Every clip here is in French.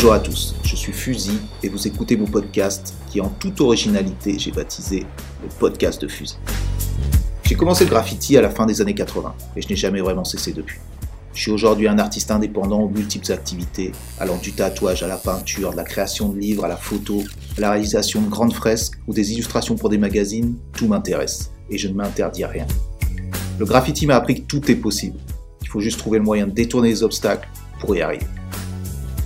Bonjour à tous, je suis Fusil et vous écoutez mon podcast qui en toute originalité j'ai baptisé le podcast de Fusil. J'ai commencé le graffiti à la fin des années 80 et je n'ai jamais vraiment cessé depuis. Je suis aujourd'hui un artiste indépendant aux multiples activités, allant du tatouage à la peinture, de la création de livres à la photo, à la réalisation de grandes fresques ou des illustrations pour des magazines, tout m'intéresse et je ne m'interdis rien. Le graffiti m'a appris que tout est possible. Il faut juste trouver le moyen de détourner les obstacles pour y arriver.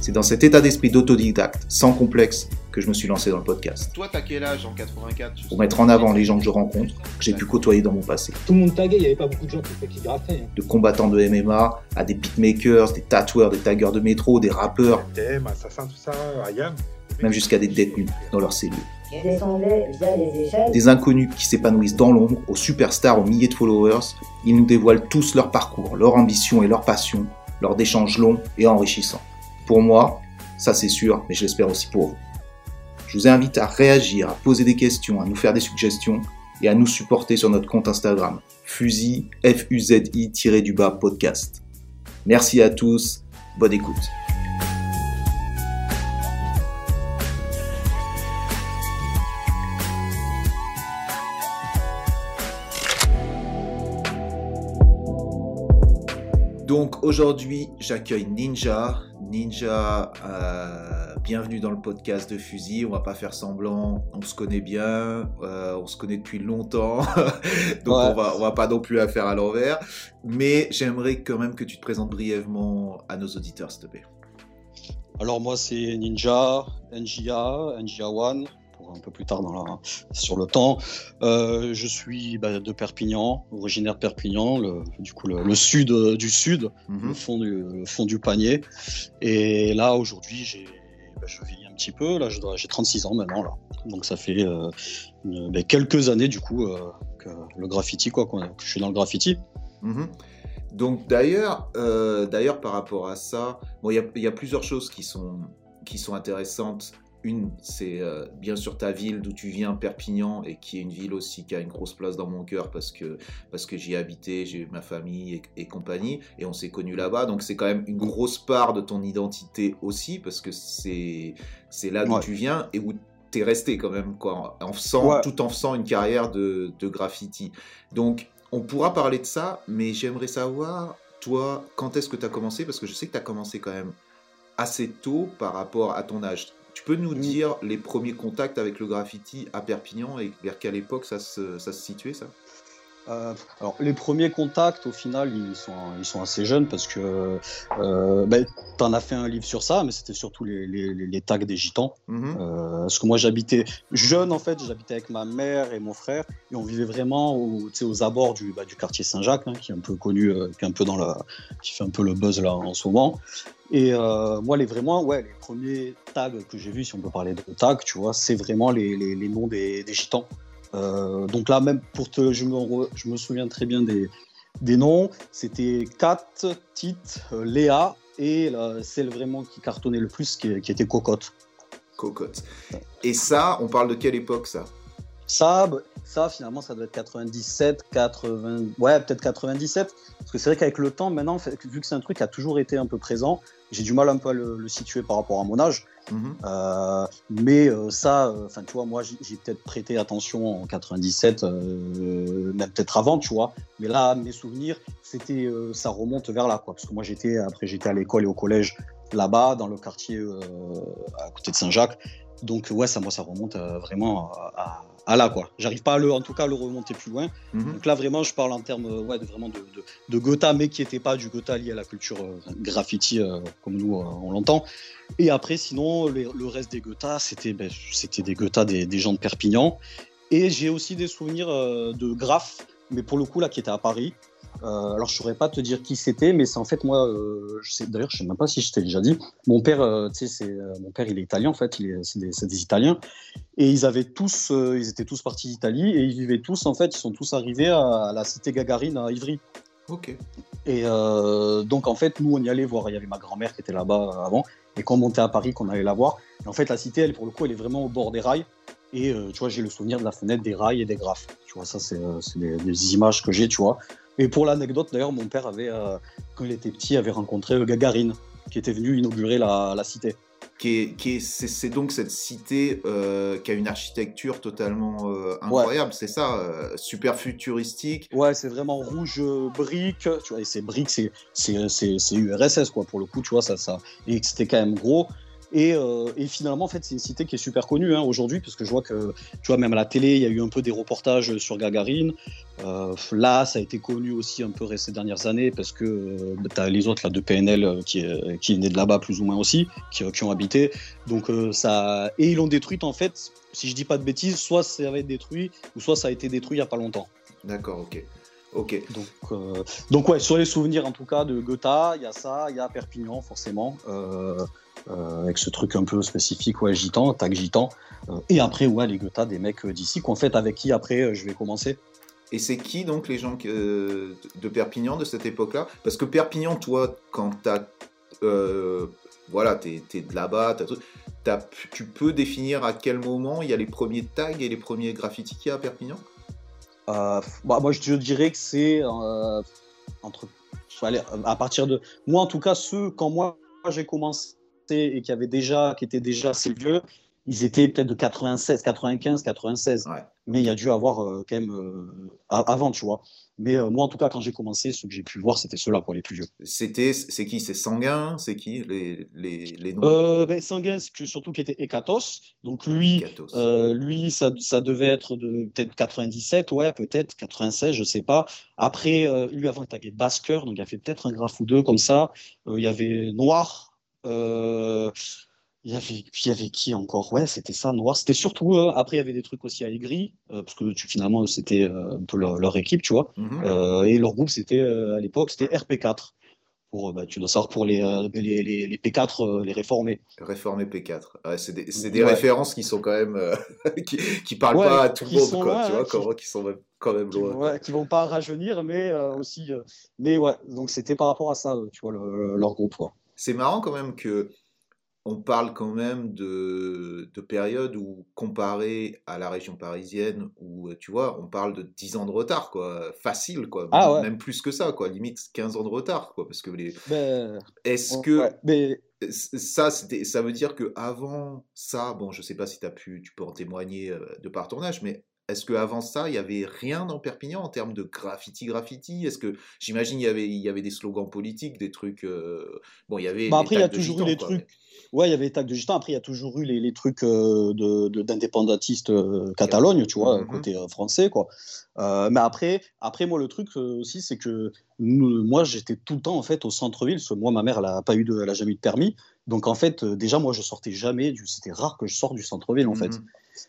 C'est dans cet état d'esprit d'autodidacte, sans complexe, que je me suis lancé dans le podcast. Toi, t'as quel âge en 84 Pour mettre en avant les gens que je rencontre, que j'ai pu côtoyer dans mon passé. Tout le monde taguait, il n'y avait pas beaucoup de gens qui, qui graffaient. hein. De combattants de MMA à des beatmakers, des tatoueurs, des taggers de métro, des rappeurs, Assassin, tout ça, Ayam. même jusqu'à des détenus dans leurs cellules. Je descendais via les échelles. Des inconnus qui s'épanouissent dans l'ombre, aux superstars, aux milliers de followers, ils nous dévoilent tous leur parcours, leur ambition et leur passion, lors d'échanges longs et enrichissants. Pour moi, ça c'est sûr, mais je l'espère aussi pour vous. Je vous invite à réagir, à poser des questions, à nous faire des suggestions et à nous supporter sur notre compte Instagram, fusil, F-U-Z-I-du-bas podcast. Merci à tous, bonne écoute. Donc aujourd'hui, j'accueille Ninja. Ninja, euh, bienvenue dans le podcast de Fusil. On va pas faire semblant, on se connaît bien, euh, on se connaît depuis longtemps, donc Ouais. on va on va pas non plus la faire à l'envers. Mais j'aimerais quand même que tu te présentes brièvement à nos auditeurs, s'il te plaît. Alors moi c'est Ninja, NJA, NJA One, un peu plus tard dans la, sur le temps. Euh, je suis bah, de Perpignan, originaire de Perpignan, le, du coup le, le sud euh, du sud, Mhm. le, fond du, le fond du panier. Et là aujourd'hui j'ai, bah, je vis un petit peu, là j'ai 36 ans maintenant là. Donc ça fait euh, une- bah, quelques années du coup euh, que le graffiti quoi, que je suis dans le graffiti. Mhm. Donc d'ailleurs, euh, d'ailleurs par rapport à ça, bon, il y a, il y a plusieurs choses qui sont, qui sont intéressantes. Une, c'est euh, bien sûr ta ville d'où tu viens, Perpignan, et qui est une ville aussi qui a une grosse place dans mon cœur parce que, parce que j'y ai habité, j'ai eu ma famille et, et compagnie, et on s'est connus là-bas. Donc c'est quand même une grosse part de ton identité aussi parce que c'est c'est là d'où Ouais. tu viens et où tu es resté quand même, quoi, en faisant, Ouais. tout en faisant une carrière de, de graffiti. Donc on pourra parler de ça, mais j'aimerais savoir, toi, quand est-ce que tu as commencé? Parce que je sais que tu as commencé quand même assez tôt par rapport à ton âge. Tu peux nous Mm. dire les premiers contacts avec le graffiti à Perpignan et vers quelle époque ça se, ça se situait, ça? Euh, alors les premiers contacts au final ils sont ils sont assez jeunes parce que euh, ben, t'en as fait un livre sur ça mais c'était surtout les, les, tags des gitans Mhm. euh, parce que moi j'habitais jeune en fait j'habitais avec ma mère et mon frère et on vivait vraiment au, aux abords du, bah, du quartier Saint-Jacques hein, qui est un peu connu euh, qui est un peu dans la qui fait un peu le buzz là en ce moment et euh, moi les vraiment ouais les premiers tags que j'ai vus si on peut parler de tags tu vois c'est vraiment les, les, les noms des, des gitans euh, donc là, même pour te, je me, re- je me souviens très bien des, des noms. C'était Kat, Tite, euh, Léa et celle vraiment qui cartonnait le plus, qui, qui était Cocotte. Cocotte. Et ça, on parle de quelle époque, ça? Ça, bah, ça finalement, ça doit être 97, 80, ouais, peut-être 97. Parce que c'est vrai qu'avec le temps, maintenant, vu que c'est un truc qui a toujours été un peu présent, j'ai du mal un peu à le, le situer par rapport à mon âge. Mhm. Euh, mais euh, ça, enfin, tu vois, moi, j'ai peut-être prêté attention en 97, euh, même peut-être avant, tu vois. Mais là, mes souvenirs, c'était, euh, ça remonte vers là, quoi. Parce que moi, j'étais, après, j'étais à l'école et au collège là-bas, dans le quartier euh, à côté de Saint-Jacques. Donc, ouais, ça, moi, ça remonte euh, vraiment à, à- là, quoi. J'arrive pas à le, en tout cas, à le remonter plus loin. Mhm. Donc là, vraiment, je parle en termes euh, ouais, de, vraiment de, de, de Gotha, mais qui n'était pas du Gotha lié à la culture euh, graffiti euh, comme nous, euh, on l'entend. Et après, sinon, le, le reste des Gotha, c'était ben, c'était des Gotha des, des gens de Perpignan. Et j'ai aussi des souvenirs de graphes, mais pour le coup, là, qui étaient à Paris. Euh, alors, je saurais pas te dire qui c'était, mais c'est en fait moi. euh, je sais d'ailleurs, je sais même pas si je t'ai déjà dit. Mon père, euh, tu sais, c'est euh, mon père, il est italien en fait. Il est, c'est des, c'est des Italiens. Et ils avaient tous, ils étaient tous partis d'Italie et ils vivaient tous en fait. Ils sont tous arrivés à, à la cité Gagarine à Ivry. Ok. Et donc en fait, nous on y allait voir. Il y avait ma grand-mère qui était là-bas avant. Et quand on montait à Paris, qu'on allait la voir. Et en fait, la cité, elle pour le coup, elle est vraiment au bord des rails. Et tu vois, j'ai le souvenir de la fenêtre des rails et des graphes. Tu vois, ça c'est c'est des, des images que j'ai, tu vois. Et pour l'anecdote, d'ailleurs, mon père avait, euh, quand il était petit, avait rencontré euh, Gagarine, qui était venu inaugurer la, la cité. qui est, qui est, c'est, donc cette cité euh, qui a une architecture totalement euh, incroyable, c'est ça, euh, super futuristique. Ouais, c'est vraiment rouge brique, tu vois, et c'est brique, c'est, c'est, c'est, URSS, quoi, pour le coup, tu vois, ça, ça, et c'était quand même gros. Et, euh, et, finalement, en fait, c'est une cité qui est super connue hein, aujourd'hui, parce que je vois que, tu vois, même à la télé, il y a eu un peu des reportages sur Gagarine. Euh, là, ça a été connu aussi un peu ces dernières années, parce que euh, tu as les autres là, de PNL euh, qui, est, qui est né de là-bas, plus ou moins aussi, qui, qui ont habité. Donc, ça... Et ils l'ont détruite, en fait, si je dis pas de bêtises, soit ça avait été détruit, ou soit ça a été détruit il n'y a pas longtemps. D'accord, ok. Ok. Donc, euh, donc ouais, sur les souvenirs en tout cas de Gotha, il y a ça, il y a Perpignan forcément. Euh, euh, avec ce truc un peu spécifique, ouais, gitan, tag gitan. Euh, et après, ouais, les Goethe, des mecs d'ici, qu'en fait, avec qui après je vais commencer. Et c'est qui donc les gens que, de Perpignan de cette époque-là? Parce que Perpignan, toi, quand t'as. Euh, voilà, t'es es de là-bas, tu peux définir à quel moment il y a les premiers tags et les premiers graffitis qu'il y a à Perpignan? Bah, Moi, je dirais que c'est entre. à partir de. Moi, en tout cas, ceux, quand moi j'ai commencé et qui avait déjà, qui étaient déjà assez vieux, ils étaient peut-être de 96, 95, 96. Mais il y a dû avoir euh, quand même euh, avant, tu vois. Mais euh, moi, en tout cas, quand j'ai commencé, ce que j'ai pu voir, c'était ceux-là, pour les plus vieux. C'était, c'est qui? C'est Sanguin? C'est qui? Les, les, les noms? Ben, Sanguin, surtout qui était Ekatos. Donc lui, lui ça, ça, devait être de peut-être 97, ouais, peut-être 96, je sais pas. Après, lui, avant, il avait Basker, donc il a fait peut-être un graphe ou deux comme ça. il y avait Noir, il y, avait, il y avait qui encore? Ouais, c'était ça, Noir. C'était surtout. Euh, après, il y avait des trucs aussi à Aigri, euh, parce que tu, finalement, c'était un peu leur, équipe, tu vois. Mhm. et leur groupe, c'était à l'époque, c'était RP4. Pour, bah, tu dois savoir pour les, les, les, les P4, les réformés. Réformés P4. Ouais, c'est des, des références qui sont quand même. qui, qui parlent pas à tout le monde, quoi. tu vois, qui... qui sont quand même loin. Qui vont pas rajeunir, mais aussi. mais ouais, donc c'était par rapport à ça, tu vois, leur groupe, quoi c'est marrant quand même que on parle quand même de, de périodes où, comparé à la région parisienne, où, tu vois, on parle de 10 ans de retard, quoi. Facile, quoi. Ah même, plus que ça, quoi. Limite 15 ans de retard, quoi. Parce que les... Ben, Est-ce que... Mais... Ça, ça veut dire que avant ça, bon, je sais pas si as pu, tu peux en témoigner euh, de par ton âge, mais est-ce qu'avant ça, il y avait rien dans Perpignan en termes de graffiti graffiti? Est-ce que j'imagine il y avait il y avait des slogans politiques, des trucs euh, bon, il y avait bah après il y a toujours eu les trucs Ouais, il y avait les tags de gitans. Après, il y a toujours eu les, les trucs euh, de d'indépendantistes euh, Catalogne, tu vois, mm-hmm. côté français, quoi. mais après, après, moi, le truc aussi, c'est que moi, j'étais tout le temps, en fait, au centre-ville. Moi, ma mère, elle n'a pas eu de, elle a jamais eu de permis. Donc, en fait, déjà, moi, je sortais jamais du, c'était rare que je sorte du centre-ville, en fait.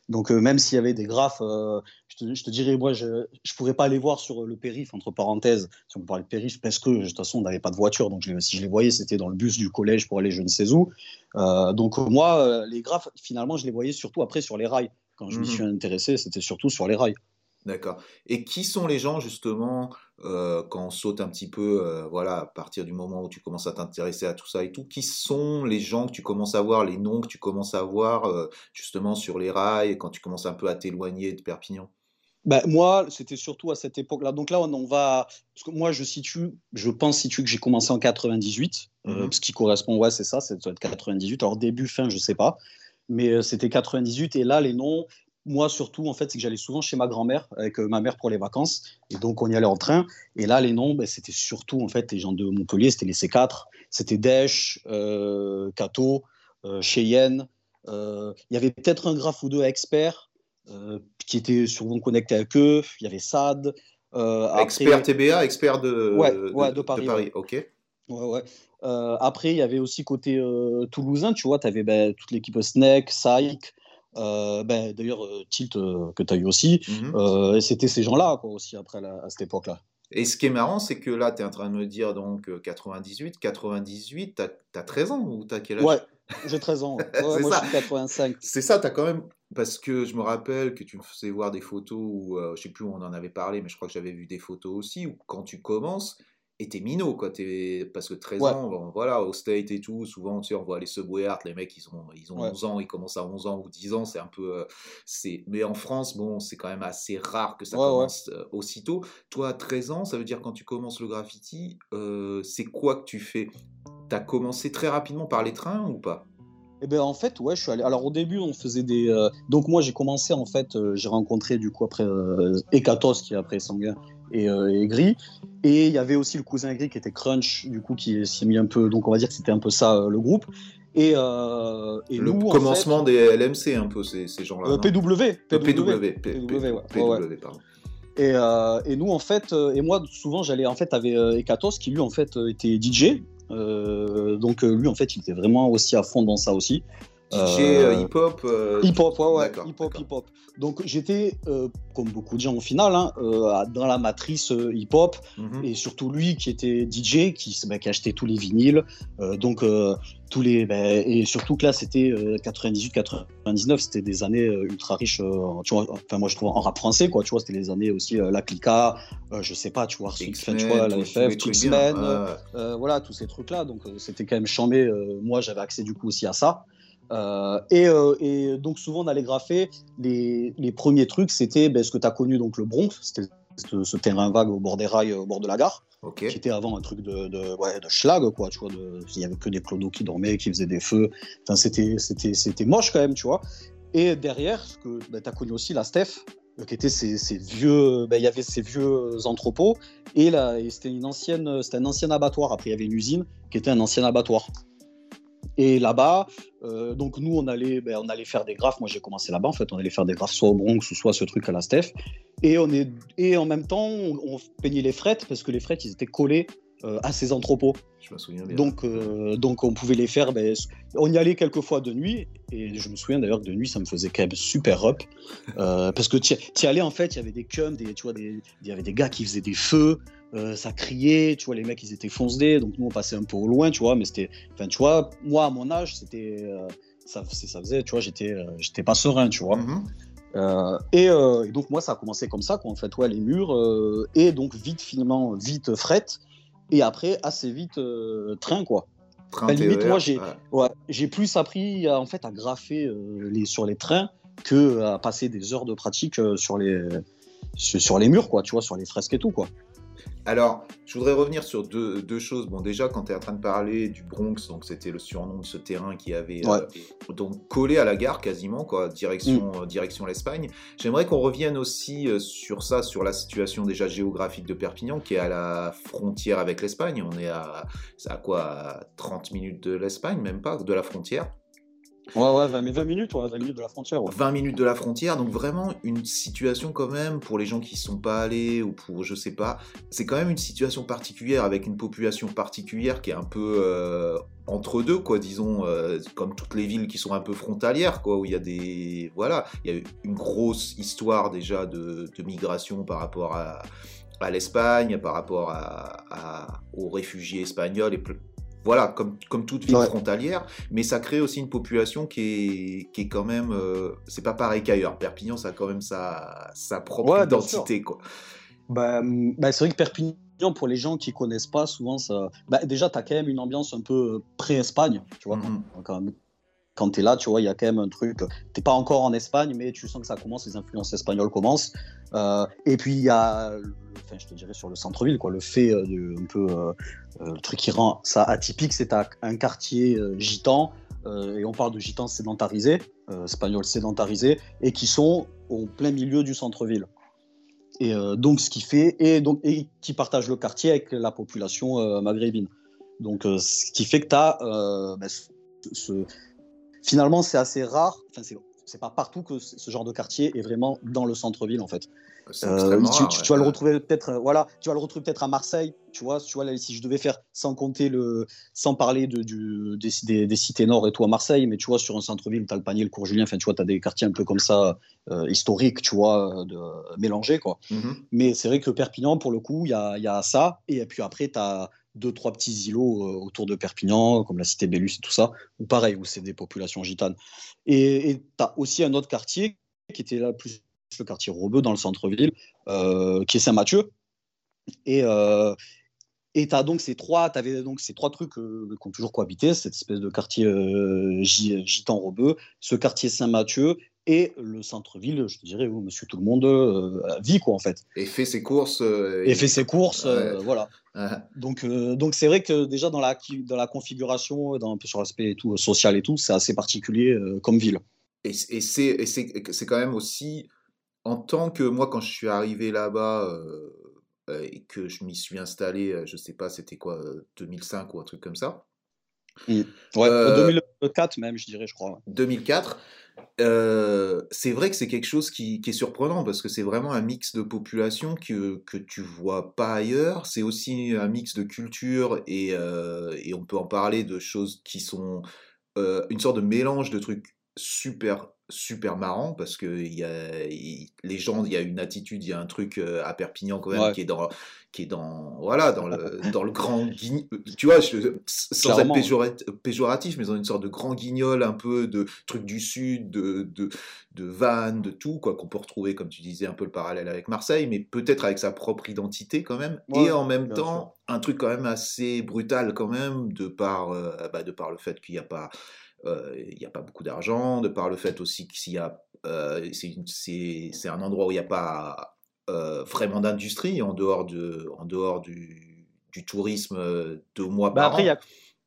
Donc euh, même s'il y avait des graphes, euh, je, te, dirais, moi, je ne pourrais pas aller voir sur le périph', entre parenthèses, si on parlait de périph', parce que de toute façon, on n'avait pas de voiture. Donc si je les voyais, c'était dans le bus du collège pour aller je ne sais où. Euh, donc moi, les graphes, finalement, je les voyais surtout après sur les rails. Quand je m'y mhm. suis intéressé, c'était surtout sur les rails. D'accord. Et qui sont les gens, justement, euh, quand on saute un petit peu, euh, voilà, à partir du moment où tu commences à t'intéresser à tout ça et tout, qui sont les gens que tu commences à voir, les noms que tu commences à voir, euh, justement, sur les rails, quand tu commences un peu à t'éloigner de Perpignan? Ben, moi, c'était surtout à cette époque-là. Donc là, on, va. Parce que moi, je situe, je pense situe que j'ai commencé en 98, mmh ce qui correspond, ouais, c'est ça, c'est 98. Alors, début, fin, je sais pas. Mais c'était 98. Et là, les noms, moi surtout en fait c'est que j'allais souvent chez ma grand-mère avec euh, ma mère pour les vacances. Et donc on y allait en train. Et là les noms ben, c'était surtout en fait les gens de Montpellier. C'était les C4 c'était Desch euh, Cato euh, Cheyenne. Euh, il y avait peut-être un graphe ou deux à expert qui était souvent connecté avec eux. Il y avait SAD expert TBA expert de, ouais, de, Paris, Paris. ok. Ouais, ouais. après, il y avait aussi côté toulousain, tu vois, tu avais ben, toute l'équipe Snake, Saik, euh, ben, D'ailleurs, euh, Tilt, euh, que tu as eu aussi, mhm. c'était ces gens-là aussi après à cette époque-là. Et ce qui est marrant, c'est que là, tu es en train de me dire donc 98, 98, tu as, 13 ans ou tu as quel âge? Ouais, j'ai 13 ans. moi, je suis 85. C'est ça, tu as quand même. Parce que je me rappelle que tu me faisais voir des photos où, je sais plus où on en avait parlé, mais je crois que j'avais vu des photos aussi, où quand tu commences, et t'es minot, quoi. Es... Parce que 13 ans, voilà, au State et tout, souvent, tu sais, on voit les Subway Art, les mecs, ils ont, ils ont 11 ans, ils commencent à 11 ans ou 10 ans, c'est un peu. Euh, c'est Mais en France, bon, c'est quand même assez rare que ça commence euh, aussitôt. Toi, 13 ans, ça veut dire quand tu commences le graffiti, euh, c'est quoi que tu fais? T'as commencé très rapidement par les trains ou pas? Eh ben en fait, ouais, je suis allé. Alors au début, on faisait des. Donc moi, j'ai commencé en fait, j'ai rencontré du coup après Ekatos qui est après Sanguin et, euh, et Gris, et il y avait aussi le cousin Gris qui était Crunch, du coup qui s'est mis un peu. Donc on va dire que c'était un peu ça euh, le groupe. Et, euh, et Le nous, en commencement fait, des LMC, un peu, ces, ces gens-là. euh, PW, PW, PW, P- ouais, ouais, PW, pardon. Et, euh, et nous, en fait, et moi, souvent, j'allais en fait avec Ekatos, qui lui, en fait, était DJ. Donc, lui, en fait, il était vraiment aussi à fond dans ça aussi. DJ Euh, euh, hip-hop. euh, Hip-hop, ouais, ouais, hip-hop, hip-hop. Donc, j'étais, euh, comme beaucoup de gens au final, hein, dans la matrice hip-hop, mhm. et surtout lui qui était DJ, qui, bah, qui achetait tous les vinyles. Donc, tous les, bah, et surtout que là, c'était 98-99, c'était des années ultra riches, tu vois, enfin, moi je trouve en rap français, quoi, tu vois, c'était les années aussi, la Clica, je sais pas, tu vois, X-Men, tu vois, la FF, X-Men, voilà, tous ces trucs-là. Donc, c'était quand même chambé. Moi, j'avais accès du coup aussi à ça. Euh, et, euh, et donc, souvent, on allait graffer. Les, les premiers trucs, c'était ben, ce que tu as connu, donc le Bronx, c'était ce, ce terrain vague au bord des rails, au bord de la gare, qui était avant un truc de, de, ouais, de schlag, quoi. Tu vois, il y avait que des clodos qui dormaient, qui faisaient des feux. Enfin, c'était, moche quand même, tu vois. Et derrière, ce que ben, tu as connu aussi la Steph, euh, qui était ces, ces vieux, ben, il y avait ces vieux entrepôts et là, c'était une ancienne, c'était un ancien abattoir. Après, il y avait une usine qui était un ancien abattoir. Et là-bas, euh, donc nous, on allait, ben, on allait faire des graphes. Moi, j'ai commencé là-bas. En fait, on allait faire des graphes soit au Bronx ou soit ce truc à la Steph. Et on est, et en même temps, on, on peignait les frettes parce que les frettes, ils étaient collés euh, à ces entrepôts. Je me souviens bien. Donc, euh, donc on pouvait les faire. Ben, on y allait quelques fois de nuit. Et je me souviens d'ailleurs que de nuit, ça me faisait quand même super up. Euh, parce que tu y allais, en fait, il y avait des cums, des, tu vois, des- il y avait des gars qui faisaient des feux. Euh, ça criait, tu vois, les mecs, ils étaient foncedés. Donc, nous, on passait un peu au loin, tu vois. Mais c'était. Enfin, tu vois, moi, à mon âge, c'était. euh, ça, ça faisait, tu vois, j'étais euh, j'étais pas serein, tu vois. Mhm. Euh, et, et donc moi ça a commencé comme ça quoi en fait ouais les murs et donc vite finalement vite fret et après assez vite train quoi Train limite, moi, j'ai- ouais. plus appris à, en fait à graffer les sur les trains que à passer des heures de pratique sur les sur les murs quoi tu vois sur les fresques et tout quoi Alors, je voudrais revenir sur deux, deux choses. Bon, déjà, quand tu es en train de parler du Bronx, donc c'était le surnom de ce terrain qui avait Ouais. euh, donc collé à la gare quasiment, quoi, direction, Mm. euh, direction l'Espagne. J'aimerais qu'on revienne aussi euh, sur ça, sur la situation déjà géographique de Perpignan, qui est à la frontière avec l'Espagne. On est à, à quoi à 30 minutes de l'Espagne, même pas, de la frontière. Ouais ouais 20, mais 20 minutes ouais, 20 minutes de la frontière ouais. 20 minutes de la frontière, donc vraiment une situation quand même pour les gens qui sont pas allés ou pour je sais pas, c'est quand même une situation particulière avec une population particulière qui est un peu euh, entre deux quoi, disons euh, comme toutes les villes qui sont un peu frontalières quoi, où il y a des voilà, il y a une grosse histoire déjà de, migration par rapport à, l'Espagne, par rapport aux réfugiés espagnols et voilà, comme, comme toute ville Ouais. frontalière, mais ça crée aussi une population qui est, qui est quand même. euh, c'est pas pareil qu'ailleurs. Perpignan, ça a quand même sa, sa propre Ouais, identité, quoi. Bah, hum, bah, c'est vrai que Perpignan, pour les gens qui connaissent pas, souvent, ça... bah, déjà, tu as quand même une ambiance un peu euh, pré-Espagne, tu vois, Mhm. quand, quand, tu es là, tu vois, il y a quand même un truc, tu pas encore en Espagne, mais tu sens que ça commence, les influences espagnoles commencent. Euh, et puis, il y a, enfin, je te dirais, sur le centre-ville, quoi, le fait euh, de, un peu, euh, le truc qui rend ça atypique, c'est un quartier gitan, et on parle de gitans sédentarisés, espagnols sédentarisés, et qui sont au plein milieu du centre-ville. Et donc, ce qui fait, et, donc, et qui partage le quartier avec la population maghrébine. Donc, ce qui fait que tu as. ce, finalement, c'est assez rare, enfin, c'est, c'est pas partout que ce genre de quartier est vraiment dans le centre-ville, en fait. Euh, tu, rare, tu- ouais. tu vas le retrouver peut-être, euh, voilà, tu vas le retrouver peut-être à Marseille, tu vois, tu vois là, si je devais faire sans compter le, sans parler de, du, des, des- des cités nord et tout à Marseille, mais tu vois sur un centre-ville, tu as le panier, le cours Julien, enfin tu vois, tu as des quartiers un peu comme ça euh, historiques, tu vois, de, mélangés quoi. Mhm. Mais c'est vrai que Perpignan, pour le coup, il y a, y a ça, et puis après tu as deux trois petits îlots euh, autour de Perpignan, comme la cité Bellus et tout ça, ou pareil, où c'est des populations gitanes. Et tu as aussi un autre quartier qui était là plus le quartier Rebeu dans le centre-ville, euh, qui est Saint-Mathieu. Et euh, tu as donc ces trois, avais donc ces trois trucs euh, qui ont toujours cohabité, cette espèce de quartier euh, gi- gitan Rebeu, ce quartier Saint-Mathieu et le centre-ville, je dirais, où monsieur tout le monde euh, vit, quoi, en fait. Et fait ses courses. euh, Et fait ses courses, euh, voilà. Ah, Donc, donc c'est vrai que déjà dans la, dans la configuration, dans, un peu sur l'aspect tout, social et tout, c'est assez particulier comme ville. Et, et c'est et c'est c'est quand même aussi en tant que moi quand je suis arrivé là-bas et que je m'y suis installé, je sais pas, c'était quoi, euh, 2005 ou un truc comme ça, Ouais, Euh, 2004 même, je dirais, je crois. ouais. 2004. euh, c'est vrai que c'est quelque chose qui, qui est surprenant parce que c'est vraiment un mix de population que, que tu vois pas ailleurs. C'est aussi un mix de culture et, euh, et on peut en parler de choses qui sont euh, une sorte de mélange de trucs super super marrants parce que il y a les gens il y a une attitude il y a un truc euh, à Perpignan quand même Ouais. qui est dans qui est dans voilà dans le dans le grand guign- tu vois je- sans Clairement. être péjorat- péjoratif mais dans une sorte de grand guignol un peu de trucs du sud de de de Vannes de tout quoi qu'on peut retrouver comme tu disais un peu le parallèle avec Marseille mais peut-être avec sa propre identité quand même Ouais, et en même temps un truc quand même assez brutal quand même de par euh, bah, de par le fait qu'il n'y a pas euh, il n'y a pas beaucoup d'argent, de par le fait aussi que s'il y a, euh, c'est un endroit où il n'y a pas euh, vraiment d'industrie en dehors, de, en dehors du, du tourisme euh, deux mois Bah, par après, an. a,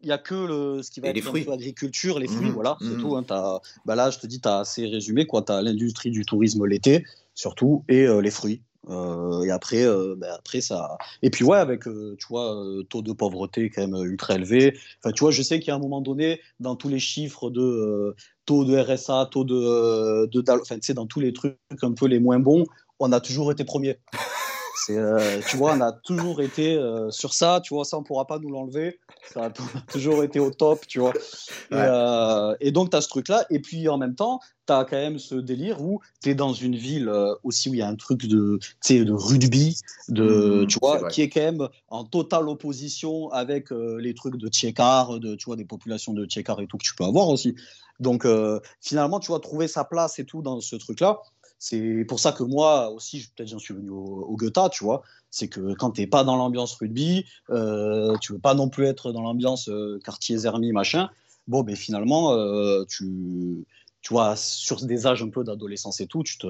il y a que le, ce qui va Et les être un fruits. peu agriculture, les fruits, Mhm, voilà, c'est mhm. tout. hein. T'as- bah là, je te dis, tu as assez résumé. Tu as l'industrie du tourisme l'été, surtout, et euh, les fruits. Euh, et après, euh, bah, après ça. Et puis, ouais, avec, euh, tu vois, taux de pauvreté quand même ultra élevé. Enfin, tu vois, je sais qu'à un moment donné, dans tous les chiffres de taux de RSA, taux de. de enfin, tu sais, dans tous les trucs un peu les moins bons, on a toujours été premier. Euh, tu vois, on a toujours été euh, sur ça, tu vois, ça on pourra pas nous l'enlever. Ça a toujours été au top, tu vois. Et, euh, et donc, tu as ce truc-là. Et puis, en même temps, tu as quand même ce délire où tu es dans une ville aussi où il y a un truc de, de rugby, de, Mhm, tu vois, qui est quand même en totale opposition avec les trucs de Tchekar, de, tu vois, des populations de Tchekar et tout que tu peux avoir aussi. Donc, finalement, tu vois, trouver sa place et tout dans ce truc-là. C'est pour ça que moi aussi, peut-être j'en suis venu au, au Goethe, tu vois. C'est que quand t'es pas dans l'ambiance rugby, euh, tu veux pas non plus être dans l'ambiance euh, quartier Zermi, machin. Bon, ben finalement, euh, tu, tu vois, sur des âges un peu d'adolescence et tout, tu te,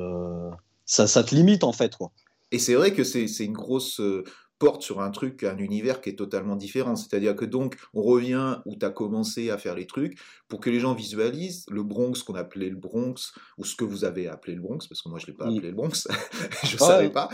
ça, ça te limite en fait, quoi. Et c'est vrai que c'est c'est une grosse euh, porte sur un truc, un univers qui est totalement différent. C'est-à-dire que donc, on revient où tu as commencé à faire les trucs pour que les gens visualisent le Bronx, qu'on appelait le Bronx, ou ce que vous avez appelé le Bronx, parce que moi je ne l'ai pas appelé le Bronx, je ne Ouais. savais pas.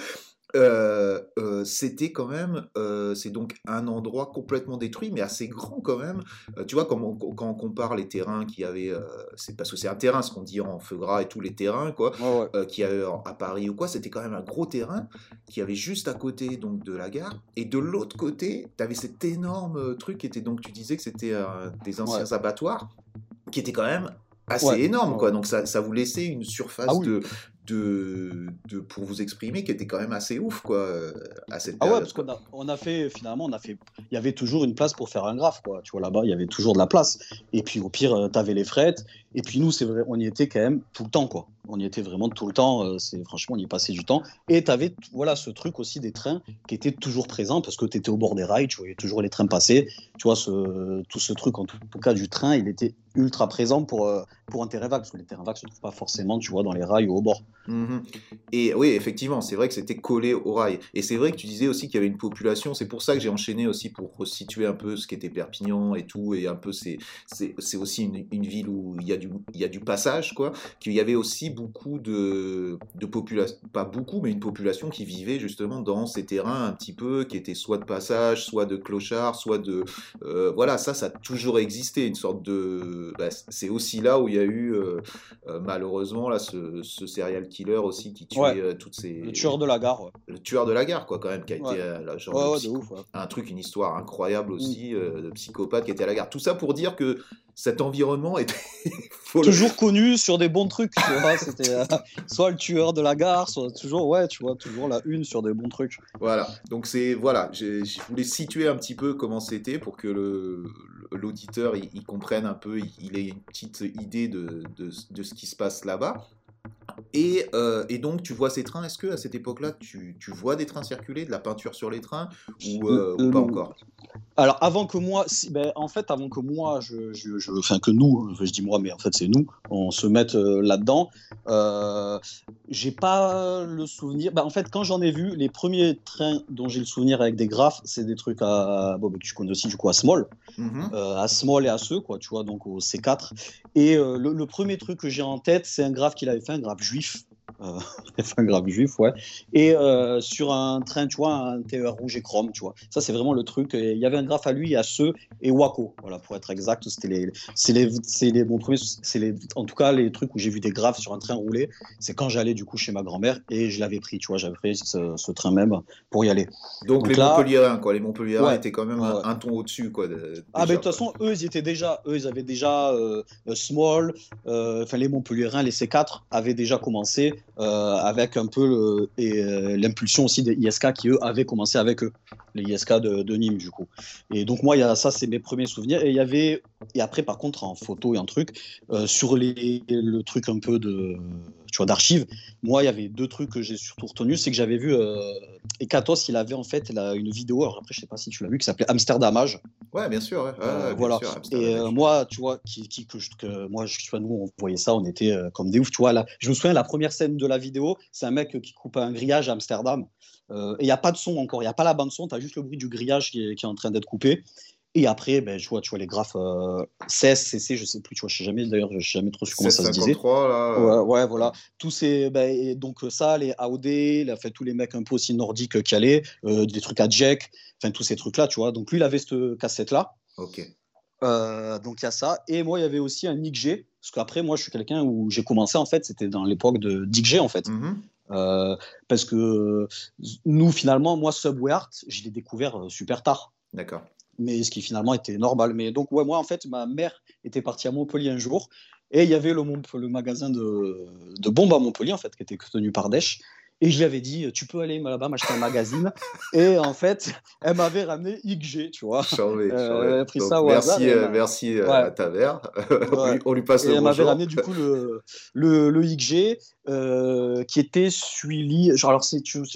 Euh, euh, c'était quand même, euh, c'est donc un endroit complètement détruit, mais assez grand quand même. Tu vois, quand on, quand on compare les terrains avait, euh, c'est parce que c'est un terrain, ce qu'on dit en feu gras et tous les terrains, quoi, ouais. y avait à Paris ou quoi, c'était quand même un gros terrain qui avait juste à côté donc de la gare. Et de l'autre côté, tu avais cet énorme truc qui était donc, tu disais que c'était des anciens abattoirs, qui était quand même assez Ouais, énorme, quoi. Donc ça, ça vous laissait une surface Ah oui. de, de, de, pour vous exprimer qui était quand même assez ouf, quoi, euh, à cette Ah ouais, période. parce qu'on a, on a fait, finalement, on a fait, il y avait toujours une place pour faire un graphe, quoi. Tu vois, là-bas, il y avait toujours de la place. Et puis, au pire, tu avais les frettes. Et puis, nous, c'est vrai, on y était quand même tout le temps, quoi. On y était vraiment tout le temps. euh, c'est, franchement, on y passait du temps. Et tu avais, voilà, ce truc aussi des trains qui était toujours présent parce que tu étais au bord des rails, tu voyais toujours les trains passer. Tu vois, ce, tout ce truc, en tout, tout cas, du train, il était ultra présent pour, euh, pour un terrain vague, parce que les terrains vagues se trouvent pas forcément, tu vois, dans les rails ou au bord. Mhm. Et oui, effectivement, c'est vrai que c'était collé au rail. Et c'est vrai que tu disais aussi qu'il y avait une population. C'est pour ça que j'ai enchaîné aussi pour resituer un peu ce qu'était Perpignan et tout. Et un peu, c'est aussi une, ville où il y, a du, il y a du passage, quoi. Qu'il y avait aussi beaucoup de, de population, pas beaucoup, mais une population qui vivait justement dans ces terrains un petit peu, qui étaient soit de passage, soit de clochards, soit de. euh, voilà, ça, ça a toujours existé. Une sorte de. bah, c'est aussi là où il y a eu. euh, euh, malheureusement, là, ce, ce serial killer aussi qui tuait Ouais. euh, toutes ces. Le tueur de la gare, ouais. Le tueur de la gare, quoi, quand même, qui a Ouais. été euh, là, genre ouf, un truc, une histoire incroyable aussi euh, de psychopathe qui était à la gare. Tout ça pour dire que cet environnement était. le- toujours connu sur des bons trucs, tu vois. C'était euh, soit le tueur de la gare, soit toujours, ouais, tu vois, toujours la une sur des bons trucs. Voilà. Donc c'est voilà, je voulais situer un petit peu comment c'était pour que le l'auditeur il, il comprenne un peu, il, il ait une petite idée de, de, de ce qui se passe là-bas. Et, euh, et donc tu vois ces trains. Est-ce que à cette époque-là, tu, tu vois des trains circuler, de la peinture sur les trains ou, euh, ou Euh, pas encore? Alors avant que moi, si, ben, en fait, avant que moi, je, je, je- enfin que nous, je dis moi, mais en fait c'est nous, on se mette là-dedans. J'ai pas le souvenir. Ben, en fait, quand j'en ai vu, les premiers trains dont j'ai le souvenir avec des graphes, c'est des trucs à, bon, ben, que tu connais aussi du coup à Small, Mhm. euh, à Small et à ceux quoi, tu vois, donc au C4. Et le, le premier truc que j'ai en tête, c'est un graphe qu'il avait fait, un graphe juif. Euh, un graphe juif, ouais. Et euh, sur un train, tu vois, un TER rouge et chrome, tu vois. Ça, c'est vraiment le truc. Il y avait un graphe à lui, à ceux et Waco. Voilà, pour être exact, c'était les, c'est les, c'est les, mon premier, c'est les, en tout cas, les trucs où j'ai vu des graphes sur un train roulé. C'est quand j'allais du coup chez ma grand-mère et je l'avais pris, tu vois, j'avais pris ce, ce train même pour y aller. Donc, Donc les là- Montpelliérains, quoi. Les Montpelliérains Ouais. étaient quand même Ouais, un, ton au-dessus, quoi. de- Ah, mais de toute façon, eux, ils étaient déjà, eux, ils avaient déjà euh, euh, Small, enfin les Montpelliérains, les C4 avaient déjà commencé euh, avec un peu euh, l'impulsion aussi des ISK qui eux avaient commencé avec eux, les ISK de, de Nîmes du coup. Et donc moi, y a ça, c'est mes premiers souvenirs. Et il y avait et après par contre en photo et en truc euh, sur les le truc un peu de tu vois d'archives. Moi, il y avait deux trucs que j'ai surtout retenu, c'est que j'avais vu euh, Ekatos, il avait en fait là, une vidéo. Alors après, je sais pas si tu l'as vu, qui s'appelait Amsterdamage. Ouais, bien sûr. ouais. Ouais, Euh, bien voilà. sûr, Et moi, tu vois, qui, qui- que, je- que moi, je, tu nous, on voyait ça, on était comme des oufs. Tu vois, là, je me souviens, la première scène de la vidéo, c'est un mec qui coupe un grillage à Amsterdam. Et il n'y a pas de son encore, il n'y a pas la bande son, tu as juste le bruit du grillage qui est, qui est en train d'être coupé. Et après, ben, je vois, tu vois les graphes euh, CS, CC, je sais plus, tu vois, je sais jamais, d'ailleurs, je sais jamais trop su comment ça se disait. 1653, là. euh, Ouais, ouais, voilà. Tous ces, ben, et donc euh, ça, les AOD, là, fait, tous les mecs un peu aussi nordiques qui allaient, euh, des trucs à Jack, enfin tous ces trucs-là, tu vois. Donc lui, il avait cette cassette-là. Ok. Euh, donc il y a ça. Et moi, il y avait aussi un Nick G. Parce qu'après, moi, je suis quelqu'un où j'ai commencé, en fait, c'était dans l'époque de Dick G, en fait. Mhm. Euh, parce que nous, finalement, moi, Subway Art, je l'ai découvert super tard. D'accord. Mais ce qui finalement était normal. Mais donc, ouais, moi, en fait, ma mère était partie à Montpellier un jour. Et il y avait le, magasin de, de bombes à Montpellier, en fait, qui était tenu par Desch. Et je lui avais dit, tu peux aller là-bas m'acheter un magazine. et en fait, elle m'avait ramené XG, tu vois. Euh, chambé. elle a pris Donc, ça au merci, hasard, euh, elle merci euh, Ouais. à ta mère. on, Ouais. lui, on lui passe Et le elle m'avait ramené du coup le, le, le XG euh, qui était suivi. genre, Alors,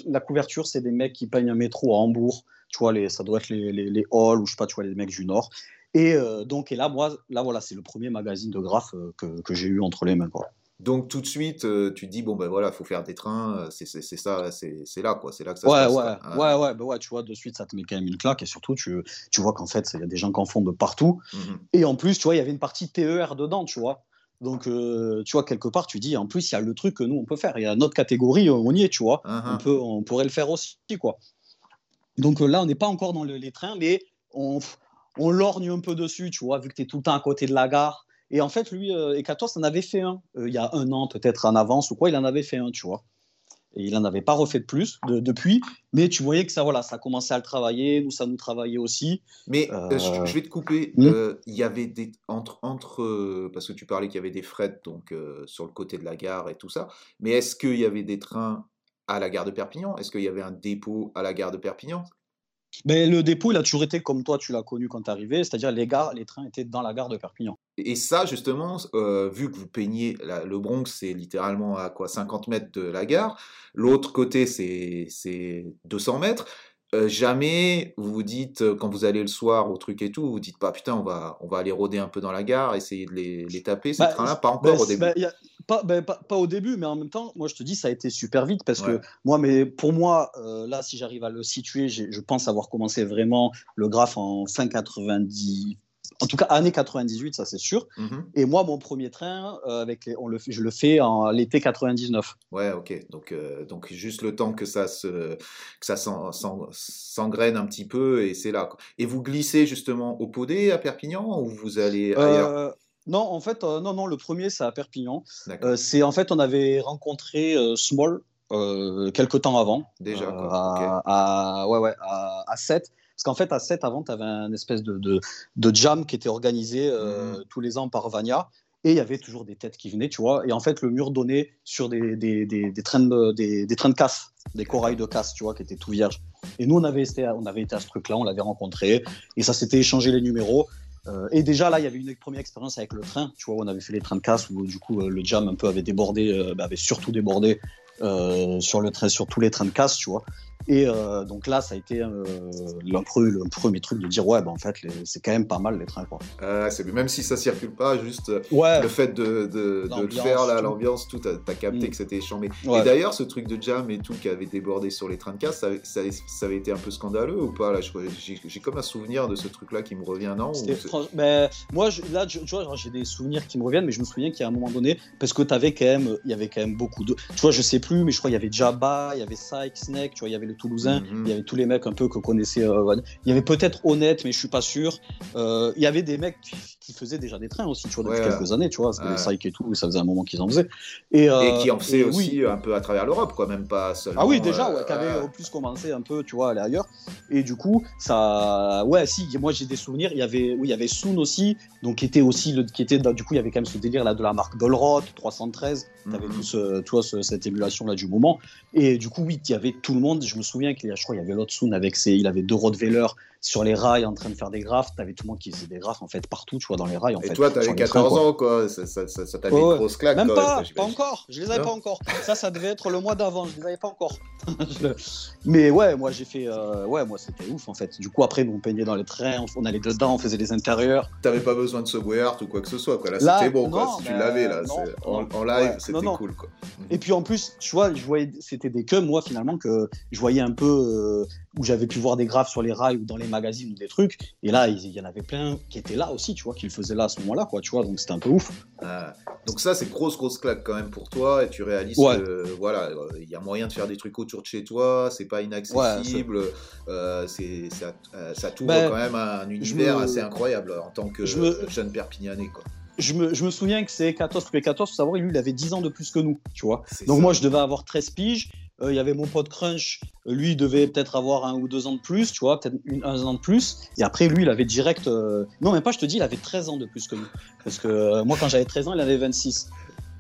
la couverture, c'est des mecs qui peignent un métro à Hambourg. Tu vois, les, ça doit être les, les, les halls ou je sais pas, tu vois, les mecs du Nord. Et euh, donc, et là, moi, là, voilà, c'est le premier magazine de graphes euh, que, que j'ai eu entre les mains. Quoi. Donc tout de suite, euh, tu te dis bon ben voilà, faut faire des trains, c'est ça, c'est c'est là quoi, c'est là que ça Ouais, se passe. ouais, quoi. Ah, ouais, ouais, bah ouais, tu vois, de suite, ça te met quand même une claque. Et surtout, tu, tu vois qu'en fait, il y a des gens qui en font de partout. mhm. Et en plus, tu vois, il y avait une partie TER dedans, tu vois. Donc, euh, tu vois, quelque part, tu dis, en plus, il y a le truc que nous, on peut faire. Il y a notre catégorie, on y est, tu vois. Ah, on, ah. peut, on pourrait le faire aussi, quoi. Donc euh, là, on n'est pas encore dans le- les trains, mais on, on lorgne un peu dessus, tu vois, vu que tu es tout le temps à côté de la gare. Et en fait, lui, euh, Ekatos en avait fait un, euh, il y a un an, peut-être en avance ou quoi, il en avait fait un, tu vois. Et il n'en avait pas refait de plus de- depuis, mais tu voyais que ça, voilà, ça commençait à le travailler, nous, ça nous travaillait aussi. Mais Euh, je, je vais te couper. hmm? Il y avait des entre entre parce que tu parlais qu'il y avait des frettes donc sur le côté de la gare et tout ça. Mais est-ce qu'il y avait des trains à la gare de Perpignan? Est-ce qu'il y avait un dépôt à la gare de Perpignan? Mais le dépôt, il a toujours été comme toi, tu l'as connu quand tu arrivé, c'est-à-dire les gares, les trains étaient dans la gare de Perpignan. Et ça, justement, euh, vu que vous peignez la- le Bronx, c'est littéralement à quoi 50 mètres de la gare. L'autre côté, c'est c'est 200 mètres. Euh, jamais vous vous dites, euh, quand vous allez le soir au truc et tout, vous vous dites pas, putain, on va, on va aller rôder un peu dans la gare, essayer de les, les taper, ces Bah, trains-là. Pas encore Ben, au début. a- pas, pas, pas au début, mais en même temps, moi je te dis, ça a été super vite parce Ouais. que moi, mais pour moi, euh, là, si j'arrive à le situer, je pense avoir commencé vraiment le graphe en fin 90, en tout cas année 98, ça c'est sûr. Mhm. Et moi, mon premier train, euh, avec les, on le, fait- je le fais en l'été 99. Ouais, ok. Donc, euh, donc juste le temps que ça se, que ça s'en- s'en- s'engraine un petit peu et c'est là. Et vous glissez justement au Podé à Perpignan ou vous allez ailleurs? Euh, non, en fait, non, non, le premier, c'est à Perpignan. C'est en fait, on avait rencontré Small quelques temps avant. Déjà, quoi. à, à- ouais, ouais, à, à 7. Parce qu'en fait, à 7, avant, tu avais un espèce de, de, de jam qui était organisé euh, Mhm. tous les ans par Vania. Et il y avait toujours des têtes qui venaient, tu vois. Et en fait, le mur donnait sur des, des, des, des trains, de, des, des trains de casse, des corails de casse, tu vois, qui étaient tout vierges. Et nous, on avait été, à- on avait été à ce truc-là, on l'avait rencontré. Et ça s'était échangé les numéros. Euh, et déjà, là, il y avait une première expérience avec le train. Tu vois, on avait fait les trains de casse où, du coup, euh, le jam un peu avait débordé, euh, bah, avait surtout débordé. Euh, sur, le train, sur tous les trains de casse, tu vois. Et euh, donc là, ça a été euh, le, pre- le premier truc de dire ouais, bah, en fait, c'est quand même pas mal les trains. Quoi. C'est même si ça circule pas, juste euh, Ouais, le fait de, de, de le faire, là, l'ambiance, tout, t'as capté Mm. que c'était chambé. Ouais. Et d'ailleurs, ce truc de jam et tout qui avait débordé sur les trains de casse, ça, ça, ça avait été un peu scandaleux ou pas J'ai comme un souvenir de ce truc-là qui me revient, non? Franch- ben, moi, je- là, tu vois, j'ai des souvenirs qui me reviennent, mais je me souviens qu'il y a un moment donné, parce que t'avais quand même, il y avait quand même beaucoup de, tu vois, je sais plus, mais je crois qu'il y avait Jabba, il y avait Sykes, Snake, tu vois, il y avait le Toulousain, Mhm. il y avait tous les mecs un peu que connaissait, euh, il y avait peut-être Honnête, mais je suis pas sûr. Euh, il y avait des mecs qui, qui faisaient déjà des trains aussi, tu vois, depuis Ouais. quelques années, tu vois, Ouais. les Sykes et tout, ça faisait un moment qu'ils en faisaient. Et, euh, Et qui en faisait et aussi oui. un peu à travers l'Europe, quoi, même pas seulement. Ah oui, déjà, ouais, qui avait au plus commencé un peu, tu vois, à aller ailleurs. Et du coup, ça, ouais, si, moi j'ai des souvenirs. Il y avait, oui, il y avait Soon aussi, donc qui était aussi, le, qui était, du coup, il y avait quand même ce délire là de la marque Dolrot 313. T'avais Mhm. tout ce, tu vois, ce- cette émulation là du moment. Et du coup, oui, il y avait tout le monde. Je me souviens qu'il y a, je crois, il y avait l'autre Soon avec ses, il avait deux Rottweiler sur les rails en train de faire des graphes. T'avais tout le monde qui faisait des graphes en fait partout, tu vois, dans les rails. En Et fait, toi, t'avais les trains, 14 quoi. ans, quoi. Ça, ça, ça, ça t'a mis Ouais, une grosse claque. Même quoi, pas, pas encore. Je les avais Non pas encore. Ça, ça devait être le mois d'avant. Je les avais pas encore. Je- Mais ouais, moi j'ai fait. euh, Ouais, moi c'était ouf en fait. Du coup, après, on peignait dans les trains, on, on allait dedans, on faisait les intérieurs. T'avais pas besoin de Subway Art ou quoi que ce soit, quoi. Là, Là, c'était bon, quoi. Si tu ben, l'avais, là. non, En, live, Ouais, c'était cool, quoi. Et puis en plus, tu vois, je voyais, c'était des que moi finalement que je voyais un peu euh, où j'avais pu voir des graphes sur les rails ou dans les magazines ou des trucs. Et là, il y en avait plein qui étaient là aussi, tu vois, qui le faisaient là à ce moment-là, quoi, tu vois. Donc c'était un peu ouf. Ah. Donc ça, c'est grosse, grosse claque quand même pour toi, et tu réalises Ouais. que voilà, euh, il y a moyen de faire des trucs autour de chez toi, c'est pas inaccessible, euh, c'est ça, euh, ça t'ouvre Ben, quand même à un univers me- assez incroyable en tant que je me- jeune Perpignanais, quoi. Je me, je me souviens que c'est 14, parce que 14, faut savoir, lui, il avait 10 ans de plus que nous, tu vois. Donc ça. moi, je devais avoir 13 piges. Euh, Il y avait mon pote Crunch, lui, il devait peut-être avoir un ou deux ans de plus, tu vois, peut-être un an de plus. Et après, lui, il avait direct. euh, Non, même pas, je te dis, il avait 13 ans de plus que nous. Parce que euh, moi, quand j'avais 13 ans, il avait 26.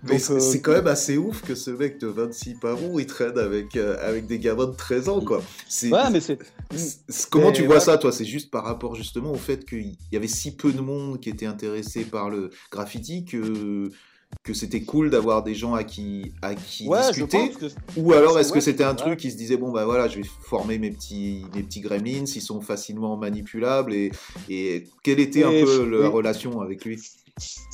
Mais c'est euh, quand même assez ouf que ce mec de 26 par an, il traîne avec, euh, avec des gamins de 13 ans, quoi. Ouais, mais c'est. Comment Mais tu vois ouais. ça, toi? C'est juste par rapport justement au fait qu'il y avait si peu de monde qui était intéressé par le graffiti que, que c'était cool d'avoir des gens à qui, à qui Ouais, discuter que. Ou alors Ouais, est-ce que c'était un truc qui se disait bon bah voilà je vais former mes petits mes petits gremlins ils sont facilement manipulables et, et quelle était un peu la relation avec lui?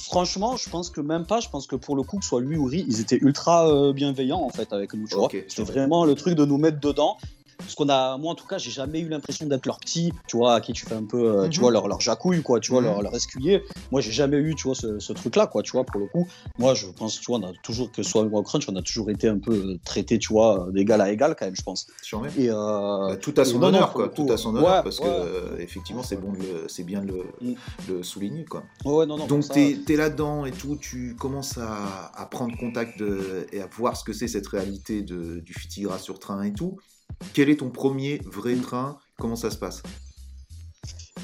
Franchement, je pense que même pas. Je pense que pour le coup, que ce soit lui ou Ri, ils étaient ultra euh, bienveillants en fait avec nous. Tu vois, c'était vraiment le truc de nous mettre dedans. Parce qu'on a, moi en tout cas, j'ai jamais eu l'impression d'être leur petit, tu vois, à qui tu fais un peu, euh, tu Mhm. vois, leur, leur jacouille, quoi, tu vois, Mhm. leur, leur escuyer. Moi, j'ai jamais eu, tu vois, ce, ce truc-là, quoi, tu vois, pour le coup. Moi, je pense, tu vois, on a toujours, que ce soit moi Crunch, on a toujours été un peu euh, traités, tu vois, d'égal à égal, quand même, je pense. Et, euh, Bah, tout à son non, honneur quoi tout à son honneur parce que ouais. euh, effectivement c'est bon c'est bien de le, Mm. le souligner quoi ouais, non, donc ça, t'es es là-dedans et tout tu commences à, à prendre contact de- et à voir ce que c'est cette réalité de, du Fitigra sur train et tout quel est ton premier vrai train? Comment ça se passe?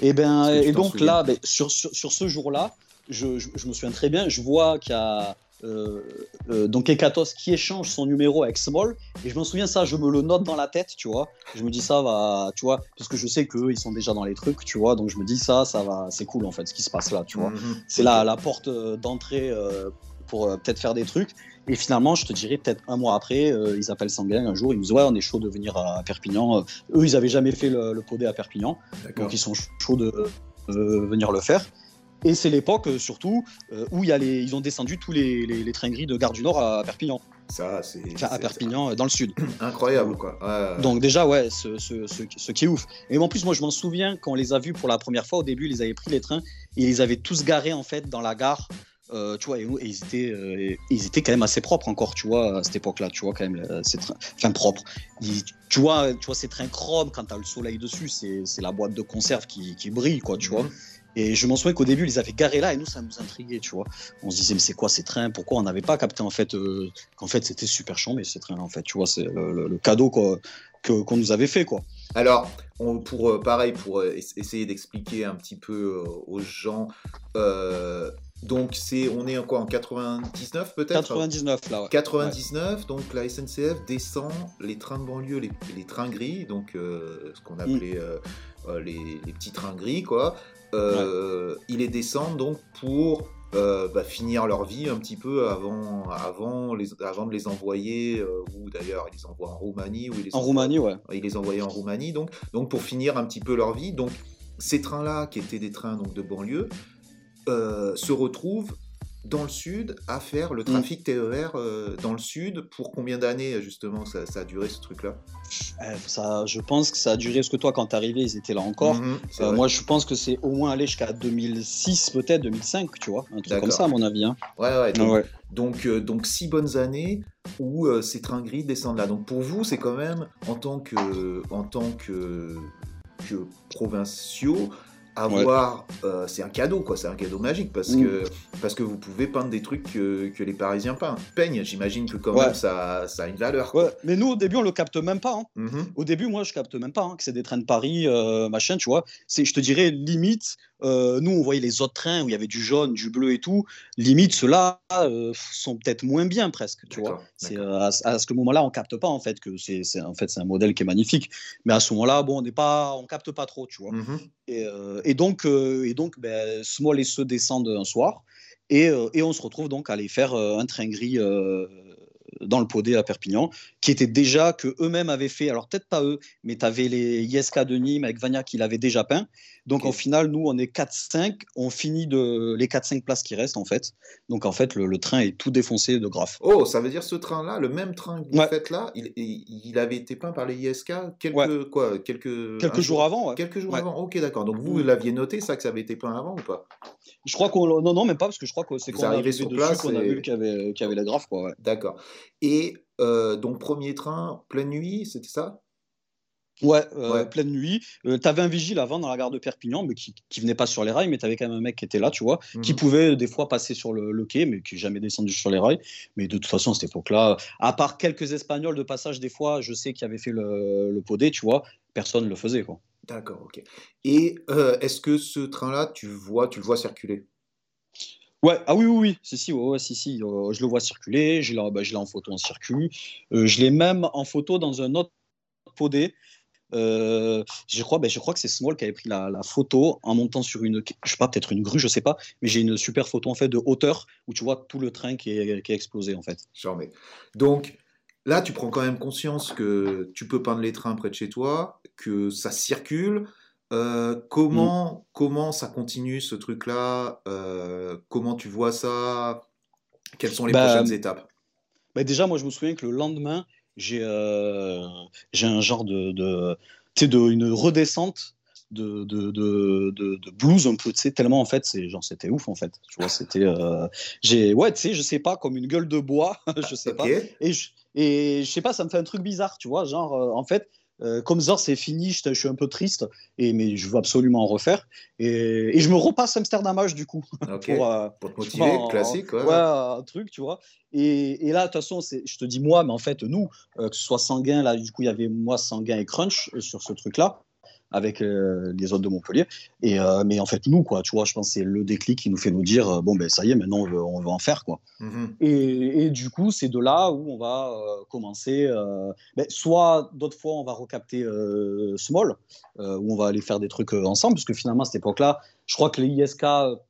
Et, ben, que tu et donc là, ben, sur, sur, sur ce jour-là, je, je, je me souviens très bien, je vois qu'il y a euh, euh, donc Ekatos qui échange son numéro avec Small, et je me souviens ça, je me le note dans la tête, tu vois. Je me dis ça va, tu vois, parce que je sais qu'eux, ils sont déjà dans les trucs, tu vois, donc je me dis ça, ça va, c'est cool en fait ce qui se passe là, tu vois. Mhm. C'est la, la porte euh, d'entrée euh, pour euh, peut-être faire des trucs. Et finalement, je te dirais peut-être un mois après, euh, ils appellent Sanguin un jour, ils me disent ouais, on est chaud de venir à Perpignan. Euh, eux, ils avaient jamais fait le, le podé à Perpignan. Donc ils sont chauds de venir le faire. Et c'est l'époque surtout euh, où y a les, ils ont descendu tous les, les, les trains gris de Gare du Nord à Perpignan, ça c'est enfin à Perpignan dans le sud. incroyable quoi Donc déjà ouais, ce, ce, ce, ce qui est ouf. Et en plus moi je m'en souviens quand on les a vus pour la première fois au début, ils avaient pris les trains et ils avaient tous garés en fait dans la gare. Euh, tu vois, et, et ils étaient, euh, ils étaient quand même assez propres encore, tu vois, à cette époque-là, tu vois, quand même, euh, ces trains, enfin propres. Ils- tu vois, tu vois, ces trains chrome, quand t'as le soleil dessus, c'est c'est la boîte de conserve qui, qui brille, quoi, tu vois. Mhm. Et je m'en souviens qu'au début, ils les avaient garés là et nous, ça nous intriguait, tu vois. On se disait, mais c'est quoi ces trains? Pourquoi on n'avait pas capté en fait euh, qu'en fait c'était super chambé ces trains en fait, tu vois, c'est le, le- le cadeau quoi, qu'on nous avait fait, quoi. Alors, on, pour euh, pareil, pour euh, es- essayer d'expliquer un petit peu euh, aux gens, donc c'est, on est en quoi en 99 peut-être? 99 là, ouais. 99, donc la SNCF descend les trains de banlieue, les, les trains gris, donc euh, ce Mm. qu'on appelait euh, euh, les, les petits trains gris, quoi. Euh, Ils les descendent donc pour bah, finir leur vie un petit peu avant, avant, les, avant de les envoyer, ou d'ailleurs ils les envoient en Roumanie. Ou ils les En envoient- Roumanie, ouais. ils les envoyaient en Roumanie, donc, donc pour finir un petit peu leur vie. Donc ces trains-là, qui étaient des trains donc, de banlieue, euh, se retrouvent dans le sud à faire le trafic TER euh, dans le sud. Pour combien d'années justement ça, ça a duré ce truc-là? Euh, ça, je pense que ça a duré, parce que toi, quand t'es arrivé, ils étaient là encore. Euh, vrai. moi, je pense que c'est au moins allé jusqu'à 2006, peut-être 2005, tu vois, un truc comme ça, à mon avis. Hein. Ouais, ouais, donc, Ouais. Donc, donc six bonnes années où ces trains gris descendent là. Donc pour vous, c'est quand même en tant que, en tant que, que provinciaux, avoir, euh, c'est un cadeau quoi, c'est un cadeau magique parce Mm. que parce que vous pouvez peindre des trucs que, que les Parisiens peignent. peignent. J'imagine que quand Ouais. même ça, ça a une valeur. Ouais, mais nous, au début, on le capte même pas. hein. Mhm. Au début, moi, je capte même pas hein, que c'est des trains de Paris, euh, machin, tu vois. C'est, je te dirais, limite, euh, nous, on voyait les autres trains où il y avait du jaune, du bleu et tout. Limite, ceux-là euh, sont peut-être moins bien, presque, tu vois. C'est, euh, à, à ce moment-là, on capte pas, en fait, que c'est, c'est- en fait, c'est un modèle qui est magnifique. Mais à ce moment-là, bon, on n'est pas, on capte pas trop, tu vois. Mhm. Et, euh, et donc, et donc ben, Small et ceux descendent un soir. Et, et on se retrouve donc à aller faire un train gris dans le Podé à Perpignan, qui était déjà, que eux-mêmes avaient fait, alors peut-être pas eux, mais tu avais les ISK de Nîmes avec Vania qui l'avaient déjà peint. Donc Ok. au final, nous, on est 4-5, on finit de, les 4-5 places qui restent en fait. Donc en fait, le, le train est tout défoncé de graphes. Oh, ça veut dire ce train-là, le même train que vous Ouais. faites là, il, avait été peint par les ISK quelques Ouais. quoi, quelques Quelques jours jour- avant, ouais. Quelques jours avant. Ok, d'accord. Donc vous, Mm. vous l'aviez noté ça que ça avait été peint avant ou pas? Je crois qu'on. Non, non, même pas, parce que je crois que c'est est arrivez arrivé sur dessus place qu'on a vu qu'il y avait, qu'il y avait la graphe. D'accord. Et euh, donc premier train, pleine nuit, c'était ça? Ouais, euh, Ouais. pleine nuit. Euh, t'avais un vigile avant dans la gare de Perpignan, mais qui, qui venait pas sur les rails, mais t'avais quand même un mec qui était là, tu vois, qui Mhm. pouvait euh, des fois passer sur le, le quai, mais qui n'est jamais descendu sur les rails. Mais de toute façon, à cette époque-là, à part quelques Espagnols de passage, des fois, je sais qui avaient fait le, le podé, tu vois, personne ne le faisait, quoi. D'accord, ok. Et euh, est-ce que ce train-là, tu vois, tu le vois circuler? Ouais, ah oui, oui, oui, si, si, ouais, ouais, si, euh, je le vois circuler, je l'ai bah, en photo en circuit, Euh, je l'ai même en photo dans un autre podé. Euh, je crois, ben, je crois que c'est Small qui avait pris la, la photo en montant sur une, je sais pas, peut-être une grue, je sais pas, mais j'ai une super photo en fait de hauteur où tu vois tout le train qui est, qui est explosé en fait. Mets. Donc là, tu prends quand même conscience que tu peux peindre les trains près de chez toi, que ça circule. Euh, comment, comment ça continue ce truc-là? Euh, Comment tu vois ça? Quelles sont les Bah, prochaines étapes? Ben, déjà, moi je me souviens que le lendemain, j'ai euh, un genre de, de tu sais, de une redescente de, de, de, de, blues un peu, tu sais, tellement en fait, c'est genre c'était ouf en fait. Tu vois, c'était, euh, j'ai, ouais, tu sais, je sais pas, comme une gueule de bois, je sais pas. Et je, et je sais pas, ça me fait un truc bizarre, tu vois, genre, euh, en fait, euh, comme Zor, c'est fini, je, je suis un peu triste, et, mais je veux absolument en refaire. Et, et je me repasse Amsterdamage, du coup, Ok. pour, euh, Pour te motiver, classique. Ouais. ouais, un truc, tu vois. Et, et là, de toute façon, je te dis moi, mais en fait, nous, euh, que ce soit Sanguin, là, du coup, il y avait moi, Sanguin et Crunch sur ce truc-là, avec euh, les autres de Montpellier. Et, euh, mais en fait, nous, quoi, tu vois, je pense que c'est le déclic qui nous fait nous dire, euh, bon, ben ça y est, maintenant, on veut, on veut en faire, quoi. Mhm. Et, et du coup, c'est de là où on va commencer. ben, soit d'autres fois, on va recapter Small, où on va aller faire des trucs ensemble, parce que finalement, à cette époque-là, je crois que les ISK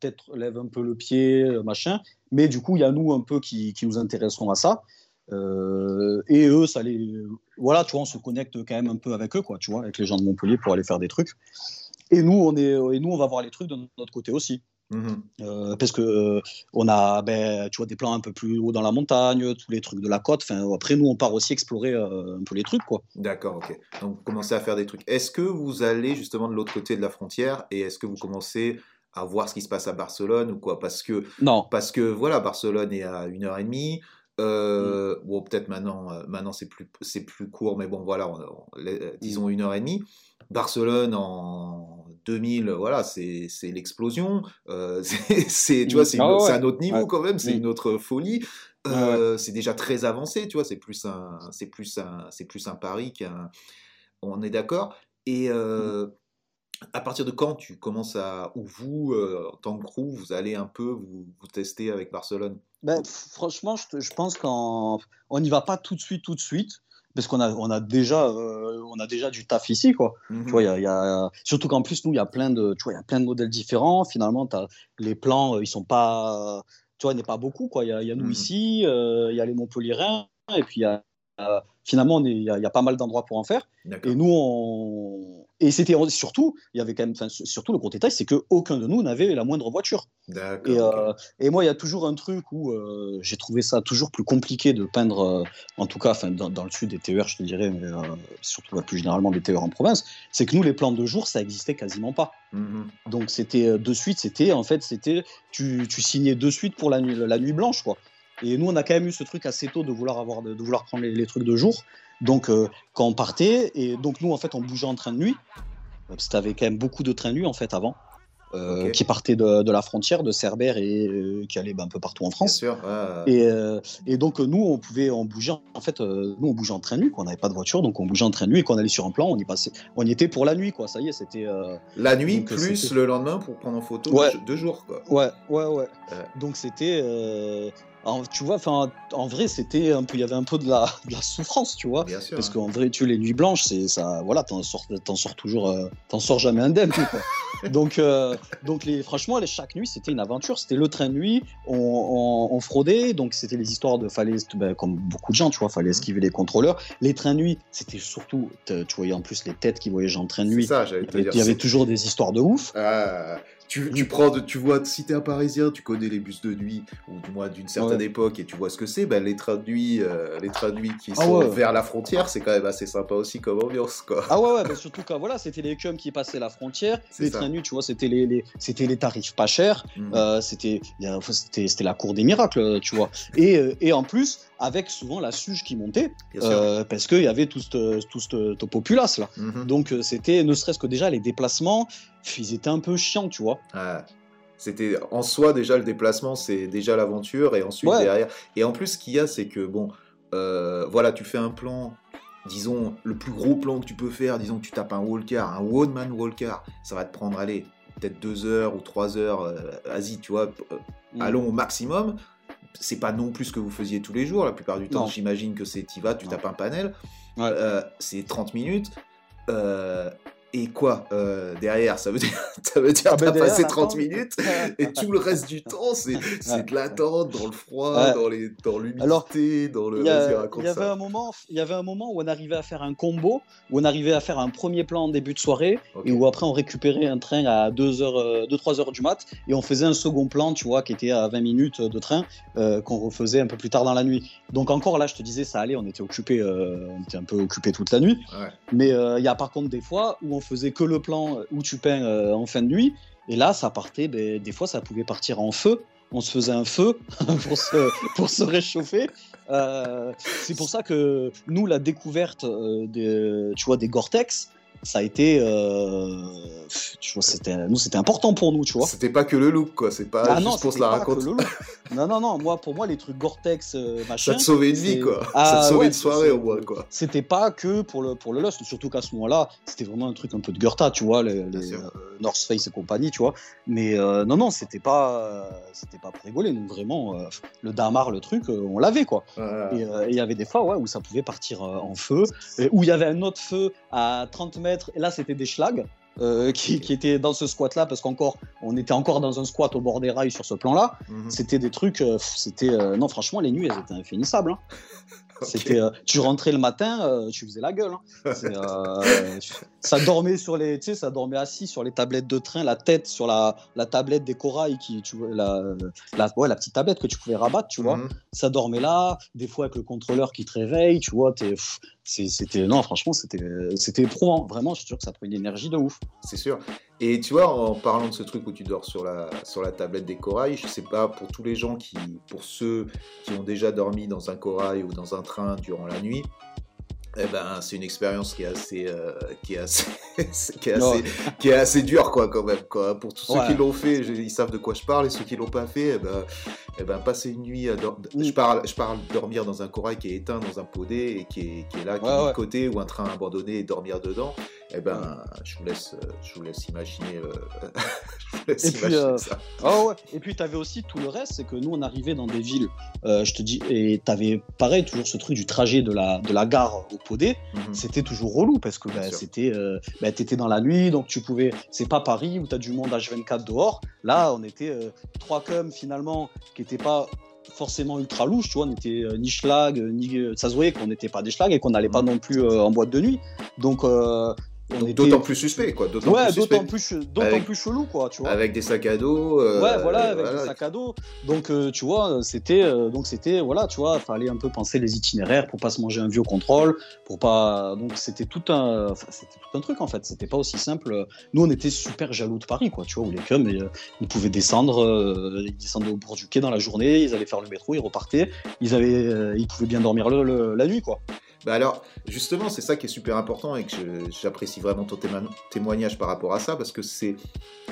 peut-être lèvent un peu le pied, machin. Mais du coup, il y a nous un peu qui, qui nous intéresserons à ça. Euh, et eux, ça les. Voilà, tu vois, on se connecte quand même un peu avec eux, quoi, tu vois, avec les gens de Montpellier pour aller faire des trucs. Et nous, on est, et nous, on va voir les trucs de notre côté aussi. Mhm. Euh, parce que euh, on a ben, tu vois des plans un peu plus haut dans la montagne tous les trucs de la côte enfin après nous on part aussi explorer euh, un peu les trucs quoi D'accord, ok. Donc vous commencez à faire des trucs. Est-ce que vous allez justement de l'autre côté de la frontière et est-ce que vous commencez à voir ce qui se passe à Barcelone ou quoi? Parce que non parce que voilà, Barcelone est à une heure et demie. Euh, Mm. Bon, peut-être maintenant, euh, maintenant c'est plus c'est plus court, mais bon voilà, on- on- les- euh, Mm. disons une heure et demie. Barcelone en 2000, voilà, c'est l'explosion. Euh, c'est tu vois, c'est Ah ouais. un autre niveau Ouais. quand même, c'est Mm. une autre folie. Ouais, C'est déjà très avancé, tu vois, c'est plus un c'est plus un c'est plus un pari qu'un. On est d'accord. Et euh, à partir de quand tu commences à ou vous euh, en tant que crew, vous allez un peu vous, vous tester avec Barcelone? Ben, franchement je, pense qu'on on n'y va pas tout de suite tout de suite parce qu'on a, on a déjà, euh, on a déjà du taf ici, quoi. Mhm. Tu vois, y a- y a- surtout qu'en plus nous, il y a plein de, tu vois, il y a plein de modèles différents. Finalement, t'as- les plans, euh, ils sont pas, tu vois, a pas beaucoup, quoi. Il y a, il y a nous Mhm. ici, euh, il y a les Montpellierins, et puis il y a, finalement, il y, a, pas mal d'endroits pour en faire. Et nous, on, et c'était surtout, il y avait quand même, enfin, surtout le gros détail, c'est que aucun de nous n'avait la moindre voiture. D'accord. Et, euh, et moi, il y a toujours un truc où euh, j'ai trouvé ça toujours plus compliqué de peindre, euh, en tout cas enfin, dans, dans le sud des TER, je te dirais, mais surtout ouais, plus généralement des TER en province, c'est que nous, les plans de jour, ça existait quasiment pas. Mhm. Donc c'était de suite, c'était en fait, c'était tu, tu signais de suite pour la nuit, la nuit blanche, quoi. Et nous, on a quand même eu ce truc assez tôt de vouloir avoir, de, de vouloir prendre les, les trucs de jour. Donc euh, quand on partait, et donc nous, en fait, on bougeait en train de nuit. Euh, Parce que quand même beaucoup de trains de nuit en fait avant, euh, qui partaient de, de la frontière, de Cerbère et euh, qui allaient ben, un peu partout en Bien France. sûr. ouais. Et, et donc nous, on pouvait, on bougeait, en fait, nous on bougeait en train de nuit, quoi. on n'avait pas de voiture, donc on bougeait en train de nuit et quand on allait sur un plan, on y passait, on y était pour la nuit, quoi. Ça y est, c'était. La nuit Donc, plus le lendemain pour prendre en photo Ouais. deux, jours, quoi. Ouais, ouais, ouais. Ouais. Donc c'était, en- tu vois, enfin, en vrai, c'était un peu, il y avait un peu de la, de la souffrance, tu vois. Bien sûr. Parce hein. qu'en vrai, tu les nuits blanches, c'est ça, voilà, t'en sors, t'en sors toujours, euh, t'en sors jamais indemne. quoi. donc, euh, donc les, franchement, les, chaque nuit, c'était une aventure. C'était le train de nuit, on, on, on fraudait, donc c'était les histoires de fallait, ben, comme beaucoup de gens, tu vois, fallait esquiver les contrôleurs. Les trains de nuit, c'était surtout, tu voyais en plus les têtes qui voyageaient en train de nuit. ça, Il y dire. avait, il y avait c'est- toujours des histoires de ouf. Ah, tu, tu prends, de- tu vois, si t'es un Parisien, tu connais les bus de nuit, ou du moins d'une certaine Ouais. époque, et tu vois ce que c'est, ben, les trains de nuit, euh, les trains de nuit qui Ah sont ouais. vers la frontière, c'est quand même assez sympa aussi comme ambiance, quoi. Ah ouais, ouais bah surtout quand voilà, c'était les cums qui passaient la frontière, les ça. trains de nuit, tu vois, c'était les, les- c'était les tarifs pas chers, Mhm. euh, c'était c'était la cour des miracles, tu vois. Et, euh, et en plus, avec souvent la suge qui montait, euh, parce qu'il y avait tout ce tout ce- ce populace là. Mhm. Donc euh, c'était, ne serait-ce que déjà les déplacements, ils étaient un peu chiants, tu vois. Ah, C'était en soi déjà le déplacement, c'est déjà l'aventure, et ensuite Ouais. derrière. Et en plus, ce qu'il y a, c'est que bon, euh, voilà, tu fais un plan, disons le plus gros plan que tu peux faire, disons que tu tapes un walker, un one man walker, ça va te prendre, allez, peut-être deux heures ou trois heures, euh, vas-y, tu vois, euh, Mm. allons au maximum. C'est pas non plus ce que vous faisiez tous les jours. La plupart du temps, j'imagine que c'est t'y vas, tu tapes un panel. Ouais. Euh, c'est 30 minutes. Euh, et quoi euh, derrière Ça veut dire, ça veut dire Ah, bah, t'as passé l'attente. 30 minutes et tout le reste du temps, c'est c'est de l'attente dans le froid, Ouais. dans les dans l'humidité, dans le. Il y, avait un moment, il y avait un moment où on arrivait à faire un combo, où on arrivait à faire un premier plan en début de soirée, et où après on récupérait un train à 2-3 heures du mat, et on faisait un second plan, tu vois, qui était à 20 minutes de train, euh, qu'on refaisait un peu plus tard dans la nuit. Donc encore là, je te disais, ça allait, on était occupé, on était un peu occupé toute la nuit. Ouais. Mais euh, il y a par contre des fois où on faisait que le plan où tu peins euh, en fin de nuit, et là, ça partait, ben, des fois, ça pouvait partir en feu. On se faisait un feu pour se, pour se réchauffer. Euh, c'est pour ça que nous, la découverte euh, des, tu des Gore-Tex, ça a été, euh, tu vois, c'était, nous, c'était important pour nous, tu vois. C'était pas que le look, quoi. C'est pas Ah juste non, pour se la raconter. Non, non, non, moi, pour moi, les trucs Gore-Tex, euh, machin. Ça te sauvait une vie, quoi. Ah, ça te sauvait ouais, une soirée au moins, quoi. C'était pas que pour le, pour le Lust, surtout qu'à ce moment-là, c'était vraiment un truc un peu de Goethe, tu vois, les, euh, North Face et compagnie, tu vois. Mais euh, non, non, c'était pas, c'était pas pour rigoler. Donc vraiment, le Damar, le truc, on l'avait, quoi. Et il y avait des fois ouais, où ça pouvait partir en feu, où il y avait un autre feu à 30 mètres, et là c'était des schlags. euh, qui, qui étaient dans ce squat là parce qu'encore on était encore dans un squat au bord des rails sur ce plan là Mhm. c'était des trucs euh, c'était euh, non franchement les nuits elles étaient infinissables hein. C'était, euh, tu rentrais le matin, euh, tu faisais la gueule. hein. Euh, ça dormait sur les, tu sais, ça dormait assis sur les tablettes de train, la tête sur la, la tablette des corails qui, tu vois, la, la, ouais, la petite tablette que tu pouvais rabattre, tu vois. Mhm. Ça dormait là, des fois avec le contrôleur qui te réveille, tu vois. C'était, non, franchement, c'était, c'était éprouvant. Vraiment, je suis sûr que ça prenait une énergie de ouf. C'est sûr. Et tu vois, en parlant de ce truc où tu dors sur la, sur la tablette des corails, je sais pas, pour tous les gens qui, pour ceux qui ont déjà dormi dans un corail ou dans un train durant la nuit, eh ben, c'est une expérience qui est assez, euh, qui est assez, qui est assez, qui est assez dure quoi quand même quoi. Pour tous ceux qui l'ont fait, ils savent de quoi je parle et ceux qui l'ont pas fait, eh ben, eh ben, passer une nuit à dormir. Je parle, je parle dormir dans un corail qui est éteint dans un podé et qui est, qui est là, qui est de côté ou un train abandonné et dormir dedans. Eh ben, je vous laisse, je vous laisse imaginer. Euh, et, puis, euh, ça. Oh ouais. et puis, tu avais aussi tout le reste, c'est que nous, on arrivait dans des villes, euh, je te dis, et tu avais pareil, toujours ce truc du trajet de la, de la gare au Podé. Mhm. C'était toujours relou parce que bah, c'était, bah, tu étais dans la nuit, donc tu pouvais. C'est pas Paris où tu as du monde H24 dehors. Là, on était trois cums finalement qui n'étaient pas forcément ultra louche, tu vois, on était ni schlag, ni ça se voyait qu'on n'était pas des schlag et qu'on n'allait pas mhm. non plus en boîte de nuit. Donc D'autant plus suspect, quoi. Ouais, d'autant plus, plus, chelou, quoi, tu vois. Avec des sacs à dos. Euh, ouais, voilà, avec des sacs à dos. Donc, euh, tu vois, c'était, euh, donc c'était, voilà, tu vois, fallait un peu penser les itinéraires pour pas se manger un vieux contrôle, pour pas, donc c'était tout un, c'était tout un truc en fait. C'était pas aussi simple. Nous, on était super jaloux de Paris, quoi, tu vois, où les cums, ils pouvaient descendre, ils descendaient au bord du quai dans la journée, ils allaient faire le métro, ils repartaient, ils avaient, ils pouvaient bien dormir la nuit, quoi. Bah alors, justement, c'est ça qui est super important et que j'apprécie vraiment ton témoignage par rapport à ça, parce que c'est,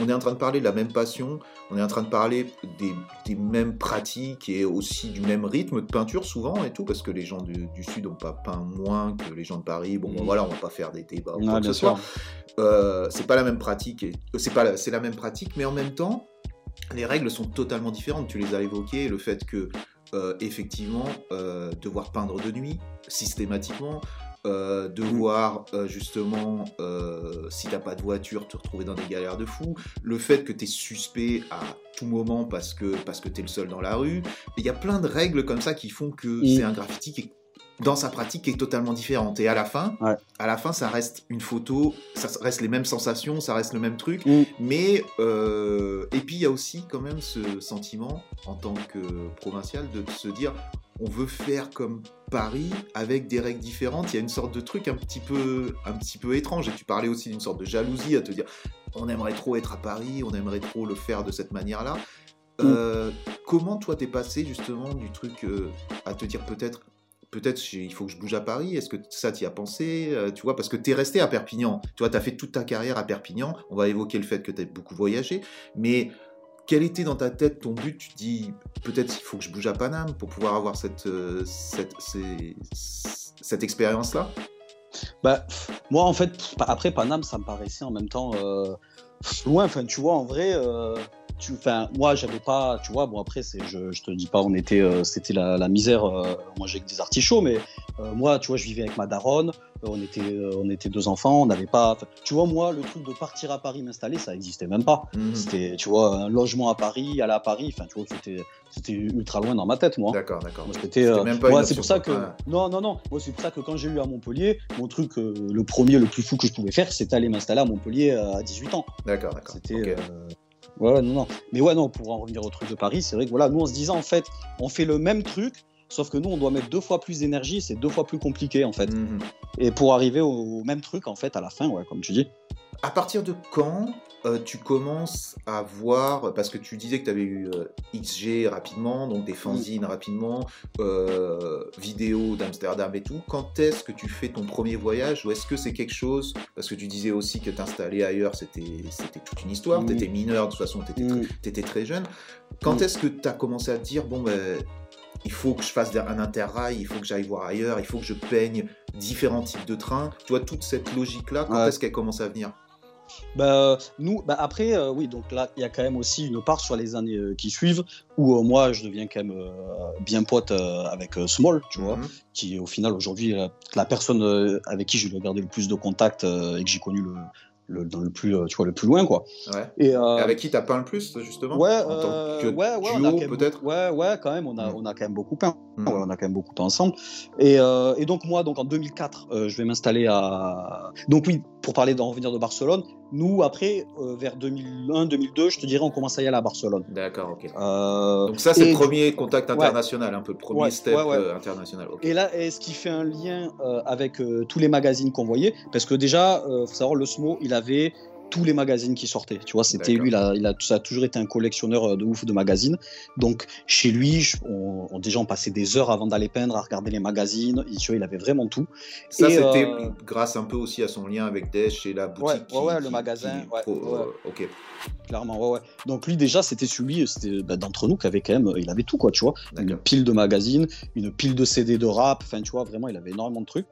on est en train de parler de la même passion, on est en train de parler des, mêmes pratiques et aussi du même rythme de peinture souvent et tout, parce que les gens du, Sud n'ont pas peint moins que les gens de Paris. Bon, voilà, on va pas faire des débats ou quoi que ce soit. Euh, c'est pas la même pratique, c'est pas, c'est la même pratique, mais en même temps, les règles sont totalement différentes. Tu les as évoquées, le fait que euh, effectivement euh, devoir peindre de nuit systématiquement, euh, devoir justement, si t'as pas de voiture, te retrouver dans des galères de fou, le fait que tu es suspect à tout moment parce que, parce que tu es le seul dans la rue. Il y a plein de règles comme ça qui font que c'est un graffiti qui est dans sa pratique est totalement différente. Et à la fin, à la fin, ça reste une photo, ça reste les mêmes sensations, ça reste le même truc. Mm. Mais euh, et puis il y a aussi quand même ce sentiment en tant que provincial de se dire, on veut faire comme Paris avec des règles différentes. Il y a une sorte de truc un petit peu, un petit peu étrange. Et tu parlais aussi d'une sorte de jalousie à te dire, on aimerait trop être à Paris, on aimerait trop le faire de cette manière-là. Mm. Euh, comment toi t'es passé justement du truc euh, à te dire peut-être peut-être il faut que je bouge à Paris. Est-ce que ça t'y as pensé euh, Tu vois, parce que tu es resté à Perpignan. Tu vois, tu as fait toute ta carrière à Perpignan. On va évoquer le fait que tu as beaucoup voyagé. Mais quel était dans ta tête ton but? Tu dis peut-être il faut que je bouge à Paname pour pouvoir avoir cette, euh, cette, cette expérience-là? Bah, Moi, en fait, après Paname, ça me paraissait en même temps euh, loin. Enfin, tu vois, en vrai tu, enfin, moi, j'avais pas, tu vois, bon après, c'est, je, je te dis pas, on était, euh, c'était la, la, misère. Euh, moi, j'ai que des artichauts, mais euh, moi, tu vois, je vivais avec ma daronne. on était, on était deux enfants, on n'avait pas. Tu vois, moi, le truc de partir à Paris, m'installer, ça existait même pas. Mhm. C'était, tu vois, un logement à Paris, aller à Paris. Enfin, tu vois, c'était, c'était ultra loin dans ma tête, moi. D'accord, d'accord. C'était, ouais, c'est pour ça que, non, non, non. Moi, c'est pour ça que quand j'ai eu à Montpellier, mon truc, le premier, le plus fou que je pouvais faire, c'était aller m'installer à Montpellier à 18 ans. D'accord, d'accord. C'était. Ouais, non, non. Mais ouais, non, pour en revenir au truc de Paris, c'est vrai que voilà, nous on se disait en fait, on fait le même truc, sauf que nous on doit mettre deux fois plus d'énergie, c'est deux fois plus compliqué en fait. Mhm. Et pour arriver au, même truc en fait à la fin, ouais, comme tu dis. À partir de quand euh, tu commences à voir, parce que tu disais que tu avais eu euh, XG rapidement, donc des fanzines rapidement, euh, vidéos d'Amsterdam et tout, quand est-ce que tu fais ton premier voyage ou est-ce que c'est quelque chose, parce que tu disais aussi que t'installer ailleurs c'était toute une histoire, tu étais mineur, de toute façon tu étais, très jeune, quand est-ce que tu as commencé à te dire, bon ben il faut que je fasse un interrail, il faut que j'aille voir ailleurs, il faut que je peigne différents types de trains? Tu vois, toute cette logique-là, quand est-ce qu'elle commence à venir? Bah, nous, bah après, euh, oui, donc là, il y a quand même aussi une part sur les années euh, qui suivent où euh, moi, je deviens quand même bien pote avec Small, tu vois, mhm. qui au final aujourd'hui la personne avec qui je vais garder le plus de contact et que j'ai connu le, le, dans le plus, tu vois, le plus loin, quoi. Ouais. Et, avec qui t'as peint le plus, justement? Ouais, en tant que ouais, ouais, peut-être? Ouais, ouais, quand même, on a, mhm. on a quand même beaucoup peint. Mhm. on a quand même beaucoup peint ensemble. Et, et donc moi, donc en 2004, je vais m'installer à. Donc oui, pour parler d'en revenir de Barcelone, nous, après, euh, vers 2001-2002, je te dirais, on commence à y aller à Barcelone. D'accord, ok. Euh, Donc ça, c'est le premier contact international, un peu le premier step euh, international. Et là, est-ce qui fait un lien avec tous les magazines qu'on voyait Parce que déjà, il faut savoir, le SMO, il avait tous les magazines qui sortaient. Tu vois, c'était lui, il a, il a, ça a toujours été un collectionneur euh, de ouf de magazines. Donc, chez lui, je- on, on- déjà, on passait des heures avant d'aller peindre à regarder les magazines. Il, tu vois, il avait vraiment tout. Ça, Et, c'était euh, grâce un peu aussi à son lien avec Dash et la boutique. Ouais, qui- ouais, ouais, le magasin, qui ouais, pro- ouais. euh, ok, Clairement, ouais, ouais. Donc, lui, déjà, c'était celui c'était, bah, d'entre nous qui avait quand même, il avait tout, quoi, tu vois. Une pile de magazines, une pile de CD de rap, enfin, tu vois, vraiment, il avait énormément de trucs.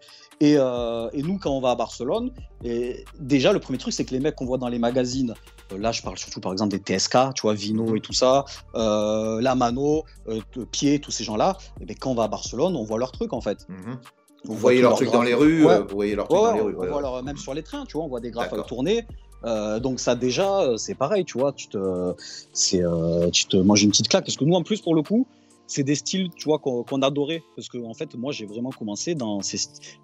Et, euh, et nous, quand on va à Barcelone, et déjà, le premier truc, c'est que les mecs qu'on voit dans les magazines, euh, là, je parle surtout, par exemple, des TSK, tu vois, Vino et tout ça, euh, La Mano, euh, Pied, tous ces gens-là, et ben, quand on va à Barcelone, on voit leurs trucs, en fait. Mhm. Vous voyez leurs trucs dans les rues, vous voyez leurs trucs Ouais, dans les rues. on voit leur- même sur les trains, tu vois, on voit des graphes. Euh, donc ça déjà, c'est pareil, tu vois, tu te, c'est, euh, tu te manges une petite claque. Parce que nous, en plus, pour le coup, c'est des styles, tu vois, qu'on adorait. Parce que en fait, moi, j'ai vraiment commencé dans, ces,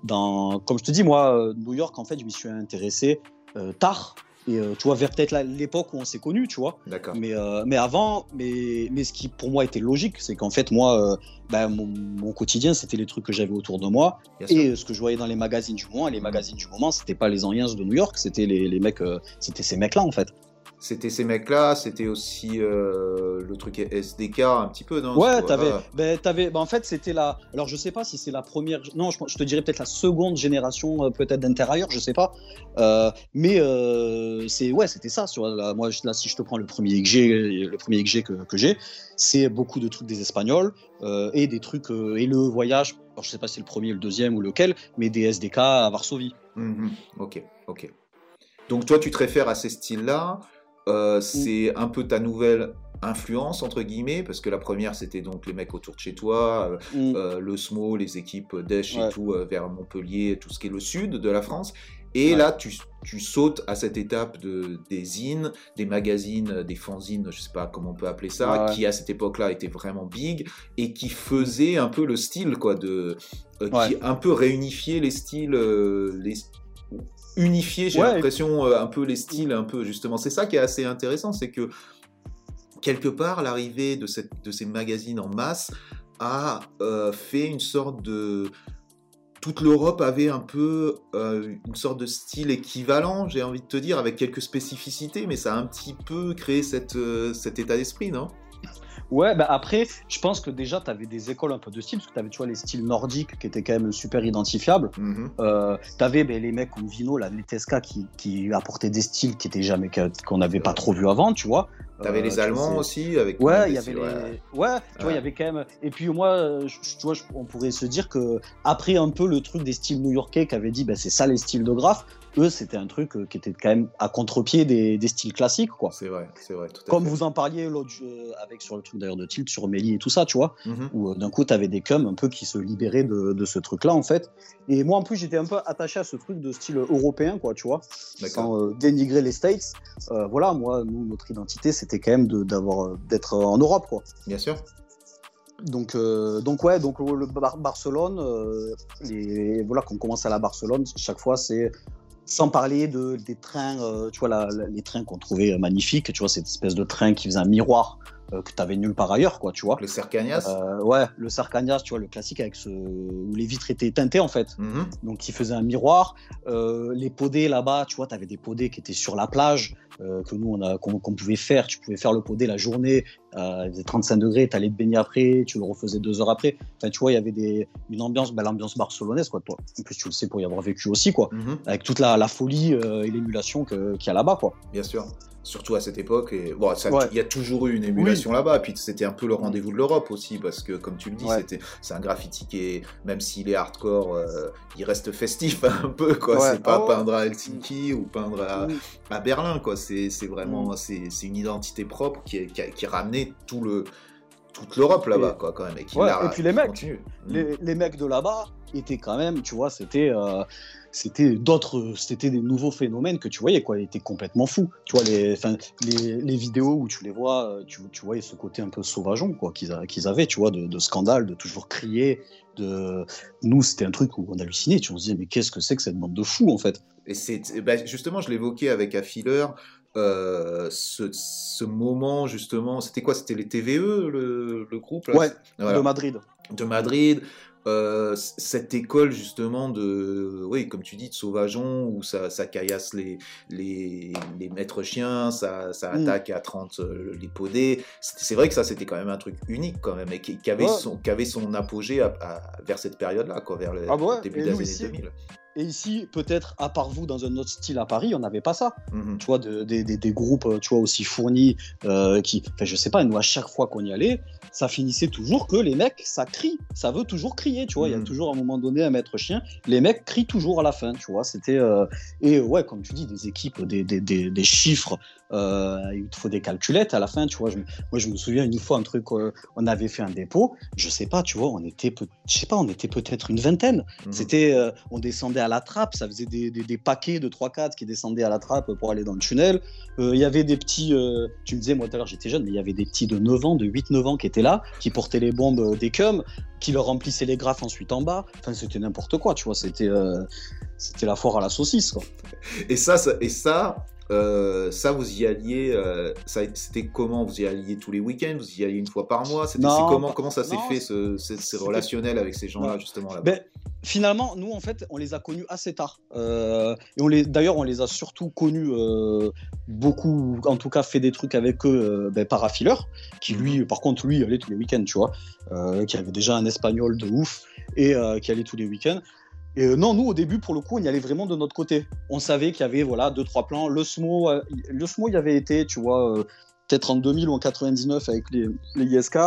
dans, comme je te dis, moi, euh, New York, en fait, je m'y suis intéressé euh, tard. Et euh, tu vois, vers peut-être l'époque où on s'est connus, tu vois. D'accord. Mais, euh, mais avant, mais, mais ce qui pour moi était logique, c'est qu'en fait, moi, ben, mon, mon quotidien, c'était les trucs que j'avais autour de moi. Et ce que je voyais dans les magazines du moment, et les magazines du moment, c'était pas les Anciens de New York, c'était les, les mecs, c'était ces mecs-là en fait. C'était ces mecs-là, c'était aussi euh, le truc SDK un petit peu, non? Ouais, t'avais, ben, t'avais, ben, en fait, c'était la. Alors, je sais pas si c'est la première. Non, je, je te dirais peut-être la seconde génération, euh, peut-être d'intérieur, je sais pas. Euh, mais euh, c'est, ouais, c'était ça. Sur la- moi, là, si je te prends le premier que j'ai, le premier que j'ai que, que j'ai, c'est beaucoup de trucs des Espagnols et des trucs et le voyage. Alors, je sais pas si c'est le premier, le deuxième ou lequel, mais des SDK à Varsovie. mhm. Ok, ok. Donc toi, tu te réfères à ces styles-là. Euh, c'est un peu ta nouvelle influence entre guillemets parce que la première c'était donc les mecs autour de chez toi, euh, Mm. euh, le SMO, les équipes Dash et tout euh, vers Montpellier, tout ce qui est le sud de la France. Et Ouais. là, tu, tu sautes à cette étape de, des zines, des magazines, des fanzines, je sais pas comment on peut appeler ça, Ouais, qui à cette époque-là étaient vraiment big et qui faisaient un peu le style, quoi, de, euh, qui un peu réunifiait les styles, les unifier, j'ai Ouais. l'impression, euh, un peu les styles, un peu justement. C'est ça qui est assez intéressant, c'est que quelque part, l'arrivée de, cette, de ces magazines en masse a euh, fait une sorte de... Toute l'Europe avait un peu euh, une sorte de style équivalent, j'ai envie de te dire, avec quelques spécificités, mais ça a un petit peu créé cette, euh, cet état d'esprit, non? Ouais, bah après, je pense que déjà, tu avais des écoles un peu de style, parce que tu avais, tu vois, les styles nordiques qui étaient quand même super identifiables. Mhm. Euh, tu avais les mecs comme Vino, la Teska, qui, qui apportaient des styles qui étaient jamais, qu'on n'avait pas trop vu avant, tu vois. T'avais Euh, les Allemands aussi avec Ouais, il y avait styles, les. ouais. Ouais, tu vois, il y avait quand même. Et puis moi, je- tu vois, je- on pourrait se dire que après un peu le truc des styles new-yorkais qui avait dit, bah, c'est ça les styles de graphe. Eux, c'était un truc euh, qui était quand même à contre-pied des, des styles classiques, quoi. C'est vrai, c'est vrai, tout à Comme fait. vous en parliez l'autre jeu avec sur le truc d'ailleurs de Tilt sur Méli et tout ça, tu vois Mhm. où euh, d'un coup, tu avais des cums un peu qui se libéraient de, de ce truc-là, en fait. Et moi, en plus, j'étais un peu attaché à ce truc de style européen, quoi, tu vois, sans euh, dénigrer les States. Euh, voilà, moi, nous, notre identité, c'était quand même d'avoir, euh, d'être en Europe, quoi. Bien sûr. Donc, euh, donc ouais, donc le Bar- Barcelone, euh, les, voilà, quand on commence à la Barcelone, chaque fois, c'est sans parler de, des trains, euh, tu vois, les trains qu'on trouvait euh, magnifiques, tu vois, cette espèce de train qui faisait un miroir euh, que tu avais nulle part ailleurs, quoi, tu vois. Le Cercanias. Euh, ouais, le Sarcanias, tu vois, le classique avec ce où les vitres étaient teintées en fait, Mhm. donc qui faisait un miroir. Euh, les podés là-bas, tu vois, tu avais des podés qui étaient sur la plage euh, que nous on a qu'on pouvait faire. Tu pouvais faire le podé la journée, euh, il faisait 35 degrés, tu allais te baigner après, tu le refaisais deux heures après. Enfin, tu vois, il y avait des, une ambiance, bah, l'ambiance barcelonaise quoi. Toi, en plus tu le sais pour y avoir vécu aussi quoi, Mhm. avec toute la, la folie et l'émulation qu'il y a là-bas quoi. Bien sûr. Surtout à cette époque. Et... Bon, ça- il Ouais. y a toujours eu une émulation là-bas. Puis c'était un peu le rendez-vous de l'Europe aussi. Parce que, comme tu le dis, Ouais. c'était, c'est un graffiti qui est, même s'il est hardcore, euh, il reste festif un peu. Quoi. Ouais. C'est pas ouais. peindre à Helsinki ou peindre à, Oui. à Berlin. Quoi. C'est, c'est vraiment Mm. c'est, c'est une identité propre qui, est- qui, a, qui a ramené tout le, toute l'Europe là-bas, Et- quoi, quand même. Et, qui Ouais, et puis les mecs. Mm. les, les mecs de là-bas étaient quand même, tu vois, c'était euh, c'était d'autres, c'était des nouveaux phénomènes que tu voyais, quoi. Ils étaient complètement fous. Tu vois, les, les, les vidéos où tu les vois, euh, tu, tu voyais ce côté un peu sauvageon, quoi, qu'ils avaient, tu vois, de, de scandale, de toujours crier. De... Nous, c'était un truc où on hallucinait. Tu on se disait, mais qu'est-ce que c'est que cette bande de fous, en fait? Et c'est et ben, justement, je l'évoquais avec Affiller. euh, ce, ce moment justement, c'était quoi? C'était les TVE, le, le groupe là? Ouais, Voilà. de Madrid. de Madrid, euh, cette école justement de, oui, comme tu dis, de sauvageon, où ça, ça caillasse les, les, les maîtres chiens, ça, ça Mm. attaque à 30 euh, les podés. C'est vrai que ça, c'était quand même un truc unique quand même, et qui, qui avait, Ouais. son, qui avait son apogée à- à- vers cette période-là, quoi, vers le Ah bah ouais, début des années ici- 2000. Et ici, peut-être, à part vous, dans un autre style à Paris, on n'avait pas ça. Mhm. Tu vois, de- des- groupes, euh, tu vois, aussi fournis, euh, qui, enfin, je sais pas, nous, à chaque fois qu'on y allait, ça finissait toujours que les mecs, ça crie, ça veut toujours crier, tu vois. Il y a Mhm. toujours, à un moment donné, un maître chien. Les mecs crient toujours à la fin, tu vois. C'était, euh, et ouais, comme tu dis, des équipes, des, des, des, des chiffres, euh, il te faut des calculettes à la fin, tu vois. Je, moi, je me souviens une fois, un truc, euh, on avait fait un dépôt, je sais pas, tu vois, on était, je sais pas, on était peut-être une vingtaine. Mhm. C'était, euh, on descendait à la trappe, ça faisait des, des- des paquets de 3-4 qui descendaient à la trappe pour aller dans le tunnel. Il y avait des petits, tu me disais, moi tout à l'heure j'étais jeune, mais il y avait des petits de 9 ans, de 8-9 ans qui étaient là, qui portaient les bombes des cums, qui leur remplissaient les graphes ensuite en bas. Enfin, c'était n'importe quoi, tu vois, c'était c'était la foire à la saucisse, quoi. Et ça, ça- et ça, euh, ça vous y alliez, euh, c'était comment Vous y alliez tous les week-ends? Vous y alliez une fois par mois? C'était comment, comment ça s'est fait, ce, relationnels avec ces gens-là, justement là Ben, finalement, nous, en fait, on les a connus assez tard. Euh, et on les, d'ailleurs, on les a surtout connus beaucoup, en tout cas, fait des trucs avec eux ben, par affileur, qui lui, par contre, lui, allait tous les week-ends, tu vois, qui avait déjà un espagnol de ouf et qui allait tous les week-ends. Et euh, non, nous, au début, pour le coup, on y allait vraiment de notre côté. On savait qu'il y avait, voilà, deux, trois plans. Le SMO, euh, le SMO, il y avait été, tu vois, euh, peut-être en 2000 ou en 99 avec les, les ISK.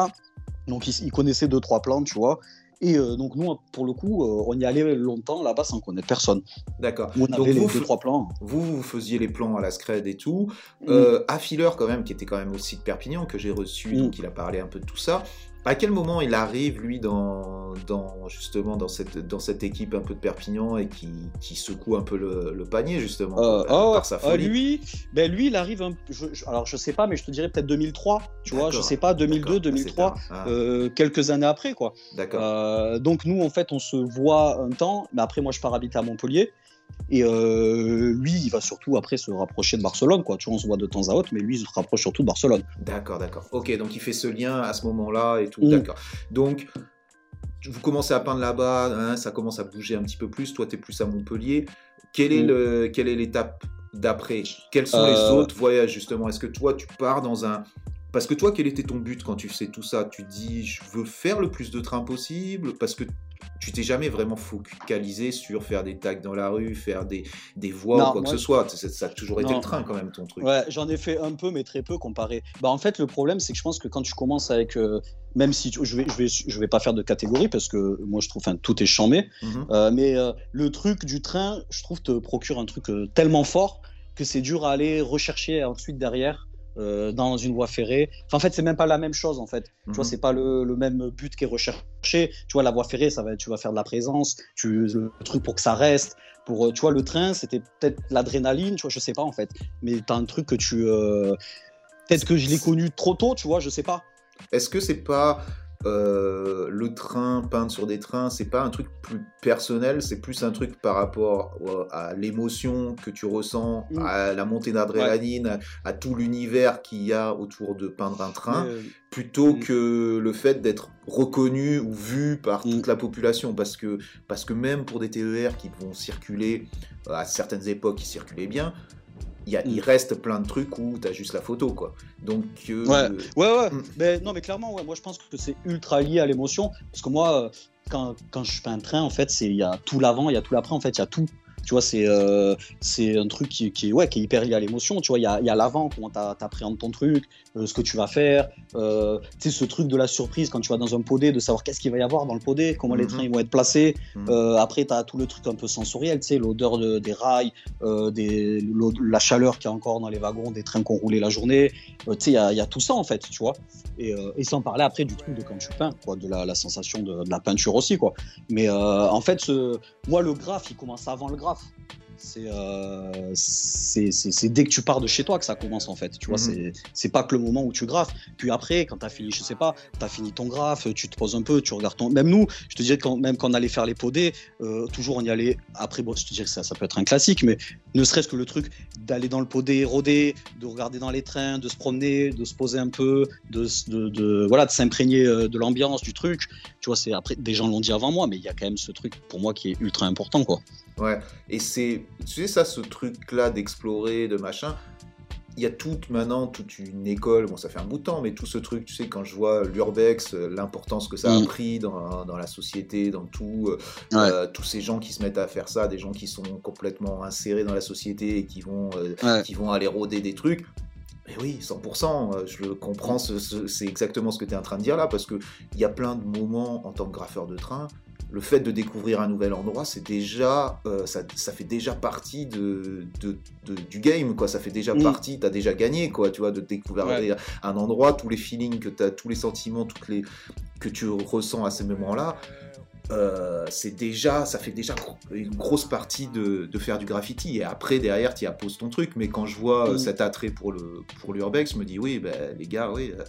Donc, ils, ils connaissaient deux, trois plans, tu vois. Et donc, nous, pour le coup, on y allait longtemps là-bas sans connaître personne. D'accord. On Donc, avait les vous, deux, trois plans. vous, vous faisiez les plans à la scred et tout. Mm. Euh, Affileur, quand même, qui était quand même aussi de Perpignan, que j'ai reçu, donc il a parlé un peu de tout ça. À quel moment il arrive, lui, dans, dans justement dans cette, dans cette équipe un peu de Perpignan et qui, qui secoue un peu le, le panier, justement, Euh, par, oh, par sa euh, folie lui, ben lui, il arrive. Un, je, je- alors, je sais pas, mais je te dirais peut-être 2003. Tu vois, je sais pas, 2002, D'accord, 2003, assez tard. Ah, euh, quelques années après, quoi. D'accord. Euh, donc nous, en fait, on se voit un temps, mais après, moi, je pars habiter à Montpellier. Et euh, lui, il va surtout après se rapprocher de Barcelone, quoi. Tu vois, on se voit de temps à autre, mais lui, il se rapproche surtout de Barcelone. D'accord, d'accord. Ok, donc il fait ce lien à ce moment-là et tout. Mm. D'accord. Donc, vous commencez à peindre là-bas, hein, ça commence à bouger un petit peu plus. Toi, tu es plus à Montpellier. Quelle est Mm. le, quelle est l'étape d'après? Quels sont les Euh, autres voyages justement? Est-ce que toi, tu pars dans un parce que toi, quel était ton but quand tu faisais tout ça? Tu dis, je veux faire le plus de trains possible parce que tu t'es jamais vraiment focalisé sur faire des tags dans la rue, faire des, des voies Non, ou quoi que ce soit. Ça, ça a toujours été le train quand même, ton truc. Ouais, j'en ai fait un peu, mais très peu comparé. Bah, en fait, le problème, c'est que je pense que quand tu commences avec. euh, même si tu- je vais, je vais, je vais pas faire de catégorie parce que moi, je trouve, enfin, tout est chambé. Mhm. Euh, mais euh, le truc du train, je trouve, te procure un truc tellement fort que c'est dur à aller rechercher ensuite derrière euh, dans une voie ferrée. Enfin, en fait, c'est même pas la même chose en fait. Tu vois, Mhm. c'est pas le, le même but qui est recherché. Tu vois, la voie ferrée, ça va, tu vas faire de la présence, tu, le truc pour que ça reste. Pour, euh, tu vois, le train, c'était peut-être l'adrénaline, tu vois, je sais pas en fait. Mais t'as un truc que tu. euh, Peut-être que je l'ai connu trop tôt, tu vois, je sais pas. Est-ce que c'est pas euh, le train peindre sur des trains, c'est pas un truc plus personnel, c'est plus un truc par rapport euh, à l'émotion que tu ressens, Mm. à la montée d'adrénaline, à, à tout l'univers qu'il y a autour de peindre un train, euh, plutôt Mm. que le fait d'être reconnu ou vu par Mm. toute la population, parce que parce que même pour des TER qui vont circuler euh, à certaines époques, ils circulaient bien. Il, y a, il Mm. reste plein de trucs où tu as juste la photo, quoi. Donc, euh, Ouais. Ouais, ouais. Mm. Mais, non, mais clairement, ouais, moi je pense que c'est ultra lié à l'émotion. Parce que moi, euh, quand, quand je fais un train, en fait, il y a tout l'avant, il y a tout l'après, en fait, il y a tout. Tu vois, c'est euh, c'est un truc qui, qui, est- ouais, qui est hyper lié à l'émotion. Tu vois, il y a, y a l'avant, comment t'a- t'appréhendes ton truc, euh, ce que tu vas faire. Euh, tu sais, ce truc de la surprise quand tu vas dans un podé, de savoir qu'est-ce qu'il va y avoir dans le podé, comment les Mhm. trains ils vont être placés. Mhm. Euh, après, tu as tout le truc un peu sensoriel, tu sais, l'odeur de- des rails, des, la chaleur qu'il y a encore dans les wagons, des trains qu'on roulait la journée. Tu sais, il y y a tout ça, en fait, tu vois. Et, et sans parler après du truc de quand tu peins, quoi, de la, la sensation de, de la peinture aussi, quoi. Mais en fait, ce- moi, le graphe, il commence avant le graphe. off. C'est euh, dès que tu pars de chez toi que ça commence en fait. Tu vois, Mhm. c'est c'est pas que le moment où tu graphes. Puis après, quand tu as fini, je sais pas, tu as fini ton graphe, tu te poses un peu, tu regardes ton. Même nous, je te disais, quand, même quand on allait faire les podés, euh, toujours on y allait. Après, bon, je te dirais que ça, ça peut être un classique, mais ne serait-ce que le truc d'aller dans le podé, rôder, de regarder dans les trains, de se promener, de se poser un peu, de, de, de- voilà, de s'imprégner euh, de l'ambiance, du truc. Tu vois, c'est après, des gens l'ont dit avant moi, mais il y a quand même ce truc pour moi qui est ultra important, quoi. Ouais, et c'est, tu sais, ça, ce truc-là d'explorer, de machin, il y a toute maintenant, toute une école, bon, ça fait un bout de temps, mais tout ce truc, tu sais, quand je vois l'urbex, euh, l'importance que ça a Mm. pris dans, dans la société, dans tout, euh, Ouais. euh, tous ces gens qui se mettent à faire ça, des gens qui sont complètement insérés dans la société et qui vont, euh, Ouais. qui vont aller rôder des trucs. Mais oui, 100%, euh, je le comprends, ce- ce- c'est exactement ce que tu es en train de dire là, parce qu'il y a plein de moments en tant que graffeur de train, le fait de découvrir un nouvel endroit, c'est déjà, euh, ça, ça fait déjà partie de, de- de- du game, quoi. Ça fait déjà Mm. partie, t'as déjà gagné, quoi, tu vois, de découvrir Ouais. un endroit, tous les feelings que t'as, tous les sentiments, toutes les que tu ressens à ces moments-là. euh, c'est déjà, ça fait déjà une grosse partie de, de faire du graffiti. Et après, derrière, tu y apposes ton truc. Mais quand je vois euh, Mm. cet attrait pour le pour l'urbex, je me dis oui, ben les gars, oui, euh,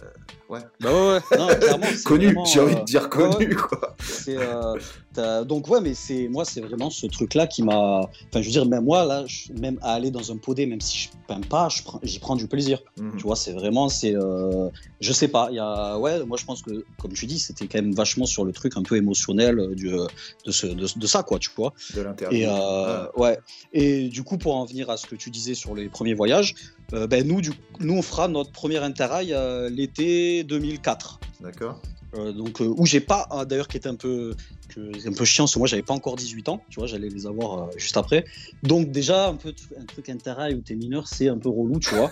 Bah ouais, ouais. Non, clairement, c'est connu. vraiment, J'ai envie euh, de dire ouais, connu, ouais. quoi. C'est, euh, donc ouais, mais c'est moi, c'est vraiment ce truc-là qui m'a. Enfin, je veux dire, même moi là, je- même à aller dans un podé, même si je peins pas, je prends- j'y prends du plaisir. Mhm. Tu vois, c'est vraiment, c'est, euh, je sais pas. Il y a, ouais, moi je pense que, comme tu dis, c'était quand même vachement sur le truc un peu émotionnel euh, du, euh, de, ce, de, de ça, quoi, tu vois. De l'interview. Et euh, Ah, ouais. Et du coup, pour en venir à ce que tu disais sur les premiers voyages, euh, ben nous, du, nous, on fera notre premier interrail euh, l'été 2004. D'accord. Euh, donc où j'ai pas ah, d'ailleurs qui était un peu que, un peu chiant parce que moi j'avais pas encore 18 ans tu vois j'allais les avoir euh, juste après donc déjà un peu un truc interrail où t'es mineur c'est un peu relou tu vois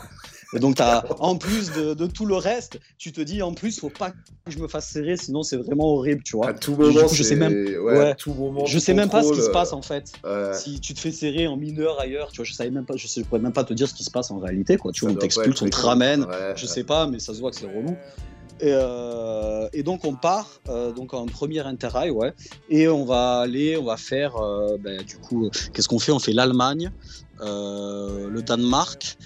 et donc t'as en plus de, de tout le reste tu te dis en plus faut pas que je me fasse serrer sinon c'est vraiment horrible tu vois À tout moment, coup, je c'est- sais même- ouais, ouais. à tout moment, je sais même pas ce qui se passe en fait euh, ouais. si tu te fais serrer en mineur ailleurs tu vois je savais même pas je, sais, je pourrais même pas te dire ce qui se passe en réalité quoi tu vois on être on te ramène je sais pas, mais ça se voit que c'est relou. Et, euh, et donc on part euh, donc en premier interrail, ouais. Et on va aller, on va faire, euh, ben, du coup, qu'est-ce qu'on fait? On fait l'Allemagne, le Danemark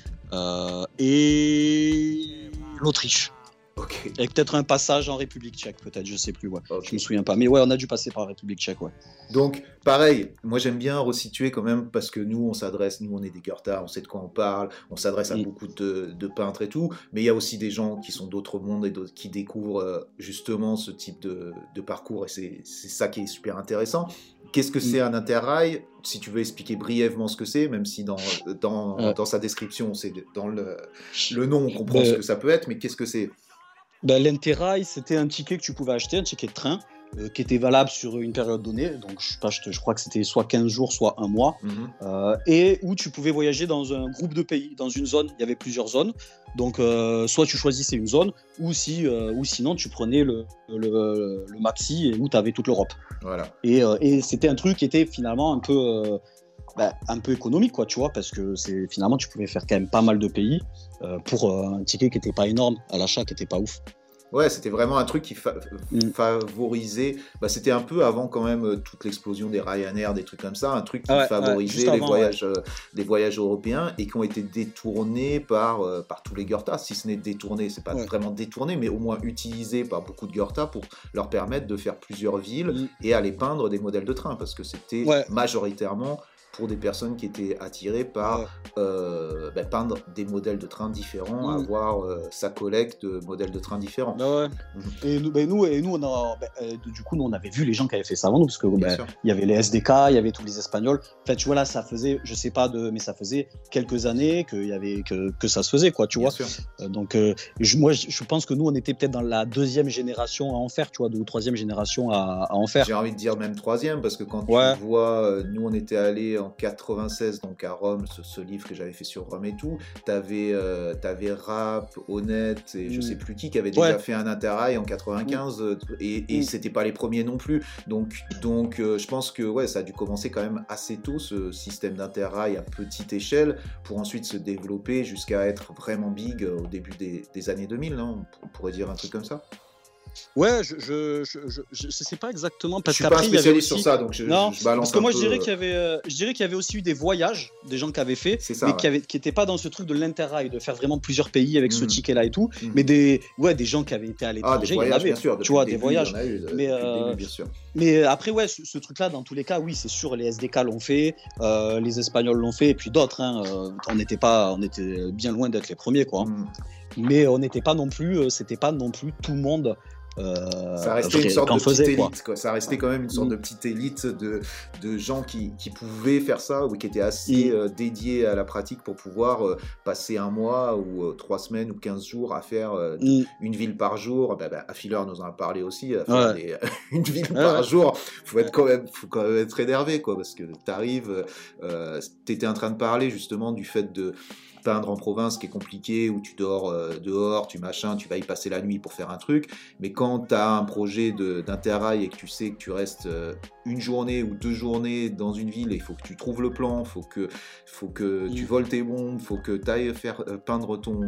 et l'Autriche. Ok. Avec peut-être un passage en République tchèque, peut-être, je sais plus, ouais. ok. Je me souviens pas. Mais ouais, on a dû passer par la République tchèque, ouais. Donc, pareil, moi j'aime bien resituer quand même parce que nous on s'adresse, nous on est des Goethe, on sait de quoi on parle, on s'adresse à Mm. beaucoup de, de peintres et tout, mais il y a aussi des gens qui sont d'autres mondes et qui découvrent euh, justement ce type de, de parcours et c'est ça qui est super intéressant. Qu'est-ce que Mm. c'est un interrail? Si tu veux expliquer brièvement ce que c'est, même si dans, dans, Ouais. dans sa description, c'est dans le, le nom, on comprend ce que ça peut être, mais qu'est-ce que c'est? Ben, L'Interrail, c'était un ticket que tu pouvais acheter, un ticket de train, euh, qui était valable sur une période donnée. Donc, je, sais pas, je, te- je crois que c'était soit 15 jours, soit un mois. Mhm. Euh, et où tu pouvais voyager dans un groupe de pays, dans une zone. Il y avait plusieurs zones. Donc, euh, soit tu choisissais une zone, ou, si, ou sinon tu prenais le, le, le maxi et où tu avais toute l'Europe. Voilà. Et, et c'était un truc qui était finalement un peu, bah, un peu économique, quoi, tu vois, parce que c'est finalement tu pouvais faire quand même pas mal de pays euh, pour euh, un ticket qui n'était pas énorme à l'achat, qui n'était pas ouf. Ouais, c'était vraiment un truc qui fa- Mm. favorisait. Bah, c'était un peu avant quand même euh, toute l'explosion des Ryanair, des trucs comme ça, un truc qui ouais, favorisait les voyages, euh, les voyages européens et qui ont été détournés par euh, par tous les Goethe. Si ce n'est détournés, c'est pas vraiment détourné, mais au moins utilisé par beaucoup de Goethe pour leur permettre de faire plusieurs villes Mm. et aller peindre des modèles de train parce que c'était majoritairement pour des personnes qui étaient attirées par euh, bah, peindre des modèles de train différents, Mm. avoir euh, sa collecte de modèles de train différents. Bah ouais. Mhm. Et nous, bah nous, et nous, on a, bah, euh, du coup, nous, on avait vu les gens qui avaient fait ça avant nous, parce que il y avait les SDK, il y avait tous les Espagnols. En fait, tu vois là, ça faisait, je sais pas de, mais ça faisait quelques années que y avait que, que ça se faisait, quoi, tu Bien vois. sûr. Euh, Donc, euh, je, moi, je pense que nous, on était peut-être dans la deuxième génération à en faire, tu vois, deux ou troisième génération à, à en faire. J'ai envie de dire même troisième, parce que quand Ouais. tu vois, nous on était allés en 96 donc à Rome, ce, ce livre que j'avais fait sur Rome et tout, t'avais euh, t'avais Rap, Honnête et je Mm. sais plus qui qui avait déjà Ouais. fait un interrail en 95 euh, et, et Mm. c'était pas les premiers non plus. Donc, donc euh, je pense que ouais, ça a dû commencer quand même assez tôt ce système d'interrail à petite échelle pour ensuite se développer jusqu'à être vraiment big euh, au début des, des années 2000, non on pourrait dire un truc comme ça. Ouais, je je, je, je, je sais pas exactement Je parce suis pas un qu'après il y avait aussi sur ça, donc je, Non, je balance parce que moi je dirais euh, qu'il y avait euh, je dirais qu'il y avait aussi eu des voyages des gens qui avaient fait ça, mais ouais. qui avaient qui étaient pas dans ce truc de l'interrail de faire vraiment plusieurs pays avec ce Mhm. ticket là et tout Mhm. mais des ouais des gens qui avaient été à Ah, des l'étranger il y en avait bien sûr. tu vois des début, voyages eu, Mais, euh, début, bien sûr. mais après ouais ce, ce truc là dans tous les cas oui c'est sûr les SDK l'ont fait euh, les Espagnols l'ont fait et puis d'autres hein, on n'était pas on était bien loin d'être les premiers quoi hein. Mais on n'était pas non plus euh, c'était pas non plus tout le monde euh, Ça restait une sorte de petite faisait, quoi. élite, quoi. Ça restait quand même une sorte Mm. de petite élite de, de gens qui, qui pouvaient faire ça ou qui étaient assez Mm. euh, dédiés à la pratique pour pouvoir euh, passer un mois ou trois semaines ou 15 jours à faire Mm. une ville par jour. Bah, bah, Affileur nous en a parlé aussi. à faire Ouais. des- une ville Ouais, par jour, faut être quand même, faut quand même être énervé, quoi, parce que t'arrives, euh, t'étais en train de parler justement du fait de peindre en province qui est compliqué, où tu dors euh, dehors, tu machin, tu vas y passer la nuit pour faire un truc. Mais quand tu as un projet d'interrail et que tu sais que tu restes euh, une journée ou deux journées dans une ville il faut que tu trouves le plan, faut que, faut que tu voles tes bombes, faut que tu ailles faire euh, peindre ton,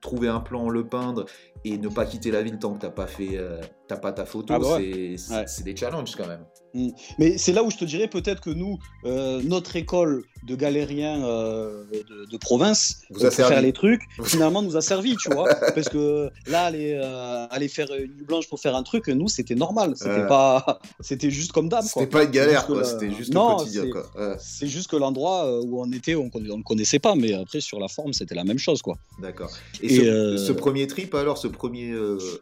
trouver un plan, le peindre et ne pas quitter la ville tant que t'as pas fait, euh, t'as pas ta photo, Ah bah c'est c'est- Ouais. c'est des challenges quand même. Mais c'est là où je te dirais peut-être que nous, euh, notre école de galériens euh, de, de province, Vous euh, a pour servi. faire les trucs, finalement nous a servi, tu vois. Parce que là, aller, euh, aller faire une nuit blanche pour faire un truc, nous, c'était normal. C'était pas, c'était juste comme d'hab. C'était pas une galère, quoi. C'était juste Non, quotidien, c'est- quoi. Ouais, C'est juste que l'endroit où on était, on ne le connaissait pas, mais après sur la forme, c'était la même chose, quoi. D'accord. Et, Et, ce, ce premier trip, alors, ce premier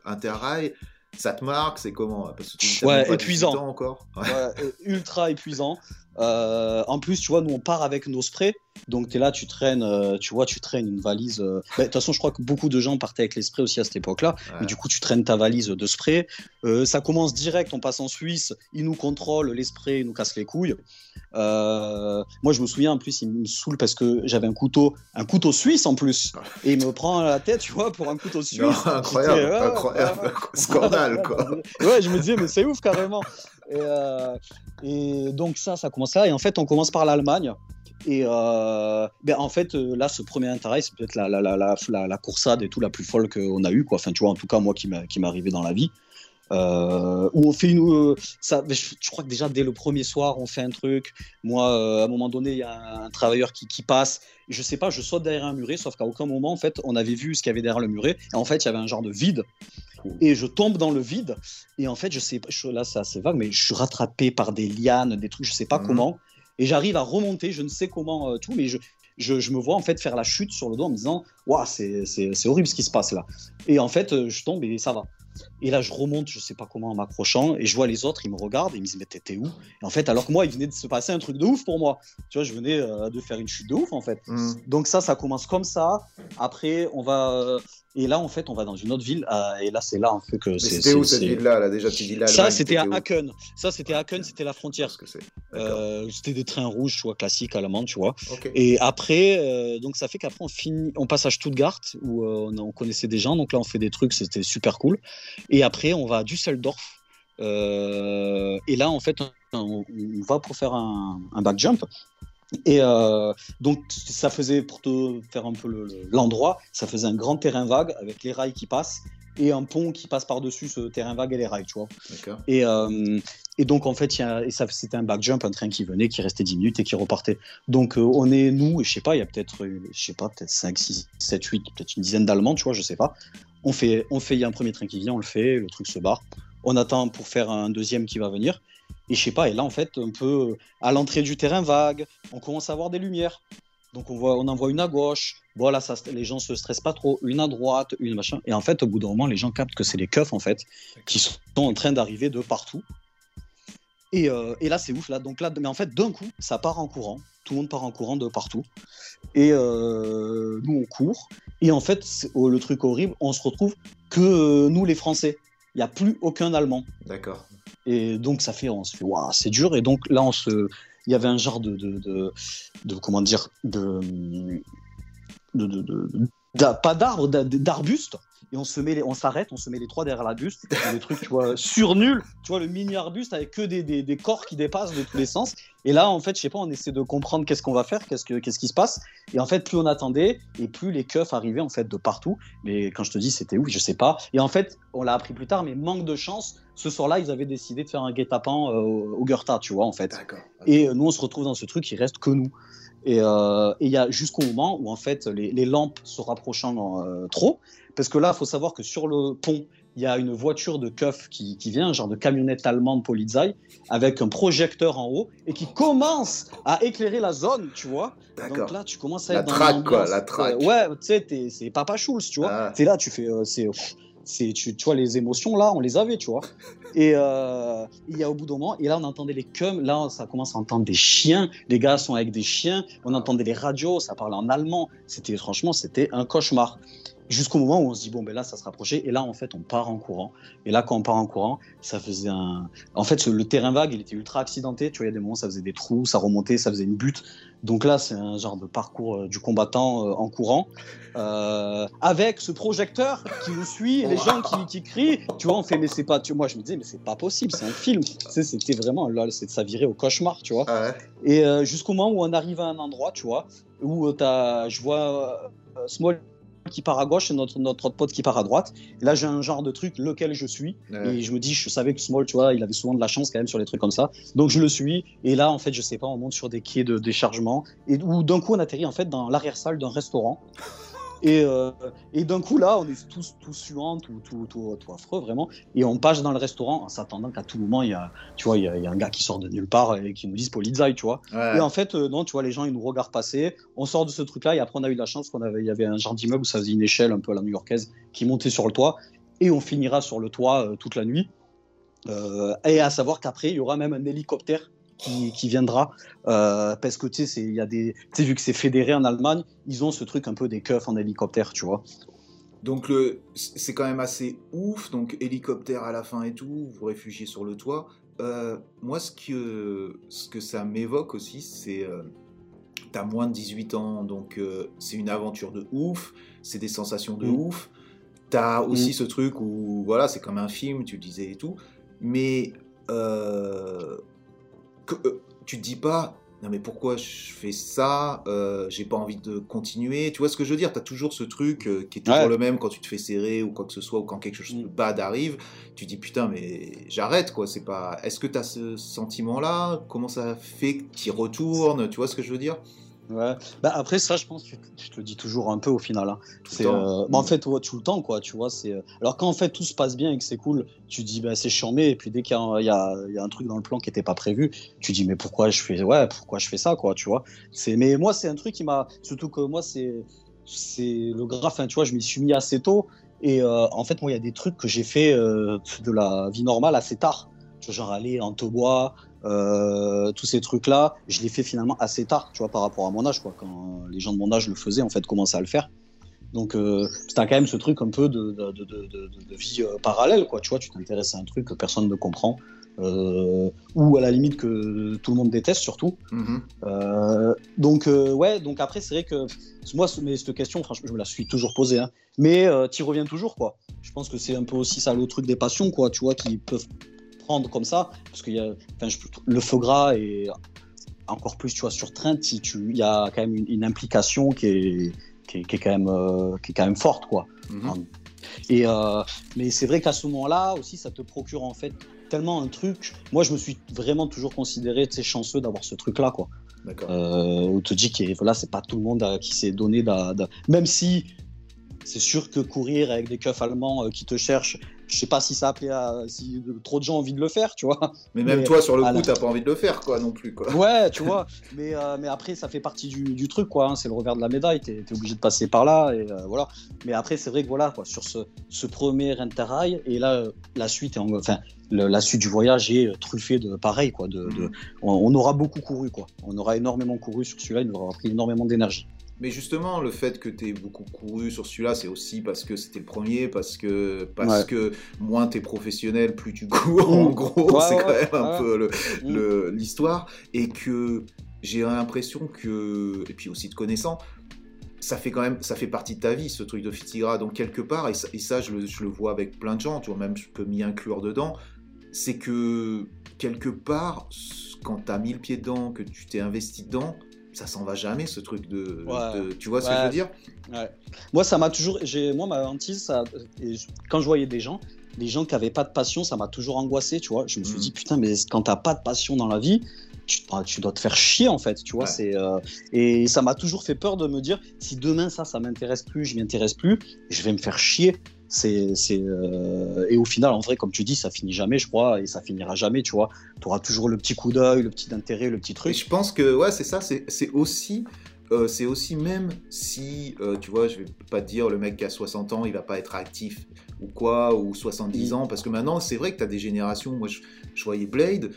interrail, ça te marque C'est comment? Parce que tu Ouais, épuisant. 18 ans encore. Ouais. Ouais, euh, ultra épuisant. Euh, en plus, tu vois, nous on part avec nos sprays, donc tu es là, tu traînes, euh, tu vois, tu traînes une valise. euh, bah, De toute façon, je crois que beaucoup de gens partaient avec les sprays aussi à cette époque-là. Ouais. Mais du coup, tu traînes ta valise de spray. Ça commence direct, on passe en Suisse, ils nous contrôlent, les sprays, ils nous cassent les couilles. Moi, je me souviens, en plus, il me saoule parce que j'avais un couteau, un couteau suisse en plus. Et il me prend la tête, tu vois, pour un couteau suisse. Non, incroyable, incroyable, scandale, quoi. Ouais, je me disais, mais c'est ouf carrément. Et, euh, et donc ça, ça commence là. Et en fait, on commence par l'Allemagne. Et euh, ben en fait, euh, là, ce premier intérêt, c'est peut-être la, la, la, la, et tout la plus folle qu'on a eue. Enfin, tu vois, en tout cas, moi qui m'est arrivé dans la vie. Euh, où on fait une. euh, ça, je, je crois que déjà dès le premier soir, on fait un truc. Moi, euh, à un moment donné, il y a un travailleur qui, qui passe. Je sais pas, je saute derrière un muret, sauf qu'à aucun moment, en fait, on avait vu ce qu'il y avait derrière le muret. Et en fait, il y avait un genre de vide. Et je tombe dans le vide. Et en fait, je sais pas, je- là, c'est assez vague, mais je suis rattrapé par des lianes, des trucs, je sais pas Mhm. comment. Et j'arrive à remonter, je ne sais comment, euh, tout, mais je, je, je me vois en fait faire la chute sur le dos en me disant Waouh, c'est horrible ce qui se passe là. Et en fait, je tombe et ça va. Et là, je remonte, je sais pas comment en m'accrochant, et je vois les autres, ils me regardent, et ils me disent Mais t'étais où? Et en fait, alors que moi, il venait de se passer un truc de ouf pour moi. Tu vois, je venais euh, de faire une chute de ouf en fait. Mm. Donc ça, ça commence comme ça. Après, on va euh, et là, en fait, on va dans une autre ville. et là, c'est là en fait que c'était où cette ville-là là, Déjà, tu dis là. Ça, c'était à Aachen. Ça, c'était à Aachen, c'était la frontière. Euh, c'était des trains rouges, tu vois, classiques allemands, tu vois. Et après, euh, donc ça fait qu'après on finit, on passe à Stuttgart où euh, on, on connaissait des gens, donc là on fait des trucs, c'était super cool. Et après on va à Düsseldorf. et là en fait on, on va pour faire un, un back jump. Et euh, donc ça faisait pour te faire un peu le- le- l'endroit, ça faisait un grand terrain vague avec les rails qui passent et un pont qui passe par dessus ce terrain vague et les rails, tu vois. Et, euh, et donc, en fait, c'était un back jump, un train qui venait, qui restait 10 minutes et qui repartait. Donc, euh, on est, nous, je sais pas, il y a peut-être, je sais pas, peut-être 5, 6, 7, 8, peut-être une dizaine d'Allemands, tu vois, je sais pas. On fait, on fait, il y a un premier train qui vient, on le fait, le truc se barre. On attend pour faire un deuxième qui va venir. Et je sais pas, et là, en fait, un peu à l'entrée du terrain vague, on commence à voir des lumières. Donc on, voit, on en voit une à gauche, voilà, ça, les gens se stressent pas trop, une à droite, une machin. Et en fait, au bout d'un moment, les gens captent que c'est les keufs, en fait, qui sont en train d'arriver de partout. Et, euh, et là, c'est ouf, là. Donc là, mais en fait, d'un coup, ça part en courant. Tout le monde part en courant de partout. Et euh, nous, on court. Et en fait, oh, le truc horrible, on se retrouve que euh, nous, les Français. Il n'y a plus aucun Allemand. D'accord. Et donc, ça fait, on se fait, waouh, c'est dur. Et donc, là, on se, il y avait un genre de, de, de, comment dire, pas d'arbre, d'a- d'arbuste. Et on se met, les- on s'arrête, on se met les trois derrière l'arbuste, et le truc, tu vois, sur nul, tu vois, le mini arbuste avec que des, des, des corps qui dépassent de tous les sens. Et là, en fait, je sais pas, on essaie de comprendre qu'est-ce qu'on va faire, qu'est-ce que, qu'est-ce qui se passe. Et en fait, plus on attendait, et plus les keufs arrivaient en fait de partout. Mais quand je te dis, c'était ouf, je sais pas. Et en fait, on l'a appris plus tard, mais manque de chance. Ce soir-là, ils avaient décidé de faire un guet-apens euh, au Goethe, tu vois, en fait. Et euh, nous, on se retrouve dans ce truc, il reste que nous. Et euh, il y a jusqu'au moment où en fait les, les lampes se rapprochant euh, trop, parce que là, il faut savoir que sur le pont, il y a une voiture de keuf qui, qui vient, un genre de camionnette allemande Polizei, avec un projecteur en haut et qui commence à éclairer la zone, tu vois. D'accord. Donc là, tu commences à La être dans traque, quoi, la traque. euh, ouais, tu sais, t'es- c'est Papa Schulz, tu vois. Ah. T'es là, tu fais, euh, c'est, c'est, tu, tu vois, les émotions là, on les avait, tu vois. Et euh, il y a au bout d'un moment, et là on entendait les cums, là ça commence à entendre des chiens, les gars sont avec des chiens, on entendait les radios, ça parlait en allemand, c'était franchement c'était un cauchemar. Jusqu'au moment où on se dit bon ben là ça se rapprochait. Et là en fait on part en courant. Et là quand on part en courant ça faisait un en fait le terrain vague il était ultra accidenté. Tu vois il y a des moments ça faisait des trous ça remontait ça faisait une butte. Donc là c'est un genre de parcours euh, du combattant euh, en courant euh, avec ce projecteur qui nous suit les gens qui, qui crient. Tu vois on fait mais c'est pas tu moi je me disais mais c'est pas possible c'est un film. Tu sais c'était vraiment là c'est ça virait au cauchemar tu vois. Ah ouais. et euh, jusqu'au moment où on arrive à un endroit, tu vois, où t'as, je vois euh, Small qui part à gauche et notre, notre autre pote qui part à droite. Là, j'ai un genre de truc, lequel je suis. Ouais. Et je me dis, je savais que Small, tu vois, il avait souvent de la chance quand même sur les trucs comme ça. Donc je le suis. Et là, en fait, je sais pas, on monte sur des quais de déchargement. Et où d'un coup, on atterrit en fait dans l'arrière-salle d'un restaurant. Et, euh, et d'un coup, là, on est tous, tous suants, tout, tout, tout, tout affreux, vraiment. Et on passe dans le restaurant en s'attendant qu'à tout moment, il y a, tu vois, il y, a, il y a un gars qui sort de nulle part et qui nous dise Polizei, tu vois. Ouais. Et en fait, euh, non, tu vois, les gens, ils nous regardent passer. On sort de ce truc-là et après, on a eu la chance qu'on avait, il y avait un genre d'immeuble où ça faisait une échelle un peu à la new-yorkaise qui montait sur le toit. Et on finira sur le toit euh, toute la nuit. Et à savoir qu'après, il y aura même un hélicoptère qui, qui viendra. euh, parce que, tu sais, il y a des. Vu que c'est fédéré en Allemagne, ils ont ce truc un peu des keufs en hélicoptère, tu vois. Donc le, c'est quand même assez ouf. Donc hélicoptère à la fin et tout, vous vous réfugiez sur le toit. Euh, moi, ce que, ce que ça m'évoque aussi, c'est euh, t'as moins de 18 ans, donc euh, c'est une aventure de ouf, c'est des sensations de Mm. ouf. T'as aussi ce truc où voilà, c'est comme un film, tu le disais et tout, mais euh, que, euh, tu te dis pas. Non mais pourquoi je fais ça euh, J'ai pas envie de continuer. Tu vois ce que je veux dire? T'as toujours ce truc euh, qui est toujours Ouais. le même quand tu te fais serrer ou quoi que ce soit ou quand quelque chose de Mm. bad arrive. Tu dis putain mais j'arrête quoi. C'est pas. Est-ce que t'as ce sentiment-là? Comment ça fait que tu retournes? Tu vois ce que je veux dire? Ouais. Bah après ça, je pense, que je te le dis toujours un peu au final. hein. C'est, euh, bah, en fait, ouais, tout le temps, quoi. Tu vois, c'est. euh, Alors quand en fait tout se passe bien et que c'est cool, tu dis bah c'est charmé. Et puis dès qu'il y a, un- il y, y a un truc dans le plan qui n'était pas prévu, tu dis mais pourquoi je fais ouais, pourquoi je fais ça, quoi. Tu vois. C'est. Mais moi, c'est un truc qui m'a. Surtout que moi, c'est c'est le graphe. hein, tu vois, je m'y suis mis assez tôt. Et euh, en fait, moi, il y a des trucs que j'ai fait euh, de la vie normale assez tard. Tu genre aller en taubois, euh, tous ces trucs-là, je les fais finalement assez tard, tu vois, par rapport à mon âge, quoi. Quand les gens de mon âge le faisaient, en fait, commençaient à le faire. Donc, euh, c'était quand même ce truc un peu de, de, de, de, de- de vie euh, parallèle, quoi. Tu vois, tu t'intéresses à un truc que personne ne comprend, euh, ou à la limite que tout le monde déteste, surtout. Mhm. Euh, donc, ouais, donc après, c'est vrai que moi, mais cette question, franchement, je me la suis toujours posée, hein. mais tu reviens toujours, quoi. Je pense que c'est un peu aussi ça le truc des passions, quoi, tu vois, qui peuvent prendre comme ça, parce y a, je- le feu gras et encore plus, tu vois, sur tu, il y a quand même une, une implication qui est, qui est, qui est quand même, euh, qui est quand même forte, quoi. Mhm. Et euh, mais c'est vrai qu'à ce moment-là aussi, ça te procure en fait tellement un truc. Moi, je me suis vraiment toujours considéré, chanceux d'avoir ce truc-là, quoi. D'accord. Euh, où te dis que voilà, c'est pas tout le monde qui s'est donné, d'a- même si c'est sûr que courir avec des keufs allemands euh, qui te cherchent, je sais pas si ça a appelé à, si trop de gens ont envie de le faire, tu vois. Mais même mais- toi sur le coup, t'as pas envie de le faire quoi non plus quoi. Ouais, tu vois. Mais, euh, mais après, ça fait partie du, du truc, quoi. hein. C'est le revers de la médaille. T'es es obligé de passer par là. Et euh, voilà. Mais après, c'est vrai que voilà, quoi, sur ce, ce premier interrail, et là, la suite, est en- enfin, le- la suite du voyage est truffée de pareil, quoi. De, de- Mhm. on, on aura beaucoup couru, quoi. On aura énormément couru sur celui-là. Il nous aura pris énormément d'énergie. Mais justement, le fait que tu aies beaucoup couru sur celui-là, c'est aussi parce que c'était le premier, parce que, parce Ouais. que moins tu es professionnel, plus tu cours, en Mm. gros, Ouais, c'est ouais, quand même un peu le- Mm. le- l'histoire. Et que j'ai l'impression que, et puis aussi te connaissant, ça fait quand même, ça fait partie de ta vie, ce truc de Fitigra. Donc, quelque part, et ça, et ça je, le, je, le, vois avec plein de gens, tu vois, même je peux m'y inclure dedans, c'est que quelque part, quand tu as mis le pied dedans, que tu t'es investi dedans, ça s'en va jamais ce truc de, Ouais. de- tu vois ce que je veux dire? Ouais. Moi, ça m'a toujours. j'ai- Moi, ma hantise, ça... quand je voyais des gens, des gens qui avaient pas de passion, ça m'a toujours angoissé, tu vois. Je me suis Mhm. dit, putain, mais quand t'as pas de passion dans la vie, tu, ah, tu dois te faire chier, en fait, tu vois. C'est, euh, Et ça m'a toujours fait peur de me dire, si demain, ça, ça m'intéresse plus, je m'y intéresse plus, je vais me faire chier. C'est, c'est, euh, Et au final, en vrai, comme tu dis, ça finit jamais, je crois, et ça finira jamais, tu vois. Tu auras toujours le petit coup d'œil, le petit intérêt, le petit Et truc. je pense que ouais, c'est ça, c'est c'est aussi, euh, c'est aussi même si, euh, tu vois, je vais pas te dire le mec qui a 60 ans, il va pas être actif ou quoi, ou 70 Mm. ans, parce que maintenant, c'est vrai que tu as des générations. Moi, je, je voyais Blade,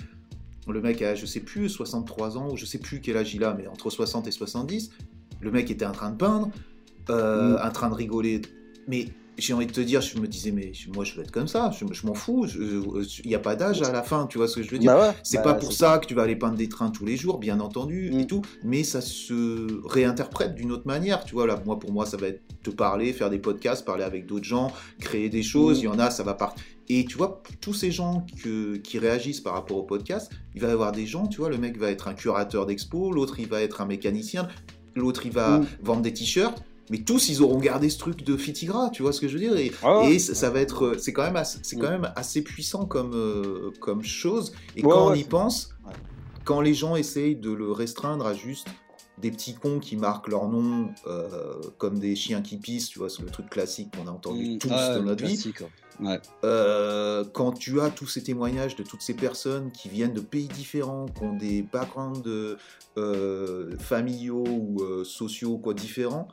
le mec a, je sais plus, 63 ans, ou je sais plus quel âge il a, mais entre 60 et 70, le mec était en train de peindre, euh, en train de rigoler. Mais j'ai envie de te dire, je me disais, mais moi, je veux être comme ça, je, je m'en fous, il n'y a pas d'âge à la fin, tu vois ce que je veux dire? Bah ouais, c'est bah, pas pour ça que tu vas aller peindre des trains tous les jours, bien entendu, Mm. et tout, mais ça se réinterprète d'une autre manière, tu vois. Là, moi, pour moi, ça va être te parler, faire des podcasts, parler avec d'autres gens, créer des choses. Mm. Il y en a, ça va partir. Et tu vois, tous ces gens que- qui réagissent par rapport au podcast, il va y avoir des gens, tu vois, le mec va être un curateur d'expo, l'autre, il va être un mécanicien, l'autre, il va Mm. vendre des t-shirts. Mais tous, ils auront gardé ce truc de Fitigra, tu vois ce que je veux dire Et, Ah et ça, ça va être, euh, c'est quand même, assez, c'est Mm. quand même assez puissant comme, euh, comme chose. Et Ouais, quand on y pense, Ouais. quand les gens essayent de le restreindre à juste des petits cons qui marquent leur nom euh, comme des chiens qui pissent, tu vois, c'est le truc classique qu'on a entendu Mm, tous ouais, dans notre vie. ouais. Euh, quand tu as tous ces témoignages de toutes ces personnes qui viennent de pays différents, qui ont des backgrounds euh, familiaux ou euh, sociaux quoi différents,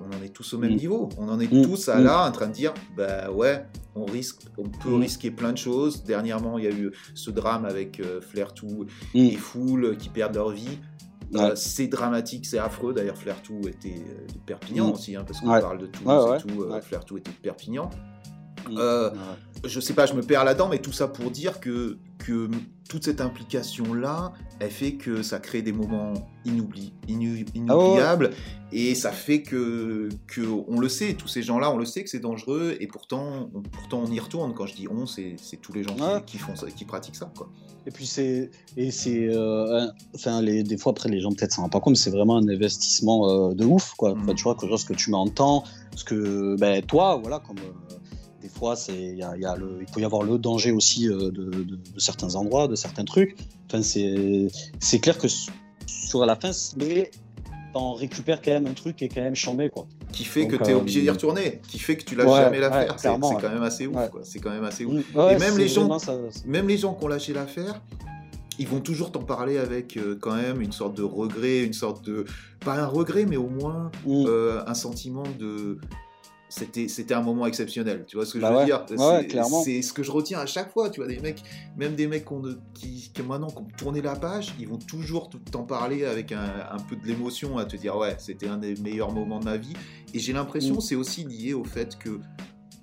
on en est tous au même Mm. niveau. On en est Mm. tous à Mm. là en train de dire, bah ouais, on risque, on peut Mm. risquer plein de choses. Dernièrement, il y a eu ce drame avec euh, Flair Tout Mm. et Foul qui perdent leur vie. Euh, c'est dramatique, c'est affreux. D'ailleurs, Flair Tout était euh, de Perpignan Mm. aussi, hein, parce qu'on Ouais. parle de tout, Ouais, tout. euh. Flair Tout était de Perpignan. Mm. Euh, je sais pas, je me perds là-dedans, mais tout ça pour dire que, toute cette implication-là, elle fait que ça crée des moments inoubli, Ah inoubliables, et ça fait que, que, on le sait, tous ces gens-là, on le sait que c'est dangereux, et pourtant on, pourtant on y retourne. Quand je dis on, c'est tous les gens qui- Ouais. qui, font ça, qui pratiquent ça, quoi. Et puis c'est et c'est euh, enfin les des fois après les gens peut-être s'en rendent pas compte mais c'est vraiment un investissement euh, de ouf quoi. Enfin, Mhm. tu vois que ce que tu m'entends, ce que ben toi voilà comme euh, des fois c'est il y a, il y a le il peut y avoir le danger aussi euh, de, de- de certains endroits, de certains trucs. Enfin c'est c'est clair que sur la fin mais t'en récupères quand même un truc qui est quand même chambé quoi. Qui fait Donc, que tu es euh, obligé d'y retourner, qui fait que tu lâches Ouais, jamais l'affaire. ouais, c'est quand même assez ouf, Ouais. quoi. C'est quand même assez ouf. Et même les gens- ça- Même les gens qui ont lâché l'affaire, ils vont toujours t'en parler avec euh, quand même une sorte de regret, une sorte de. Pas un regret, mais au moins Mm. euh, un sentiment de. C'était, c'était un moment exceptionnel, tu vois ce que Bah je veux ouais. dire? Ouais, c'est, ce que je retiens à chaque fois, tu vois, des mecs, même des mecs qui, qui maintenant qui ont tourné la page, ils vont toujours tout- t'en parler avec un, un peu de l'émotion, à te dire ouais, c'était un des meilleurs moments de ma vie. Et j'ai l'impression Mm. c'est aussi lié au fait que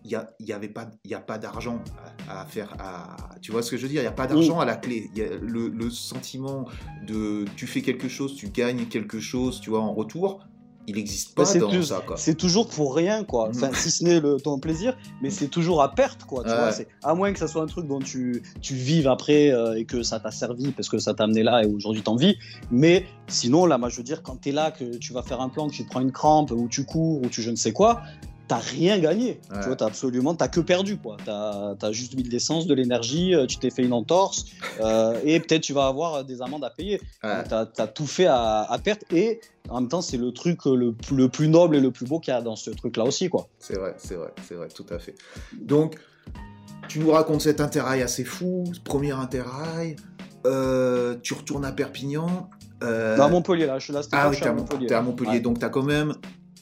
il y a, y avait pas il y a pas d'argent à, à faire à tu vois ce que je veux dire? Il y a pas d'argent à la clé y a le, le sentiment de tu fais quelque chose tu gagnes quelque chose tu vois en retour il n'existe pas Bah, c'est dans plus- ça quoi C'est toujours pour rien, quoi. Enfin, Mm. si ce n'est le, ton plaisir, mais c'est toujours à perte, quoi. Tu Ouais. vois, c'est- à moins que ça soit un truc dont tu, tu vives après euh, et que ça t'a servi parce que ça t'a amené là et aujourd'hui t'en vis. Mais sinon, là, moi, je veux dire, quand t'es là, que tu vas faire un plan, que tu te prends une crampe ou tu cours ou tu je ne sais quoi, t'as rien gagné. Ouais. Tu vois, t'as absolument, t'as que perdu, quoi. T'as as juste mis de l'essence, de l'énergie, euh, tu t'es fait une entorse euh, et peut-être tu vas avoir des amendes à payer. Ouais. T'as as tout fait à, à perte et en même temps, c'est le truc le, plus- le plus noble et le plus beau qu'il y a dans ce truc-là aussi, quoi. c'est vrai c'est vrai c'est vrai tout à fait donc tu nous racontes cet interrail assez fou ce premier interrail euh, tu retournes à Perpignan euh, Non, à Montpellier, là, je suis là, Ah oui, à à, Montpellier. t'es à Montpellier, Ouais. donc t'as quand même.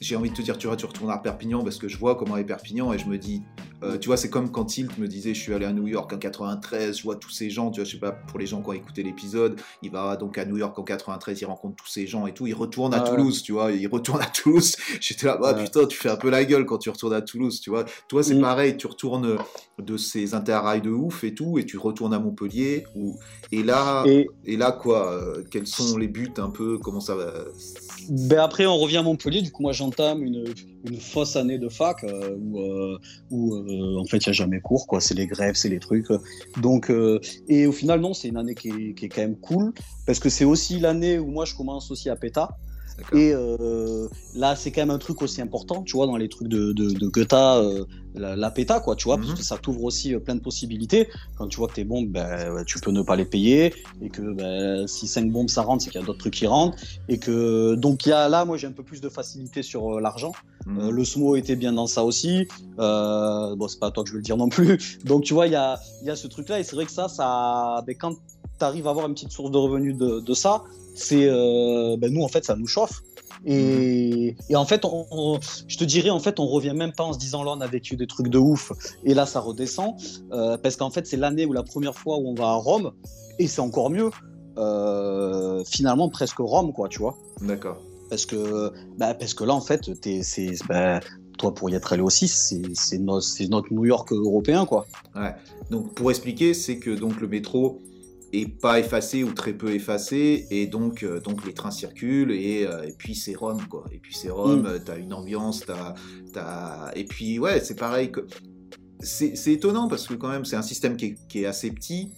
J'ai envie de te dire, tu vois, tu retournes à Perpignan parce que je vois comment est Perpignan et je me dis, Euh, tu vois, c'est comme quand Tilt me disait, je suis allé à New York en 93, je vois tous ces gens, tu vois, je sais pas, pour les gens qui ont écouté l'épisode, il va donc à New York en 93, il rencontre tous ces gens et tout, il retourne à Ah ouais. Toulouse, tu vois, il retourne à Toulouse. J'étais là, ah Ouais. putain, tu fais un peu la gueule quand tu retournes à Toulouse, tu vois. Toi, c'est Mm. pareil, tu retournes de ces interrails de ouf et tout, et tu retournes à Montpellier, ou... et là, Et et là, quoi, euh, quels sont les buts un peu, comment ça va? Ben après, on revient à Montpellier. Du coup, moi, j'entame une, une fausse année de fac euh, où, euh, où euh, en fait, il n'y a jamais cours. quoi. C'est les grèves, c'est les trucs. Donc, euh, et au final, non, c'est une année qui est, qui est quand même cool parce que c'est aussi l'année où moi, je commence aussi à PETA. Et euh, là, c'est quand même un truc aussi important, tu vois, dans les trucs de, de, de Goethe, euh, la, la PETA, quoi, tu vois, Mhm. parce que ça t'ouvre aussi euh, plein de possibilités. Quand tu vois que tes bombes, ben, tu peux ne pas les payer, et que ben, si cinq bombes ça rentre, c'est qu'il y a d'autres trucs qui rentrent, et que donc y a là, moi, j'ai un peu plus de facilité sur l'argent. Mhm. Euh, le SMO était bien dans ça aussi. Bon, c'est pas à toi que je veux le dire non plus. Donc, tu vois, il y a, y a ce truc-là. Et c'est vrai que ça, ça ben, quand tu arrives à avoir une petite source de revenus de, de ça, c'est euh, ben, nous, en fait, ça nous chauffe. Et, et en fait, on, on- je te dirais, en fait, on revient même pas en se disant là, on a vécu des trucs de ouf. Et là, ça redescend. Euh, parce qu'en fait, c'est l'année ou la première fois où on va à Rome. Et c'est encore mieux. Euh, finalement, presque Rome, quoi, tu vois D'accord. parce que bah, parce que là en fait c'est bah, toi pour y être allé aussi c'est, c'est, no- c'est notre New York européen quoi Ouais. Donc pour expliquer, c'est que donc le métro est pas effacé ou très peu effacé et donc euh, donc les trains circulent et, euh, et puis c'est Rome quoi. Et puis c'est Rome, Mm. t'as une ambiance, t'as et puis ouais c'est pareil que c'est étonnant parce que quand même c'est un système qui est, qui est assez petit.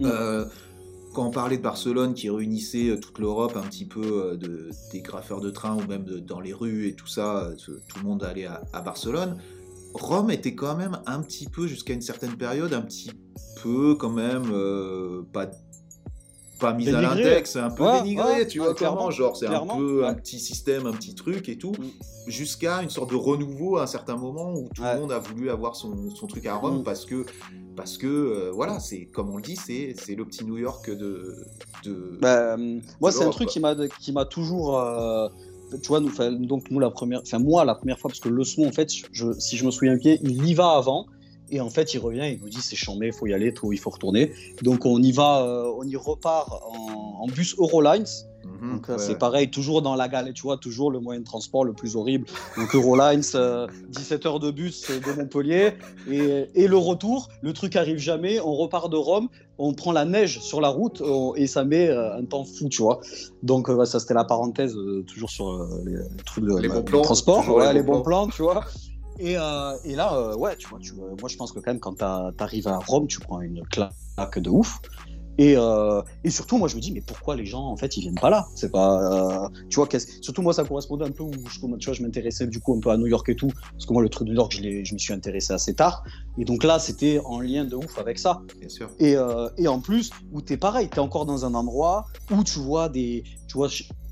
Mm. Euh, quand on parlait de Barcelone qui réunissait toute l'Europe un petit peu de, des graffeurs de train ou même de- dans les rues et tout ça, tout le monde allait à, à Barcelone. Rome était quand même un petit peu, jusqu'à une certaine période, un petit peu quand même euh, pas, pas mis à l'index, un peu Ouais, dénigré, ouais, tu ouais, vois clairement, genre c'est un peu un petit système, un petit truc et tout, Mm. jusqu'à une sorte de renouveau à un certain moment où tout le monde a voulu avoir son, son truc à Rome Mm. parce que, parce que euh, voilà, c'est comme on le dit, c'est c'est le petit New York de... de... Bah, euh, moi c'est un truc qui m'a qui m'a toujours euh, tu vois nous donc nous la première enfin moi la première fois parce que le SMO en fait je, si je me souviens bien il y va avant et en fait il revient il nous dit c'est chambé faut y aller tout il faut retourner donc on y va euh, on y repart en, en bus Eurolines Mhm, Donc euh, ouais, c'est ouais. pareil, toujours dans la galère, tu vois, toujours le moyen de transport le plus horrible. Donc Eurolines, euh, 17 heures de bus euh, de Montpellier, et, et le retour, le truc arrive jamais, on repart de Rome, on prend la neige sur la route on- et ça met euh, un temps fou, tu vois. Donc euh, ouais, ça c'était la parenthèse, euh, toujours sur euh, les, trucs de Les bons du plans, transport, ouais, les les bons bons plans, tu vois. Et, euh, et là, euh, ouais, tu vois, tu moi je pense que quand même quand t'arrives à Rome, tu prends une claque de ouf. Et, euh, et surtout, moi, je me dis, mais pourquoi les gens, en fait, ils viennent pas là? C'est pas, euh, tu vois, qu'est-ce- surtout moi, ça correspondait un peu où, je, tu vois, je m'intéressais du coup un peu à New York et tout, parce que moi, le truc de New York, je, je m'y suis intéressé assez tard. Et donc là, c'était en lien de ouf avec ça. Bien sûr. Et, euh, et en plus, où t'es pareil, t'es encore dans un endroit où tu vois des, tu vois,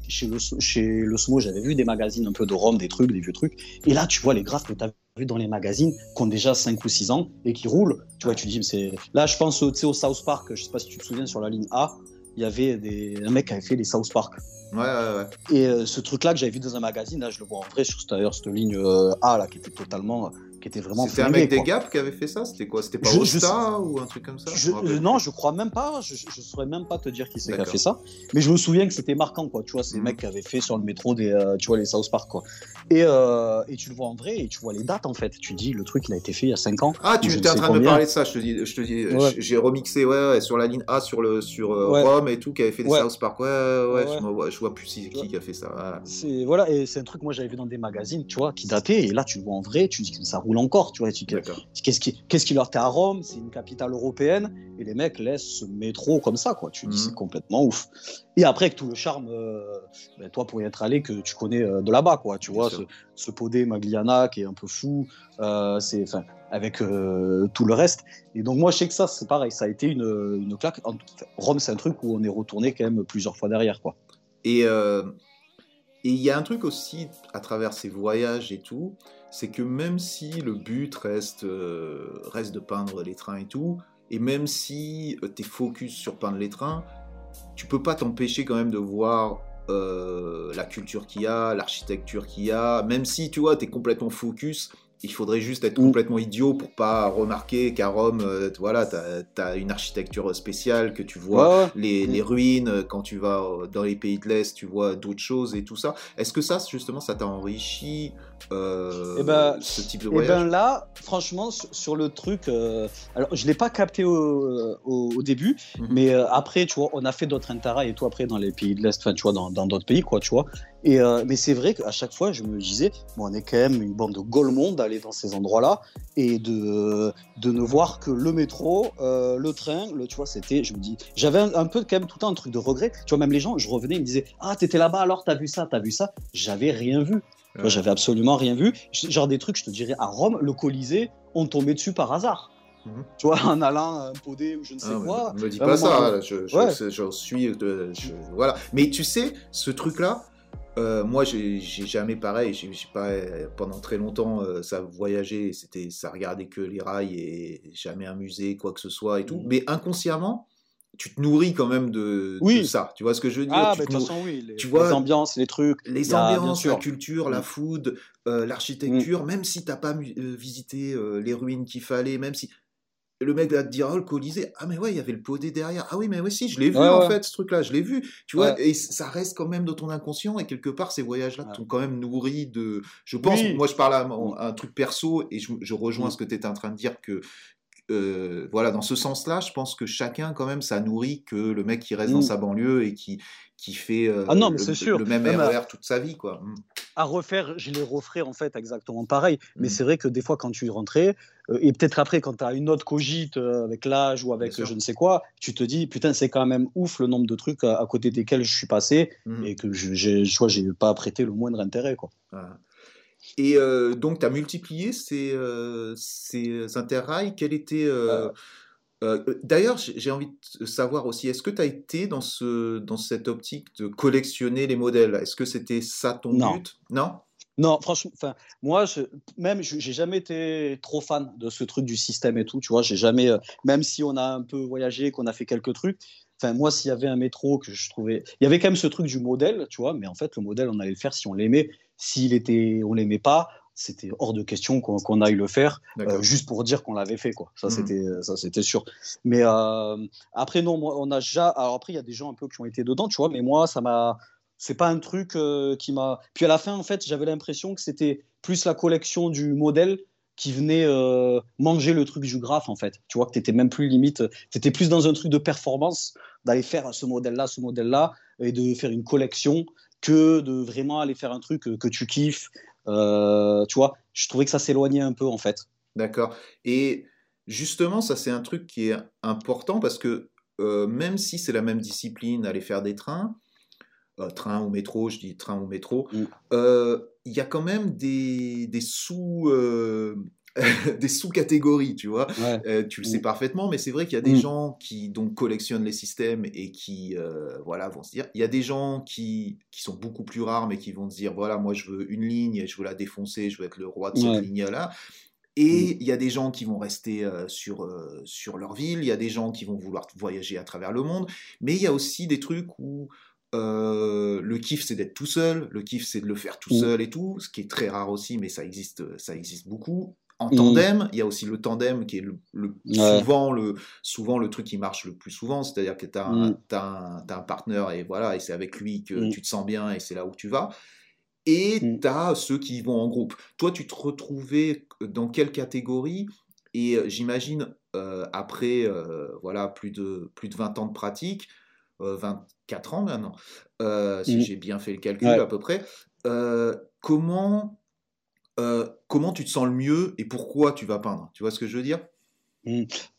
chez, le, chez le Sumo, j'avais vu des magazines un peu de Rome, des trucs, des vieux trucs. Et là, tu vois les graphes que t'as vu dans les magazines qui ont déjà 5 ou 6 ans et qui roulent. Tu vois, tu dis, mais c'est, là, je pense, tu au South Park, je sais pas si tu te souviens, sur la ligne A, il y avait des, un mec qui avait fait les South Park. Ouais, ouais, ouais. Et euh, ce truc-là que j'avais vu dans un magazine, là, je le vois en vrai sur cette ligne euh, A, là, qui était totalement, qui était vraiment C'était un mec des quoi. Gap qui avait fait ça? C'était quoi? C'était pas Je- je Osta ou un truc comme ça? Je- non, je crois même pas. Je, je saurais même pas te dire qui c'est qui a fait ça. Mais je me souviens que c'était marquant, quoi. Tu vois, ces Mhm. mecs qui avaient fait sur le métro des, euh, tu vois, les South Park, quoi. Et, euh, et tu le vois en vrai et tu vois les dates, en fait. Tu dis, le truc, il a été fait il y a 5 ans. Ah, tu ne étais en train de me parler de ça, je te dis, je te dis, Ouais. j'ai remixé, ouais, ouais, sur la ligne A, sur le, sur euh, Ouais. Rome et tout, qui avait fait des. South Park, ouais, ouais. Je, vois, plus si- qui qui a fait ça. voilà. C'est voilà, et c'est un truc moi j'avais vu dans des magazines, tu vois, qui datait. Et là, tu le vois en vrai, tu dis que ça roule encore, tu vois. Qu'est-ce qui, qu'est-ce qui leur fait à Rome? C'est une capitale européenne et les mecs laissent ce métro comme ça, quoi. Tu dis Mhm. c'est complètement ouf. Et après, avec tout le charme, euh, ben, toi pour y être allé, que tu connais euh, de là-bas, quoi. Tu Bien vois, sûr. ce, ce podé Magliana qui est un peu fou, euh, c'est, enfin, avec tout le reste. Et donc moi, je sais que ça, c'est pareil, ça a été une, une claque. Enfin, Rome, c'est un truc où on est retourné quand même plusieurs fois derrière, quoi. Et et il y a un truc aussi à travers ces voyages et tout, c'est que même si le but reste, euh, reste de peindre les trains et tout, et même si tu es focus sur peindre les trains, tu peux pas t'empêcher quand même de voir euh, la culture qu'il y a, l'architecture qu'il y a, même si tu vois, tu es complètement focus, il faudrait juste être Mm. complètement idiot pour pas remarquer qu'à Rome, euh, voilà, tu as, une architecture spéciale, que tu vois Ouais, les, Mm. les ruines, euh, quand tu vas euh, dans les pays de l'Est, tu vois d'autres choses et tout ça. Est-ce que ça, justement, ça t'a enrichi euh, Eh ben, ce type de Et voyage ben là, franchement, sur, sur le truc, euh, alors je l'ai pas capté au, au- au début, Mhm. mais euh, après, tu vois, on a fait d'autres intérêts et tout après dans les pays de l'Est, enfin, tu vois, dans dans d'autres pays, quoi, tu vois. Et euh, mais c'est vrai qu'à chaque fois, je me disais, bon, on est quand même une bande de golemons d'aller dans ces endroits-là et de de ne voir que le métro, euh, le train, le, tu vois, c'était, je me dis, j'avais un, un peu quand même tout le temps un truc de regret. Tu vois, même les gens, je revenais, ils me disaient, ah, t'étais là-bas, alors t'as vu ça, t'as vu ça? J'avais rien vu. Ouais. J'avais absolument rien vu. Genre des trucs, je te dirais, à Rome, le Colisée, on tombait dessus par hasard. Mhm. Tu vois, en allant à un podé ou je ne sais Ah, quoi. me me dis pas moment, ça, là, je, je- Ouais. suis. je- voilà. Mais tu sais, ce truc-là, euh, moi, j'ai jamais pareil. J'ai pas euh, pendant très longtemps euh, ça voyageait, c'était ça regardait que les rails et jamais un musée, quoi que ce soit et tout. Mhm. Mais inconsciemment, tu te nourris quand même de, Oui. de ça. Tu vois ce que je veux dire? Ah, Tu nourris- façon, oui. Les, tu vois, les ambiances, les trucs. les ambiances, la culture, la Mm. food, euh, l'architecture, même si t'as pas euh, visité euh, les ruines qu'il fallait, même si le mec va te dire oh le Colisée, ah mais ouais il y avait le podé derrière, ah oui mais oui si je l'ai vu Ouais, en ouais. fait ce truc là, je l'ai vu, tu vois, et ça reste quand même dans ton inconscient et quelque part ces voyages là Ouais. t'ont quand même nourri de, je pense, Oui. moi je parle à, un- Mm. un truc perso et je, je rejoins Mm. ce que tu étais en train de dire que euh, voilà, dans ce sens-là, je pense que chacun, quand même, ça nourrit que le mec qui reste dans sa banlieue et qui, qui fait euh, Ah non, mais le, sûr. le même RER toute sa vie, quoi. Mm. À refaire, je les referais en fait exactement pareil. Mais Mm. c'est vrai que des fois, quand tu rentrais, euh, et peut-être après, quand tu as une autre cogite euh, avec l'âge ou avec je ne sais quoi, tu te dis, putain, c'est quand même ouf le nombre de trucs à, à côté desquels je suis passé et que je je j'ai pas prêté le moindre intérêt. Quoi. Voilà. Et euh, donc, tu as multiplié ces, euh, ces interrails. Quel était. euh, euh, D'ailleurs, j'ai envie de savoir aussi, est-ce que tu as été dans, ce, dans cette optique de collectionner les modèles? Est-ce que c'était ça ton Non. but? Non? Non, franchement, enfin, moi, je, même, je- j'ai jamais été trop fan de ce truc du système et tout, tu vois, j'ai jamais, même si on a un peu voyagé, qu'on a fait quelques trucs, enfin, moi, s'il y avait un métro que je trouvais, il y avait quand même ce truc du modèle, tu vois, mais en fait, le modèle, on allait le faire si on l'aimait, s'il était, on l'aimait pas, c'était hors de question qu'on aille le faire, euh, juste pour dire qu'on l'avait fait, quoi. Ça, Mhm. c'était, ça, c'était sûr. Mais euh, après, non, moi, on a déjà, alors après, il y a des gens un peu qui ont été dedans, tu vois, mais moi, ça m'a, c'est pas un truc euh, qui m'a. Puis à la fin, en fait, j'avais l'impression que c'était plus la collection du modèle qui venait euh, manger le truc du graphe, en fait. Tu vois, que tu étais même plus limite. Tu étais plus dans un truc de performance, d'aller faire ce modèle-là, ce modèle-là, et de faire une collection, que de vraiment aller faire un truc que, que tu kiffes. Euh, tu vois, je trouvais que ça s'éloignait un peu, en fait. D'accord. Et justement, ça, c'est un truc qui est important parce que euh, même si c'est la même discipline, aller faire des trains, euh, train ou métro, je dis train ou métro, Mm. il y a quand même des, des sous. des sous-catégories, tu vois. Ouais. Euh, tu le sais Mm. parfaitement, mais c'est vrai qu'il y a des Mm. gens qui donc collectionnent les systèmes et qui euh, voilà vont se dire. Il y a des gens qui, qui sont beaucoup plus rares, mais qui vont se dire voilà, moi je veux une ligne, et je veux la défoncer, je veux être le roi de cette Ouais. ligne-là. Et il y a des gens qui vont rester euh, sur, euh, sur leur ville, il y a des gens qui vont vouloir voyager à travers le monde, mais il y a aussi des trucs où euh, le kiff c'est d'être tout seul, le kiff c'est de le faire tout Mm. seul et tout, ce qui est très rare aussi, mais ça existe, ça existe beaucoup. En tandem, il y a aussi le tandem qui est le, le- Ouais. souvent, le, souvent le truc qui marche le plus souvent, c'est-à-dire que tu as, un Mm. un, partenaire et voilà, et c'est avec lui que Mm. tu te sens bien et c'est là où tu vas. Et Mm. tu as ceux qui vont en groupe. Toi, tu te retrouvais dans quelle catégorie? Et euh, j'imagine, euh, après euh, voilà, plus, de, plus de 20 ans de pratique, euh, 24 ans maintenant, euh, si j'ai bien fait le calcul Ouais. à peu près, euh, comment, euh, comment tu te sens le mieux et pourquoi tu vas peindre? Tu vois ce que je veux dire?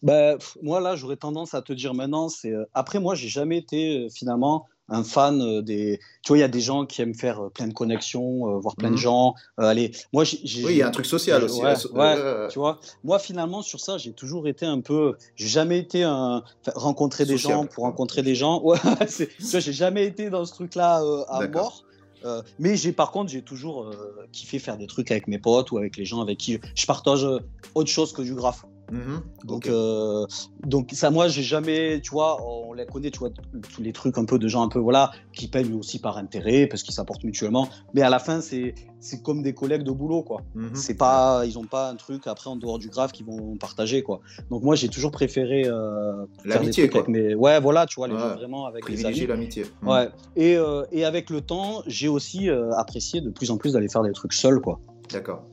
Ben, pff, moi, là, j'aurais tendance à te dire maintenant, c'est. euh, Après, moi, j'ai jamais été euh, finalement un fan des. Tu vois, il y a des gens qui aiment faire plein de connexions, euh, voir plein de gens. euh, allez, moi, j'ai. Oui, il y a un truc social aussi. ouais, ouais, euh, Tu vois, moi, finalement, sur ça, j'ai toujours été un peu. J'ai jamais été un. enfin, rencontrer des gens pour rencontrer des gens. Ouais, tu vois, j'ai jamais été dans ce truc-là à mort. Euh, mais j'ai par contre j'ai toujours euh, kiffé faire des trucs avec mes potes ou avec les gens avec qui je partage euh, autre chose que du graphe Mhm. Donc, euh, donc ça, moi, j'ai jamais, tu vois, on les connaît, tu vois, tous les trucs un peu de gens un peu, voilà, qui payent aussi par intérêt parce qu'ils s'apportent mutuellement. Mais à la fin, c'est, c'est comme des collègues de boulot, quoi. Mhm. C'est pas, ils ont pas un truc après en dehors du graphe qu'ils vont partager, quoi. Donc moi, j'ai toujours préféré euh, L'amitié, quoi. mes, ouais, voilà, tu vois, les Ouais. gens vraiment avec les Privilégier l'amitié. Mhm. Ouais. Et, euh, et avec le temps, j'ai aussi euh, apprécié de plus en plus d'aller faire des trucs seul, quoi. D'accord.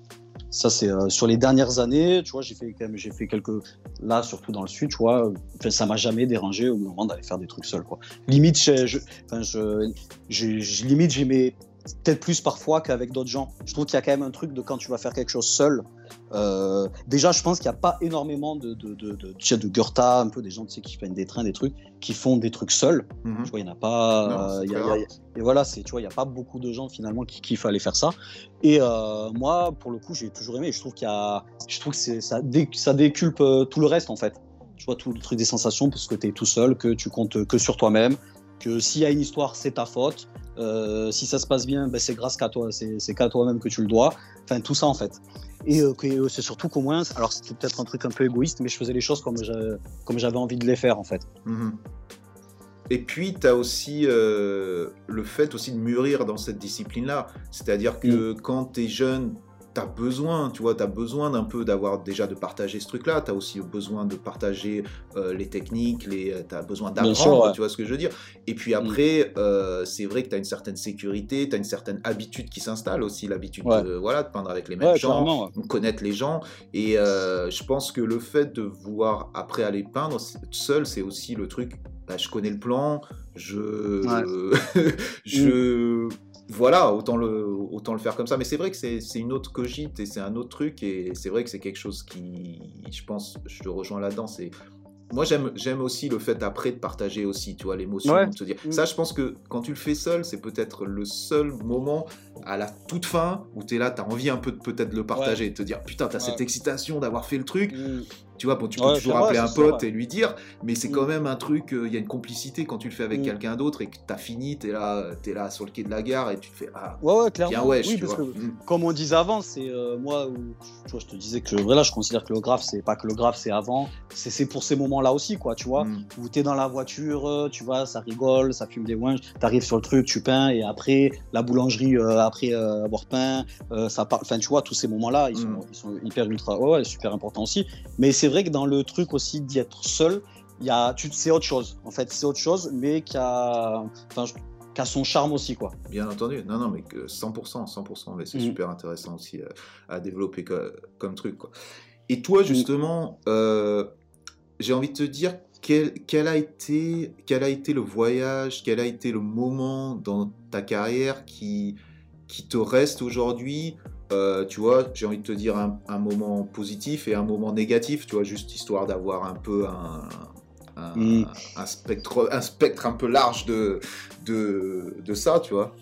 Ça, c'est euh, sur les dernières années, tu vois, j'ai fait quand même, j'ai fait quelques, là, surtout dans le sud, tu vois, ça m'a jamais dérangé au moment d'aller faire des trucs seul, quoi. Limite, je, je- limite, j'aimais peut-être plus parfois qu'avec d'autres gens. Je trouve qu'il y a quand même un truc de quand tu vas faire quelque chose seul. euh, déjà, je pense qu'il n'y a pas énormément de, de, de, de, tu sais, de Goethe, un peu des gens, tu sais, qui prennent des trains, des trucs, qui font des trucs seuls. Mhm. Tu vois, il n'y en a pas. Non, y a- y a- et voilà, tu vois, il n'y a pas beaucoup de gens finalement qui kiffent aller faire ça. Et euh, moi, pour le coup, j'ai toujours aimé. Je trouve qu'il y a, je trouve que ça, dé- ça déculpe euh, tout le reste en fait. Tu vois, tout le truc des sensations, parce que tu es tout seul, que tu comptes que sur toi-même, que s'il y a une histoire, c'est ta faute. Euh, si ça se passe bien, ben, c'est grâce qu'à toi, c'est, qu'à toi-même que tu le dois. Enfin, tout ça en fait. Et euh, euh, c'est surtout qu'au moins, alors c'était peut-être un truc un peu égoïste, mais je faisais les choses comme, j'a- comme j'avais envie de les faire en fait. Mhm. Et puis, tu as aussi euh, le fait aussi de mûrir dans cette discipline-là. C'est-à-dire que quand tu es jeune, tu as besoin, tu vois, tu as besoin d'un peu d'avoir déjà de partager ce truc-là. Tu as aussi besoin de partager euh, les techniques, tu as besoin Bien sûr, d'apprendre, ouais. tu vois ce que je veux dire. Et puis après, euh, c'est vrai que tu as une certaine sécurité, tu as une certaine habitude qui s'installe aussi, l'habitude Ouais. de, voilà, de peindre avec les mêmes Ouais, gens, connaître les gens. Et euh, je pense que le fait de vouloir après aller peindre seul, c'est aussi le truc. bah, je connais le plan, je, je, voilà, autant le, autant le faire comme ça. Mais c'est vrai que c'est une autre cogite et c'est un autre truc et c'est vrai que c'est quelque chose qui, je pense, je te rejoins là-dedans. C'est moi, j'aime, j'aime aussi le fait après de partager aussi, tu vois, l'émotion, Ouais. de se dire. Mm. Ça, je pense que quand tu le fais seul, c'est peut-être le seul moment à la toute fin où tu es là, tu as envie un peu de peut-être le partager, de te dire putain, tu as cette Ouais. excitation d'avoir fait le truc. Mm. Tu vois, bon, tu peux Ouais, toujours vrai, appeler un pote ouais. et lui dire, mais c'est quand Mm. même un truc, euh, il y a une complicité quand tu le fais avec Mm. quelqu'un d'autre et que tu as fini, tu es là, es là sur le quai de la gare et tu te fais ah, Ouais, ouais, clairement. bien wesh, oui, tu parce vois. que Mm. comme on disait avant, c'est euh, moi où tu vois, je te disais que voilà, je considère que le graphe, c'est pas que le graphe, c'est avant, c'est c'est pour ces moments-là aussi, quoi, tu vois, Mm. où t'es dans la voiture, euh, tu vois, ça rigole, ça fume des ouinges, t'arrives sur le truc, tu peins, et après, la boulangerie, euh, après euh, avoir peint, euh, ça part, enfin, tu vois, tous ces moments-là, ils, sont, ils sont hyper ultra, ouais, ouais, super importants aussi. Mais c'est vrai que dans le truc aussi d'y être seul, il y a, tu, c'est autre chose, en fait, c'est autre chose, mais qui a, enfin, qui a son charme aussi, quoi. Bien entendu, non, non, mais que 100%, 100%, mais c'est Mm. super intéressant aussi euh, à développer co- comme, truc. Quoi. Et toi, justement, euh, j'ai envie de te dire, quel, quel, a été, quel a été le voyage, quel a été le moment dans ta carrière qui, qui te reste aujourd'hui euh, tu vois, j'ai envie de te dire un, un moment positif et un moment négatif, tu vois, juste histoire d'avoir un peu un, un, Mm. un spectre, un spectre un peu large de, de, de ça, tu vois.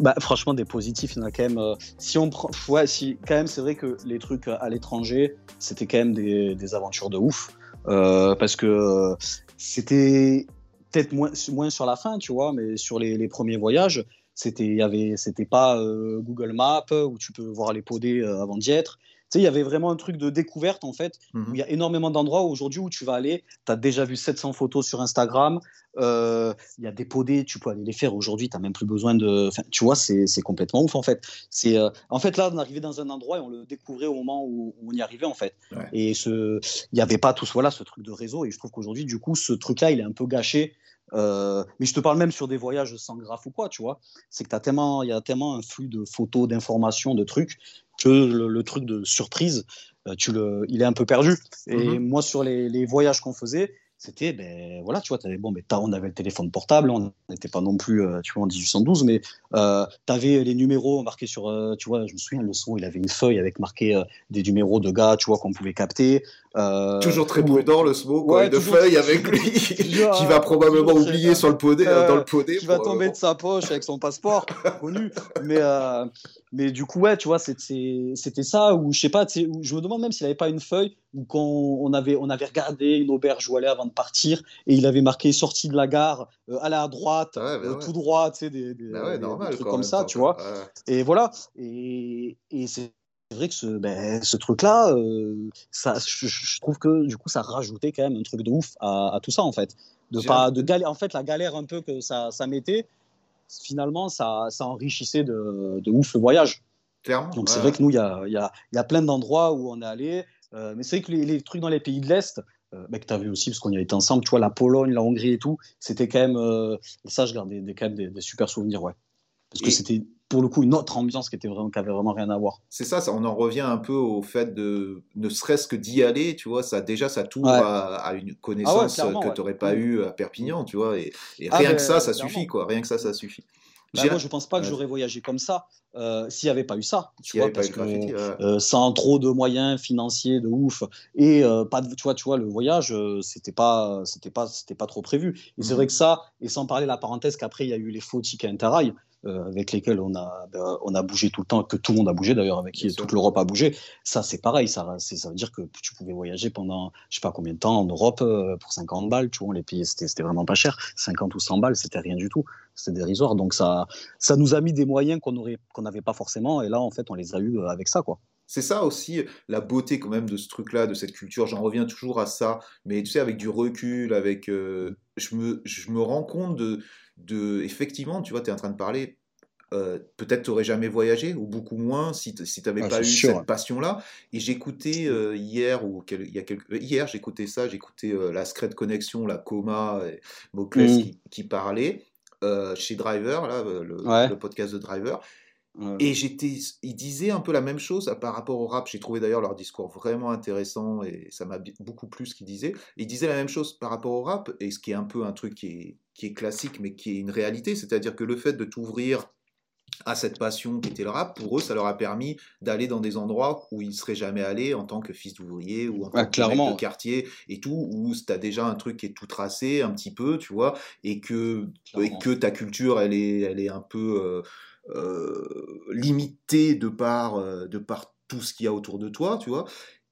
Bah, franchement, des positifs, il y en a quand même. euh, si on prend, ouais, si quand même, c'est vrai que les trucs à l'étranger, c'était quand même des, des aventures de ouf, euh, parce que euh, c'était peut-être moins, moins sur la fin, tu vois, mais sur les, les premiers voyages, c'était, y avait, c'était pas euh, Google Maps où tu peux voir les podés euh, avant d'y être. Tu sais, il y avait vraiment un truc de découverte en fait Mhm. où il y a énormément d'endroits aujourd'hui où tu vas aller, tu as déjà vu 700 photos sur Instagram, euh, il y a des podés, tu peux aller les faire aujourd'hui, tu n'as même plus besoin de... Enfin, tu vois, c'est complètement ouf en fait. C'est En fait, là, on arrivait dans un endroit et on le découvrait au moment où, où on y arrivait en fait. Ouais. Et ce... il n'y avait pas tout ce, voilà, ce truc de réseau et je trouve qu'aujourd'hui, du coup, ce truc-là, il est un peu gâché. Euh, mais je te parle même sur des voyages sans graphe ou quoi, tu vois. C'est que il y a tellement un flux de photos, d'informations, de trucs que le, le truc de surprise, euh, tu le, il est un peu perdu. Et Mhm. moi, sur les, les voyages qu'on faisait, c'était, ben voilà, tu vois, avais, bon, mais t'as- on avait le téléphone portable, on n'était pas non plus, euh, tu vois, en 1812, mais euh, tu avais les numéros marqués sur, euh, tu vois, je me souviens, le son, il avait une feuille avec marqué euh, des numéros de gars, tu vois, qu'on pouvait capter. Toujours très ou- prudent le smoke, Ouais, toujours- feuilles avec lui, qui va probablement oublier sur le podé, dans le podé. qui va tomber de sa poche avec son passeport connu. Mais, mais du coup, ouais, tu vois, c'était ça, ou je sais pas, je me demande même s'il avait pas une feuille où quand on avait, on avait regardé une auberge où aller avant de partir, et il avait marqué sortie de la gare, euh, aller à droite, Ouais, bah euh, ouais. tout droit, tu sais, des, des, Bah ouais, des- des normal, trucs quoi, comme ça, temps, tu vois. Et voilà, et, et c'est vrai que ce, ben, ce truc-là, euh, ça, je, je trouve que du coup, ça rajoutait quand même un truc de ouf à, à tout ça, en fait. De pas, de galère, en fait, la galère un peu que ça, ça mettait, finalement, ça, ça enrichissait de, de ouf le voyage. Clairement. Donc c'est vrai que nous, il y a, y, a, y a plein d'endroits où on est allé. Euh, mais c'est vrai que les, les trucs dans les pays de l'Est, bah, que tu as vu aussi, parce qu'on y a été ensemble, tu vois, la Pologne, la Hongrie et tout, c'était quand même. euh, ça, je garde des, des- quand même des, des super souvenirs, ouais. Parce que Et- c'était pour le coup une autre ambiance qui, était vraiment, qui avait vraiment rien à voir. C'est ça, ça, on en revient un peu au fait de, ne serait-ce que d'y aller, tu vois, ça déjà ça t'ouvre Ouais. à, à une connaissance clairement, que tu n'aurais pas Mm. eu à Perpignan, tu vois, et, et Ah, rien mais, que ça, ça clairement. suffit, quoi, rien que ça, ça suffit. Bah, moi, je pense pas que j'aurais voyagé comme ça euh, s'il n'y avait pas eu ça. Tu vois, parce graffiti, ouais. euh, sans trop de moyens financiers de ouf et euh, pas de, tu vois tu vois le voyage c'était pas c'était pas c'était pas trop prévu et c'est Mhm. vrai que ça et sans parler de la parenthèse qu'après il y a eu les faux tickets Interrail euh, avec lesquels on a ben, on a bougé tout le temps que tout le monde a bougé d'ailleurs avec qui Bien toute l'Europe a bougé. Ça c'est pareil ça ça veut dire que tu pouvais voyager pendant je sais pas combien de temps en Europe euh, pour 50 balles tu vois les pays c'était vraiment pas cher. 50 ou 100 balles c'était rien du tout. C'était dérisoire. Donc ça ça nous a mis des moyens qu'on qu'on n'avait pas forcément. Et là en fait on les a eu euh, avec ça quoi. C'est ça aussi la beauté quand même de ce truc-là, de cette culture. J'en reviens toujours à ça, mais tu sais, avec du recul, avec, euh, je me, je me rends compte de, de, effectivement, tu vois, tu es en train de parler. euh, peut-être tu n'aurais jamais voyagé ou beaucoup moins si tu n'avais Ah, pas eu sûr, cette ouais. passion-là. Et j'écoutais euh, hier ou quel- il y a quelques, euh, hier j'écoutais ça, j'écoutais euh, la Secret Connection, la Coma, Mocles Mm. qui, qui parlait chez Driver, là, le, Ouais. le podcast de Driver. Et j'étais, ils disaient un peu la même chose par rapport au rap. J'ai trouvé d'ailleurs leur discours vraiment intéressant et ça m'a beaucoup plu ce qu'ils disaient. Ils disaient la même chose par rapport au rap et ce qui est un peu un truc qui est, qui est classique mais qui est une réalité, c'est-à-dire que le fait de t'ouvrir à cette passion qui était le rap, pour eux, ça leur a permis d'aller dans des endroits où ils seraient jamais allés en tant que fils d'ouvrier ou en tant Ouais, que mec de quartier et tout, où tu as déjà un truc qui est tout tracé un petit peu, tu vois, et que, et que ta culture, elle est, elle est un peu euh, euh, limitée de par, euh, de par tout ce qu'il y a autour de toi, tu vois.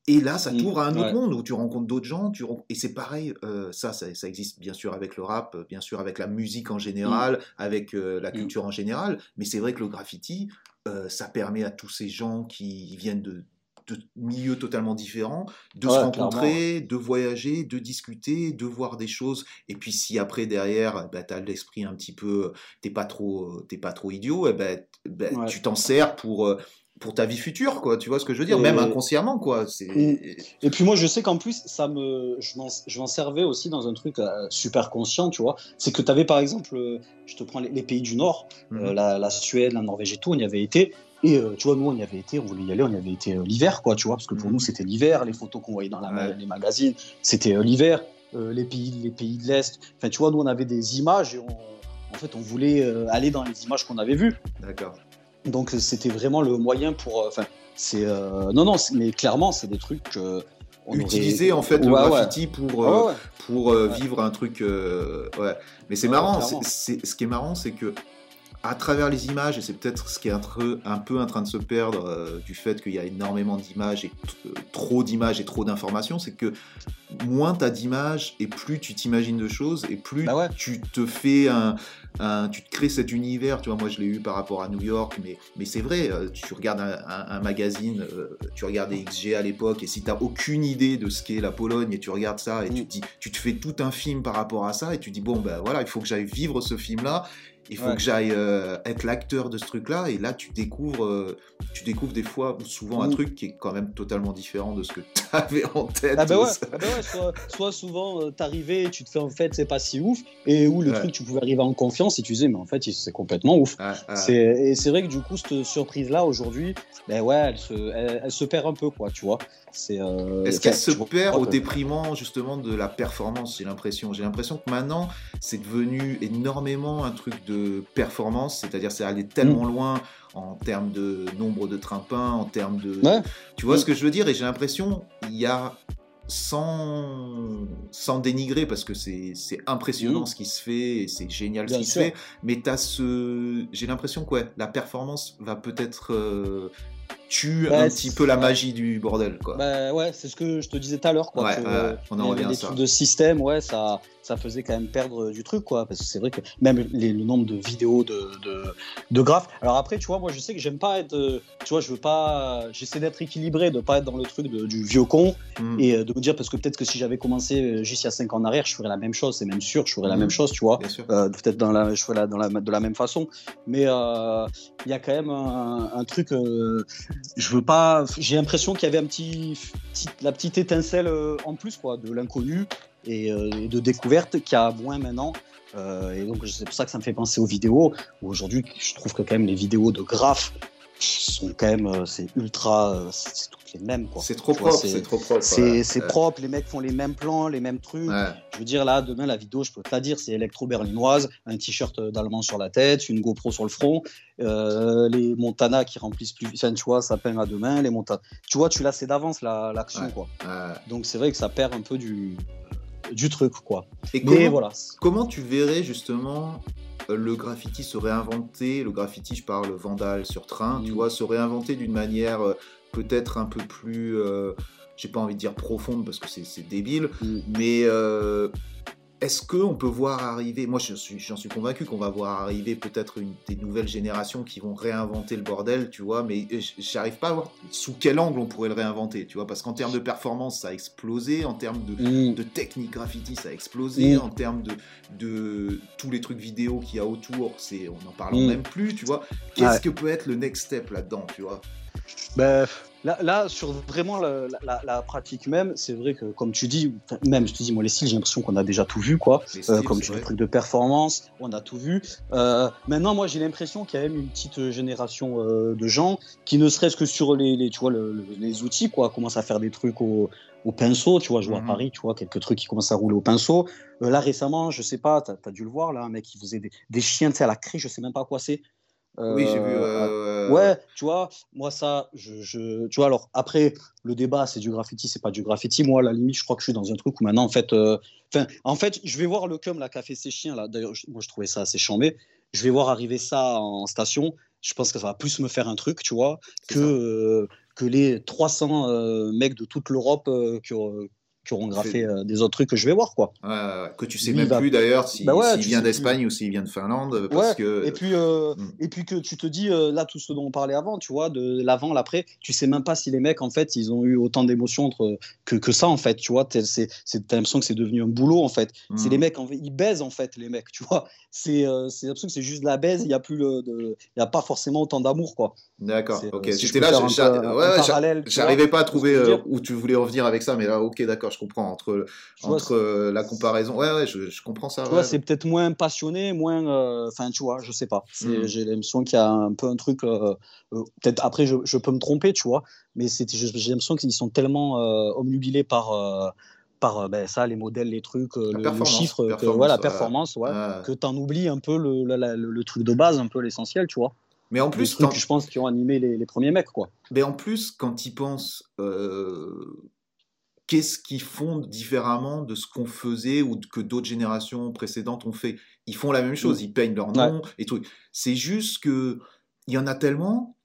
Et là, ça Mm, t'ouvre à un autre ouais. monde où tu rencontres d'autres gens. Tu Et c'est pareil, euh, ça, ça, ça existe bien sûr avec le rap, bien sûr avec la musique en général, avec euh, la Mm. culture en général. Mais c'est vrai que le graffiti, euh, ça permet à tous ces gens qui viennent de, de milieux totalement différents de Ouais, se rencontrer, de voyager, de discuter, de voir des choses. Et puis si après derrière, bah, tu as l'esprit un petit peu, t'es pas trop, t'es pas trop idiot, et ben, ben, Ouais. tu t'en sers pour euh, pour ta vie future, quoi. Tu vois ce que je veux dire, Et- même inconsciemment, quoi. Mm. Et puis moi, je sais qu'en plus, ça me, je m'en, servais aussi dans un truc euh, super conscient, tu vois. C'est que tu avais par exemple, euh, je te prends les, les pays du Nord, euh, la, la Suède, la Norvège et tout, on y avait été. Et euh, tu vois, nous, on y avait été, on voulait y aller, on y avait été euh, l'hiver, quoi, tu vois, parce que pour Mhm. nous, c'était l'hiver, les photos qu'on voyait dans la, Ouais. les magazines, c'était euh, l'hiver, les, pays, les pays de l'Est. Enfin, tu vois, nous, on avait des images et on, en fait, on voulait aller dans les images qu'on avait vues. D'accord. Donc, c'était vraiment le moyen pour. Enfin, c'est. non, non, mais clairement, c'est des trucs aurait- Utiliser en fait le ouais. graffiti pour euh, ouais, pour euh, vivre un truc. euh, ouais. Mais c'est marrant. c'est- ce qui est marrant, c'est que à travers les images, et c'est peut-être ce qui est un, peu- un peu en train de se perdre euh, du fait qu'il y a énormément d'images et euh, trop d'images et trop d'informations, c'est que moins tu as d'images et plus tu t'imagines de choses et plus Bah ouais. tu te fais un, un- tu te crées cet univers. Tu vois, moi je l'ai eu par rapport à New York, mais, mais c'est vrai. euh, Tu regardes un, magazine, euh, tu regardes des XG à l'époque, et si tu aucune idée de ce qu'est la Pologne et tu regardes ça et tu Mm. te dis, tu te fais tout un film par rapport à ça et tu dis bon ben voilà, il faut que j'aille vivre ce film-là. Il faut Ouais. que j'aille euh, être l'acteur de ce truc-là, et là tu découvres, euh, tu découvres des fois ou souvent un truc qui est quand même totalement différent de ce que tu avais en tête. Ah bah ouais, ah bah ouais, soit, soit souvent euh, t'arrivais et tu te fais en fait c'est pas si ouf et où le Ouais. truc tu pouvais arriver en confiance et tu disais mais en fait c'est complètement ouf. Ah, ah. C'est- Et c'est vrai que du coup cette surprise là aujourd'hui, ben ouais elle se, elle, elle se perd un peu quoi tu vois. Euh, Est-ce qu'elle se perd au détriment justement de la performance J'ai l'impression? J'ai l'impression que maintenant, c'est devenu énormément un truc de performance, c'est-à-dire c'est allé tellement loin en termes de nombre de trimpins, en termes de... Ouais. Tu vois Mm. ce que je veux dire? Et j'ai l'impression il y a sans, sans dénigrer parce que c'est c'est impressionnant Mm. ce qui se fait et c'est génial ce qui sûr. se fait mais t'as ce j'ai l'impression que ouais, la performance va peut-être euh, tue Bah, un petit peu la magie du bordel, quoi. Bah ouais, c'est ce que je te disais tout à l'heure. quoi. Ouais, que, ouais, on en les- revient à ça. trucs de système, ouais, ça, ça faisait quand même perdre du truc, quoi. Parce que c'est vrai que même les- le nombre de vidéos de, de, de graphes. Alors après, tu vois, moi, je sais que j'aime pas être. euh, Tu vois, je veux pas. J'essaie d'être équilibré, de pas être dans le truc de- du vieux con Mm. et euh, de me dire, parce que peut-être que si j'avais commencé euh, juste il y a 5 ans en arrière, je ferais la même chose, c'est même sûr, je ferais la Mhm. même chose, tu vois. Euh, peut-être dans la, je ferais la, dans la, de la même façon, mais euh, il y a quand même un, un truc. euh, je veux pas. J'ai l'impression qu'il y avait un petit, la petite étincelle euh, en plus, quoi, de l'inconnu et, euh, et de découverte qu'il y a moins maintenant. Euh, et donc c'est pour ça que ça me fait penser aux vidéos. Aujourd'hui, je trouve que quand même les vidéos de graphes sont quand même, c'est ultra, les mêmes, quoi. C'est trop propre, c'est- c'est trop propre. C'est c'est propre, les mecs font les mêmes plans, les mêmes trucs. Ouais. Je veux dire, là, demain, la vidéo, je peux te la dire, c'est électro-berlinoise, un t-shirt d'allemand sur la tête, une GoPro sur le front, euh, les Montana qui remplissent plus enfin, tu vois, ça peint à demain, les Montana. Tu vois, tu la sais d'avance, la- l'action, Ouais. quoi. Ouais. Donc, c'est vrai que ça perd un peu du, du truc, quoi. Et Mais comment, voilà. comment tu verrais justement euh, le graffiti se réinventer? Le graffiti, je parle vandal sur train, tu Mm. vois, se réinventer d'une manière euh, peut-être un peu plus, euh, j'ai pas envie de dire profonde parce que c'est débile, Mm. mais euh, est-ce qu'on peut voir arriver, moi suis- j'en suis convaincu qu'on va voir arriver peut-être des nouvelles générations qui vont réinventer le bordel, tu vois, mais j- j'arrive pas à voir sous quel angle on pourrait le réinventer, tu vois, parce qu'en termes de performance ça a explosé, en termes de, Mm. de technique graffiti, ça a explosé. Mm. En termes de, de tous les trucs vidéo qu'il y a autour, c'est on n'en parle même plus, tu vois. Qu'est-ce Ouais. que peut être le next step là-dedans, tu vois? Ben, là, là, sur vraiment la, la- la pratique même, c'est vrai que, comme tu dis, même, je te dis, moi, les styles, j'ai l'impression qu'on a déjà tout vu, quoi. Euh, comme tu les trucs de performance, on a tout vu. Euh, maintenant, moi, j'ai l'impression qu'il y a même une petite génération euh, de gens qui, ne serait-ce que sur les, les- tu vois, le- le- les outils, quoi, commencent à faire des trucs au, au pinceau. Tu vois, je vois Mhm. à Paris, tu vois, quelques trucs qui commencent à rouler au pinceau. Là, récemment, je sais pas, t'as as dû le voir, là, un mec qui faisait des, des chiens, tu sais, à la craie, je sais même pas quoi c'est. Oui, j'ai vu. Euh, euh, Ouais, tu vois, moi ça, je, je- tu vois, alors après, le débat, c'est du graffiti, c'est pas du graffiti. Moi, à la limite, je crois que je suis dans un truc où maintenant, en fait, euh, en fait, je vais voir le cum qu'a fait ses chiens là. D'ailleurs, moi, je trouvais ça assez chambé. Je vais voir arriver ça en station. Je pense que ça va plus me faire un truc, tu vois, que euh, que les 300 euh, mecs de toute l'Europe euh, qui, qui auront graffé euh, des autres trucs que je vais voir, quoi. Que tu sais Lui, même va- plus d'ailleurs si- s'il Bah ouais, vient d'Espagne ou s'il vient de Finlande, parce Ouais, que. Et puis, euh, Mm. et puis que tu te dis, euh, là, tout ce dont on parlait avant, tu vois, de l'avant, l'après, tu sais même pas si les mecs, en fait, ils ont eu autant d'émotions entre- que, que ça, en fait, tu vois. T'es- c'est- c'est- T'as l'impression que c'est devenu un boulot, en fait. C'est Mm. les mecs, en fait, ils baisent, en fait, les mecs, tu vois. C'est c'est l'impression que c'est juste de la baise, il n'y a, plus le- de- y a pas forcément autant d'amour, quoi. D'accord, ok. si J'étais là, ouais, j'arrivais pas à trouver où tu voulais revenir avec ça, mais là, ok, d'accord, comprends. Entre, Tu vois, entre euh, la comparaison, ouais, ouais, je, je comprends ça. Tu ouais. c'est peut-être moins passionné, moins. euh, Enfin, tu vois, je sais pas. Mm. J'ai l'impression qu'il y a un peu un truc. euh, euh, peut-être après, je, je peux me tromper, tu vois, mais j'ai l'impression qu'ils sont tellement euh, omnubilés par. euh, par euh, ben, ça, les modèles, les trucs, euh, La le, le chiffre, que, performance, voilà, ouais. performance, ouais, Ouais. que t'en oublies un peu le, la- la- le, truc de base, un peu l'essentiel, tu vois. Mais en Les plus, trucs, quand- je pense, qui ont animé les, les premiers mecs, quoi. Mais en plus, quand ils pensent, euh, qu'est-ce qu'ils font différemment de ce qu'on faisait ou que d'autres générations précédentes ont fait? Ils font la même chose, Mm. ils peignent leur nom et tout. C'est juste que il y en a tellement,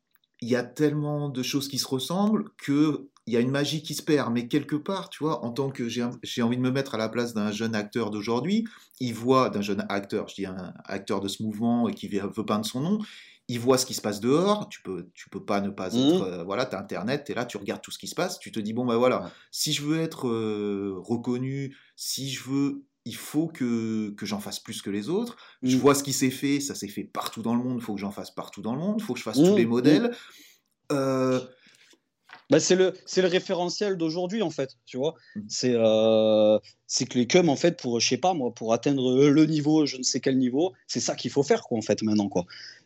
il y a tellement de choses qui se ressemblent que il y a une magie qui se perd. Mais quelque part, tu vois, en tant que j'ai envie de me mettre à la place d'un jeune acteur d'aujourd'hui, il voit d'un jeune acteur, je dis un acteur de ce mouvement et qui veut peindre son nom, il voit ce qui se passe dehors, tu peux, tu peux pas ne pas Mhm. être, euh, voilà, tu as Internet, tu es là, tu regardes tout ce qui se passe, tu te dis, bon ben voilà, Ouais. si je veux être euh, reconnu, si je veux, il faut que, que j'en fasse plus que les autres, je Mm. vois ce qui s'est fait, ça s'est fait partout dans le monde, il faut que j'en fasse partout dans le monde, il faut que je fasse tous les mhm. modèles. Euh, Bah, c'est le c'est le référentiel d'aujourd'hui en fait tu vois c'est euh, c'est que les cums en fait pour je sais pas moi pour atteindre le niveau je ne sais quel niveau c'est ça qu'il faut faire quoi en fait maintenant quoi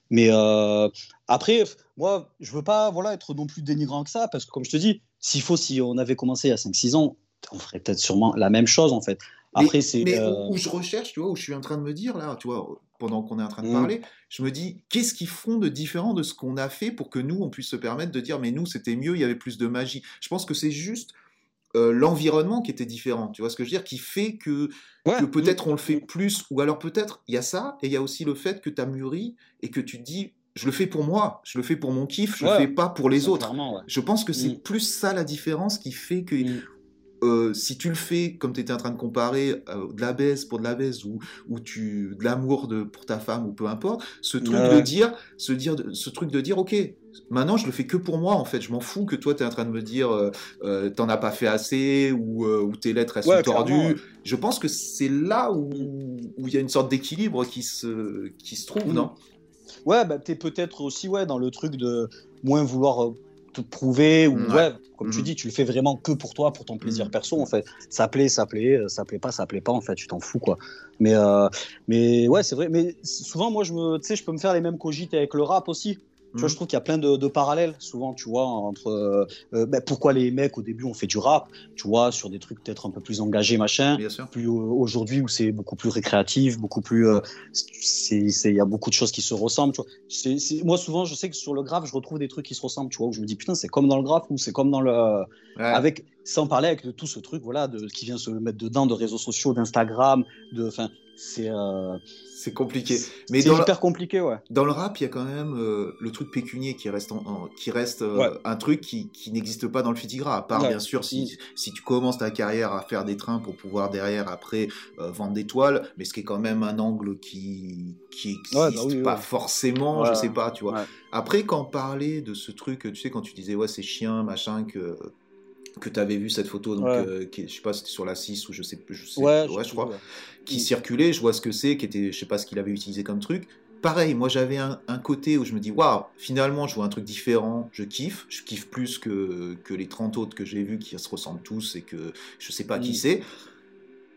mais euh, après moi je veux pas voilà être non plus dénigrant que ça parce que comme je te dis s'il faut si on avait commencé il y a 5 6 ans on ferait peut-être sûrement la même chose en fait après mais c'est mais euh, où, où je recherche, tu vois, où je suis en train de me dire, là, tu vois, pendant qu'on est en train de Mm. parler, je me dis, qu'est-ce qu'ils font de différent de ce qu'on a fait pour que nous, on puisse se permettre de dire, mais nous, c'était mieux, il y avait plus de magie? Je pense que c'est juste euh, l'environnement qui était différent, tu vois ce que je veux dire, qui fait que, ouais, que peut-être on le fait Mm. plus, ou alors peut-être il y a ça, et il y a aussi le fait que tu as mûri et que tu te dis, je le fais pour moi, je le fais pour mon kiff, je Ouais. le fais pas pour les autres. Ouais. Je pense que c'est Mm. plus ça la différence qui fait que Mm. Euh, si tu le fais comme tu étais en train de comparer euh, de la baisse pour de la baisse ou, ou tu de l'amour de pour ta femme ou peu importe, ce truc Ouais, de dire, ce dire, ce truc de dire, ok, maintenant je le fais que pour moi en fait, je m'en fous que toi tu es en train de me dire euh, t'en as pas fait assez ou, ou tes lettres elles Ouais, sont tordues. ouais. Je pense que c'est là où où il y a une sorte d'équilibre qui se qui se trouve, Mm. non? Ouais, bah, t'es peut-être aussi ouais, dans le truc de moins vouloir te prouver, ou Ouais. ouais, comme tu Mhm. dis, tu le fais vraiment que pour toi, pour ton plaisir Mhm. perso, en fait. Ça plaît, ça plaît, euh, ça plaît pas, ça plaît pas, en fait, tu t'en fous, quoi. Mais, euh, mais ouais, c'est vrai, mais souvent, moi, je me, tu sais, je peux me faire les mêmes cogites avec le rap aussi. Tu vois, je trouve qu'il y a plein de, de parallèles, souvent, tu vois, entre euh, ben, pourquoi les mecs, au début, on fait du rap, tu vois, sur des trucs peut-être un peu plus engagés, machin Bien sûr. plus euh, aujourd'hui où c'est beaucoup plus récréatif, beaucoup plus. euh, c'est, il y a beaucoup de choses qui se ressemblent. Tu vois. Moi, souvent, je sais que sur le graphe, je retrouve des trucs qui se ressemblent. Tu vois, où je me dis putain, c'est comme dans le graphe ou c'est comme dans le. Ouais. Avec, sans parler avec tout ce truc, voilà, de, qui vient se mettre dedans de réseaux sociaux, d'Instagram, de. Enfin, c'est. euh, C'est compliqué. Mais c'est hyper compliqué, ouais. Dans le rap, il y a quand même euh, le truc pécunier qui reste, en- en- qui reste euh, Ouais. un truc qui, qui n'existe pas dans le fitigra, à part Ouais. bien sûr si, si tu commences ta carrière à faire des trains pour pouvoir derrière après euh, vendre des toiles, mais ce qui est quand même un angle qui qui existe Ouais, bah oui, pas forcément, je sais pas, tu vois. Après, quand on parlait de ce truc, tu sais, quand tu disais ouais c'est chien machin que que tu avais vu cette photo, donc Ouais. euh, qui, je sais pas, c'était sur la 6 ou je sais, je sais Ouais, ouais, je je crois qui Mm. circulait, je vois ce que c'est, qui était, je sais pas ce qu'il avait utilisé comme truc. Pareil, moi j'avais un, un côté où je me dis, waouh, finalement je vois un truc différent, je kiffe, je kiffe plus que, que les 30 autres que j'ai vus qui se ressemblent tous et que je sais pas qui Mm. c'est.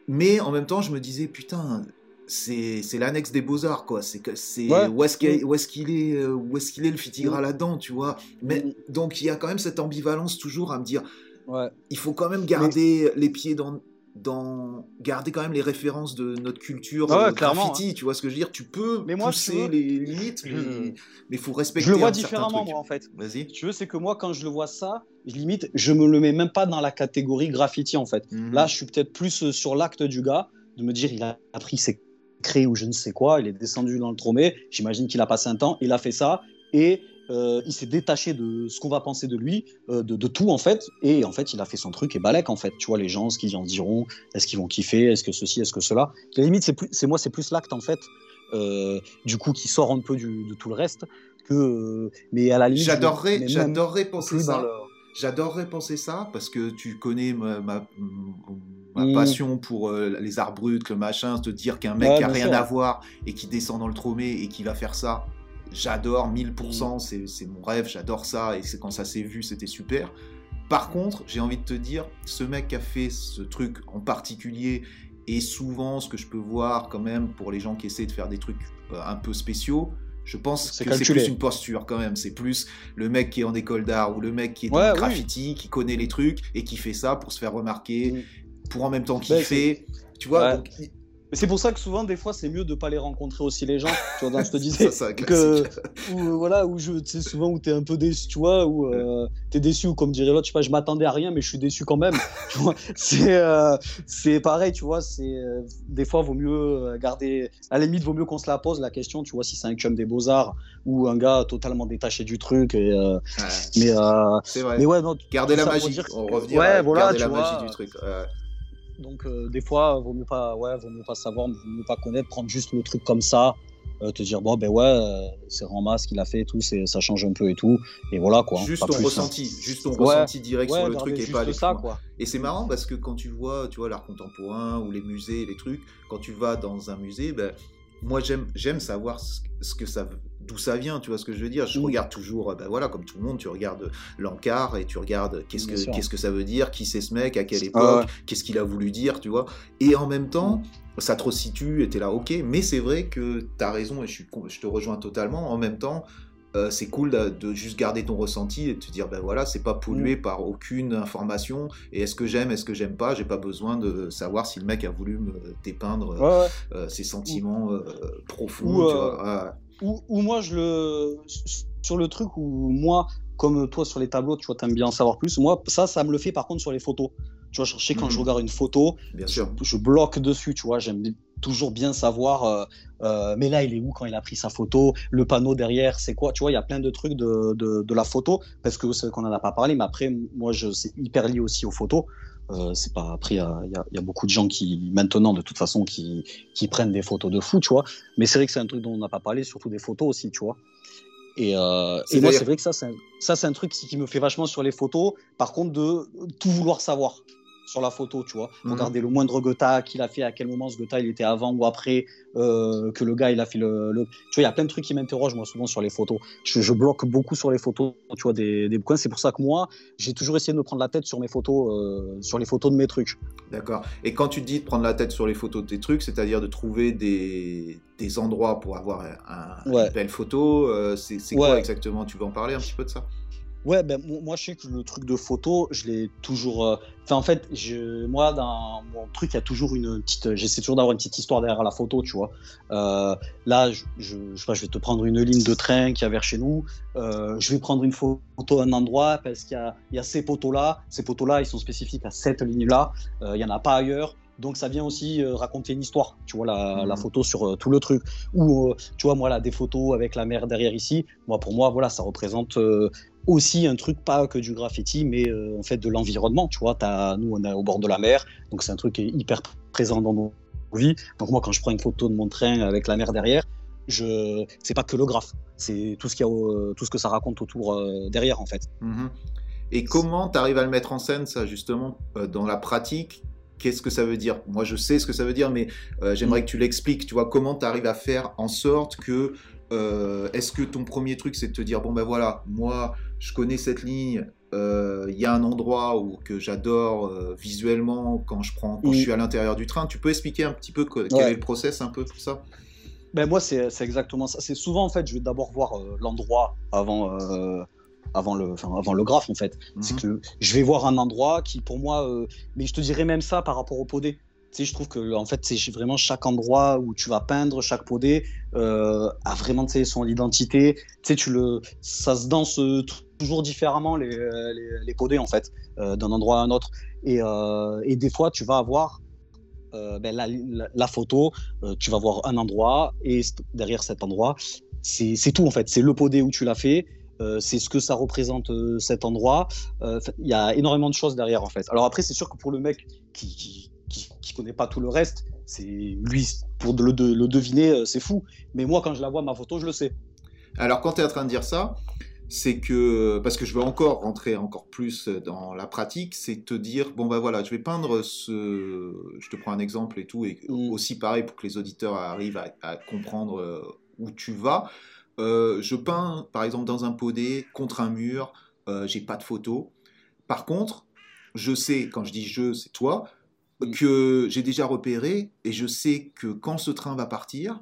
Mais en même temps, je me disais, putain, c'est l'annexe des beaux-arts, quoi. C'est que- c'est Ouais. où est-ce qu'il Mm. où est, qu'il est, euh, où est, qu'il est le fitigra là-dedans, tu vois. Mais donc il y a quand même cette ambivalence toujours à me dire, Ouais. il faut quand même garder les pieds dans, dans garder quand même les références de notre culture Ah ouais, euh, graffiti tu vois ce que je veux dire? Tu peux Mais moi, pousser veux, les limites je- mais il faut respecter Je le vois différemment, moi, en fait. vas-y tu veux, c'est que moi, quand je le vois ça, je limite, je me le mets même pas dans la catégorie graffiti, en fait. Mhm. Là, je suis peut-être plus euh, sur l'acte du gars, de me dire, il a pris ses craies ou je ne sais quoi, il est descendu dans le tromé, j'imagine qu'il a passé un temps, il a fait ça, et euh, il s'est détaché de ce qu'on va penser de lui, euh, de, de tout, en fait, et en fait, il a fait son truc et balèque, en fait. Tu vois, les gens, ce qu'ils en diront, est-ce qu'ils vont kiffer, est-ce que ceci, est-ce que cela. À la limite, c'est moi, c'est plus l'acte, en fait, euh, du coup, qui sort un peu du- de tout le reste, que... mais à la limite... j'adorerais penser ça le- j'adorerais penser ça parce que tu connais ma, ma, ma Mm. passion pour euh, les arts bruts le machin te dire qu'un mec Ouais, qui a rien sûr. à voir et qui descend dans le tromé et qui va faire ça j'adore Mm. 1000% c'est c'est mon rêve j'adore ça et c'est quand ça s'est vu c'était super Par contre, j'ai envie de te dire, ce mec qui a fait ce truc en particulier, et souvent ce que je peux voir quand même pour les gens qui essaient de faire des trucs euh, un peu spéciaux, je pense C'est que c'est plus une posture quand même. C'est plus le mec qui est en école d'art ou le mec qui est dans Ouais, le oui. graffiti, qui connaît les trucs et qui fait ça pour se faire remarquer, Mm. pour en même temps Ben, kiffer. Tu vois, Ouais. donc, il- Mais c'est pour ça que souvent, des fois, c'est mieux de pas les rencontrer aussi les gens. Tu vois, dans je te disais, ça, que où, euh, voilà, où je, tu sais, souvent où t'es un peu déçu, tu vois, où euh, t'es déçu ou comme dirait l'autre, je sais pas, je m'attendais à rien, mais je suis déçu quand même. tu vois, c'est euh, c'est pareil, tu vois, c'est euh, des fois vaut mieux garder, à la limite vaut mieux qu'on se la pose la question, tu vois, si c'est un chum des beaux arts ou un gars totalement détaché du truc. Et, Ouais, mais c'est vrai. mais ouais, non, Garder la magie. On revient Ouais, à voilà, garder tu la vois. magie du truc. Ouais. Donc euh, des fois, vaut mieux pas, ouais, vaut mieux pas savoir, vaut mieux pas connaître, prendre juste le truc comme ça, euh, te dire bon ben ouais, euh, c'est Ramas qu'il a fait et tout, ça change un peu et tout, et voilà quoi. Juste ton plus, hein. ressenti, juste ton Ouais. ressenti direct Ouais, sur le truc et pas aller ça quoi. Et c'est marrant parce que quand tu vois, tu vois l'art contemporain ou les musées, les trucs, quand tu vas dans un musée, ben, moi j'aime j'aime savoir ce, ce que ça d'où ça vient, tu vois ce que je veux dire. Je regarde toujours, ben voilà, comme tout le monde, tu regardes l'encart et tu regardes qu'est-ce que qu'est-ce que ça veut dire, qui c'est ce mec, à quelle Ah époque, ouais. qu'est-ce qu'il a voulu dire, tu vois. Et en même temps, ça te resitue et t'es là, ok. Mais c'est vrai que t'as raison et je suis je te rejoins totalement. En même temps. euh, c'est cool de, de juste garder ton ressenti et de te dire ben voilà c'est pas pollué Mm. par aucune information et est-ce que j'aime est-ce que j'aime pas? J'ai pas besoin de savoir si le mec a voulu me dépeindre euh, Ouais, ouais. euh, ses sentiments euh, profonds Ou, tu euh, vois. Ah, Ou, ou moi je le sur le truc où moi comme toi sur les tableaux, tu vois, t'aimes bien en savoir plus. Moi ça, ça me le fait par contre sur les photos. Tu vois, je sais quand Mhm. je regarde une photo, bien je, sûr je bloque dessus, tu vois. J'aime toujours bien savoir, mais là, il est où quand il a pris sa photo, le panneau derrière, c'est quoi, tu vois, il y a plein de trucs de, de, la photo, parce que c'est qu'on n'en a pas parlé, mais après, moi, je, c'est hyper lié aussi aux photos. Euh, c'est pas après, il y, y, a beaucoup de gens qui maintenant de toute façon qui, qui prennent des photos de fou, tu vois. Mais c'est vrai que c'est un truc dont on n'a pas parlé, surtout des photos aussi, tu vois. Et, euh, et moi, c'est vrai que ça, c'est un, ça, c'est un truc qui me fait vachement sur les photos. Par contre, de tout vouloir savoir sur la photo, tu vois. Mhm. Regarder le moindre Gotha qu'il a fait, à quel moment ce Gotha il était avant ou après, euh, que le gars il a fait le, Tu vois, il y a plein de trucs qui m'interrogent moi souvent sur les photos. Je, bloque beaucoup sur les photos, tu vois, des, des bouquins. C'est pour ça que moi, j'ai toujours essayé de me prendre la tête sur mes photos, euh, sur les photos de mes trucs. D'accord. Et quand tu dis de prendre la tête sur les photos de tes trucs, c'est-à-dire de trouver des, des endroits pour avoir un, une belle photo, euh, c'est quoi exactement? Tu veux en parler un petit peu de ça? Ouais, ben moi je sais que le truc de photo, je l'ai toujours. Euh, enfin, en fait, je, moi dans mon truc, il y a toujours une petite. J'essaie toujours d'avoir une petite histoire derrière la photo, tu vois. Euh, là, je, je, je, je, vais te prendre une ligne de train qui y a vers chez nous. Euh, je vais prendre une photo à un endroit parce qu'il y a, il y a ces poteaux-là. Ces poteaux-là, ils sont spécifiques à cette ligne-là. il n'y en a pas ailleurs. Donc ça vient aussi raconter une histoire, tu vois, la, la mmh. photo sur tout le truc. Ou, tu vois, moi, là, des photos avec la mer derrière ici, moi, pour moi, voilà, ça représente aussi un truc pas que du graffiti, mais euh, en fait de l'environnement. Tu vois, as, nous on est au bord de la mer, donc c'est un truc qui est hyper présent dans nos vies. Donc moi quand je prends une photo de mon train avec la mer derrière, je c'est pas que le graphe, c'est tout ce qu'il y a, euh, tout ce que ça raconte autour euh, derrière en fait. Mhm. Et comment tu arrives à le mettre en scène ça justement dans la pratique? Qu'est-ce que ça veut dire? Moi, je sais ce que ça veut dire, mais j'aimerais mm. que tu l'expliques. Tu vois, comment tu arrives à faire en sorte que euh, est-ce que ton premier truc, c'est de te dire, bon ben voilà, moi, je connais cette ligne, euh, il y a un endroit où, que j'adore euh, visuellement quand, je, prends, quand je suis à l'intérieur du train. Tu peux expliquer un petit peu quel est le process, un peu tout ça? Ben moi, c'est exactement ça. C'est souvent, en fait, je vais d'abord voir l'endroit avant, avant, le, avant le graphe, en fait. C'est mhm. que je vais voir un endroit qui, pour moi, mais je te dirais même ça par rapport au podé sais, je trouve que en fait, c'est vraiment chaque endroit où tu vas peindre, chaque podé euh, a vraiment son identité. Tu sais, tu le, ça se danse euh, toujours différemment les, les, les podés en fait, euh, d'un endroit à un autre. Et, euh, et, des fois, tu vas avoir euh, ben, la, la, photo, tu vas voir un endroit et derrière cet endroit, c'est tout en fait. C'est le podé où tu l'as fait. c'est ce que ça représente cet endroit. Il y a énormément de choses derrière en fait. Alors après, c'est sûr que pour le mec qui qui, connaît pas tout le reste, c'est lui, pour le, le deviner, euh, c'est fou. Mais moi, quand je la vois, ma photo, je le sais. Alors, quand tu es en train de dire ça, c'est que, parce que je veux encore rentrer encore plus dans la pratique, c'est te dire, bon ben voilà, je vais peindre ce, je te prends un exemple et tout, et mm. aussi pareil pour que les auditeurs arrivent à, comprendre euh, où tu vas. Euh, je peins, par exemple, dans un podé, contre un mur, j'ai pas de photo. Par contre, je sais, quand je dis je, c'est toi, que j'ai déjà repéré et je sais que quand ce train va partir,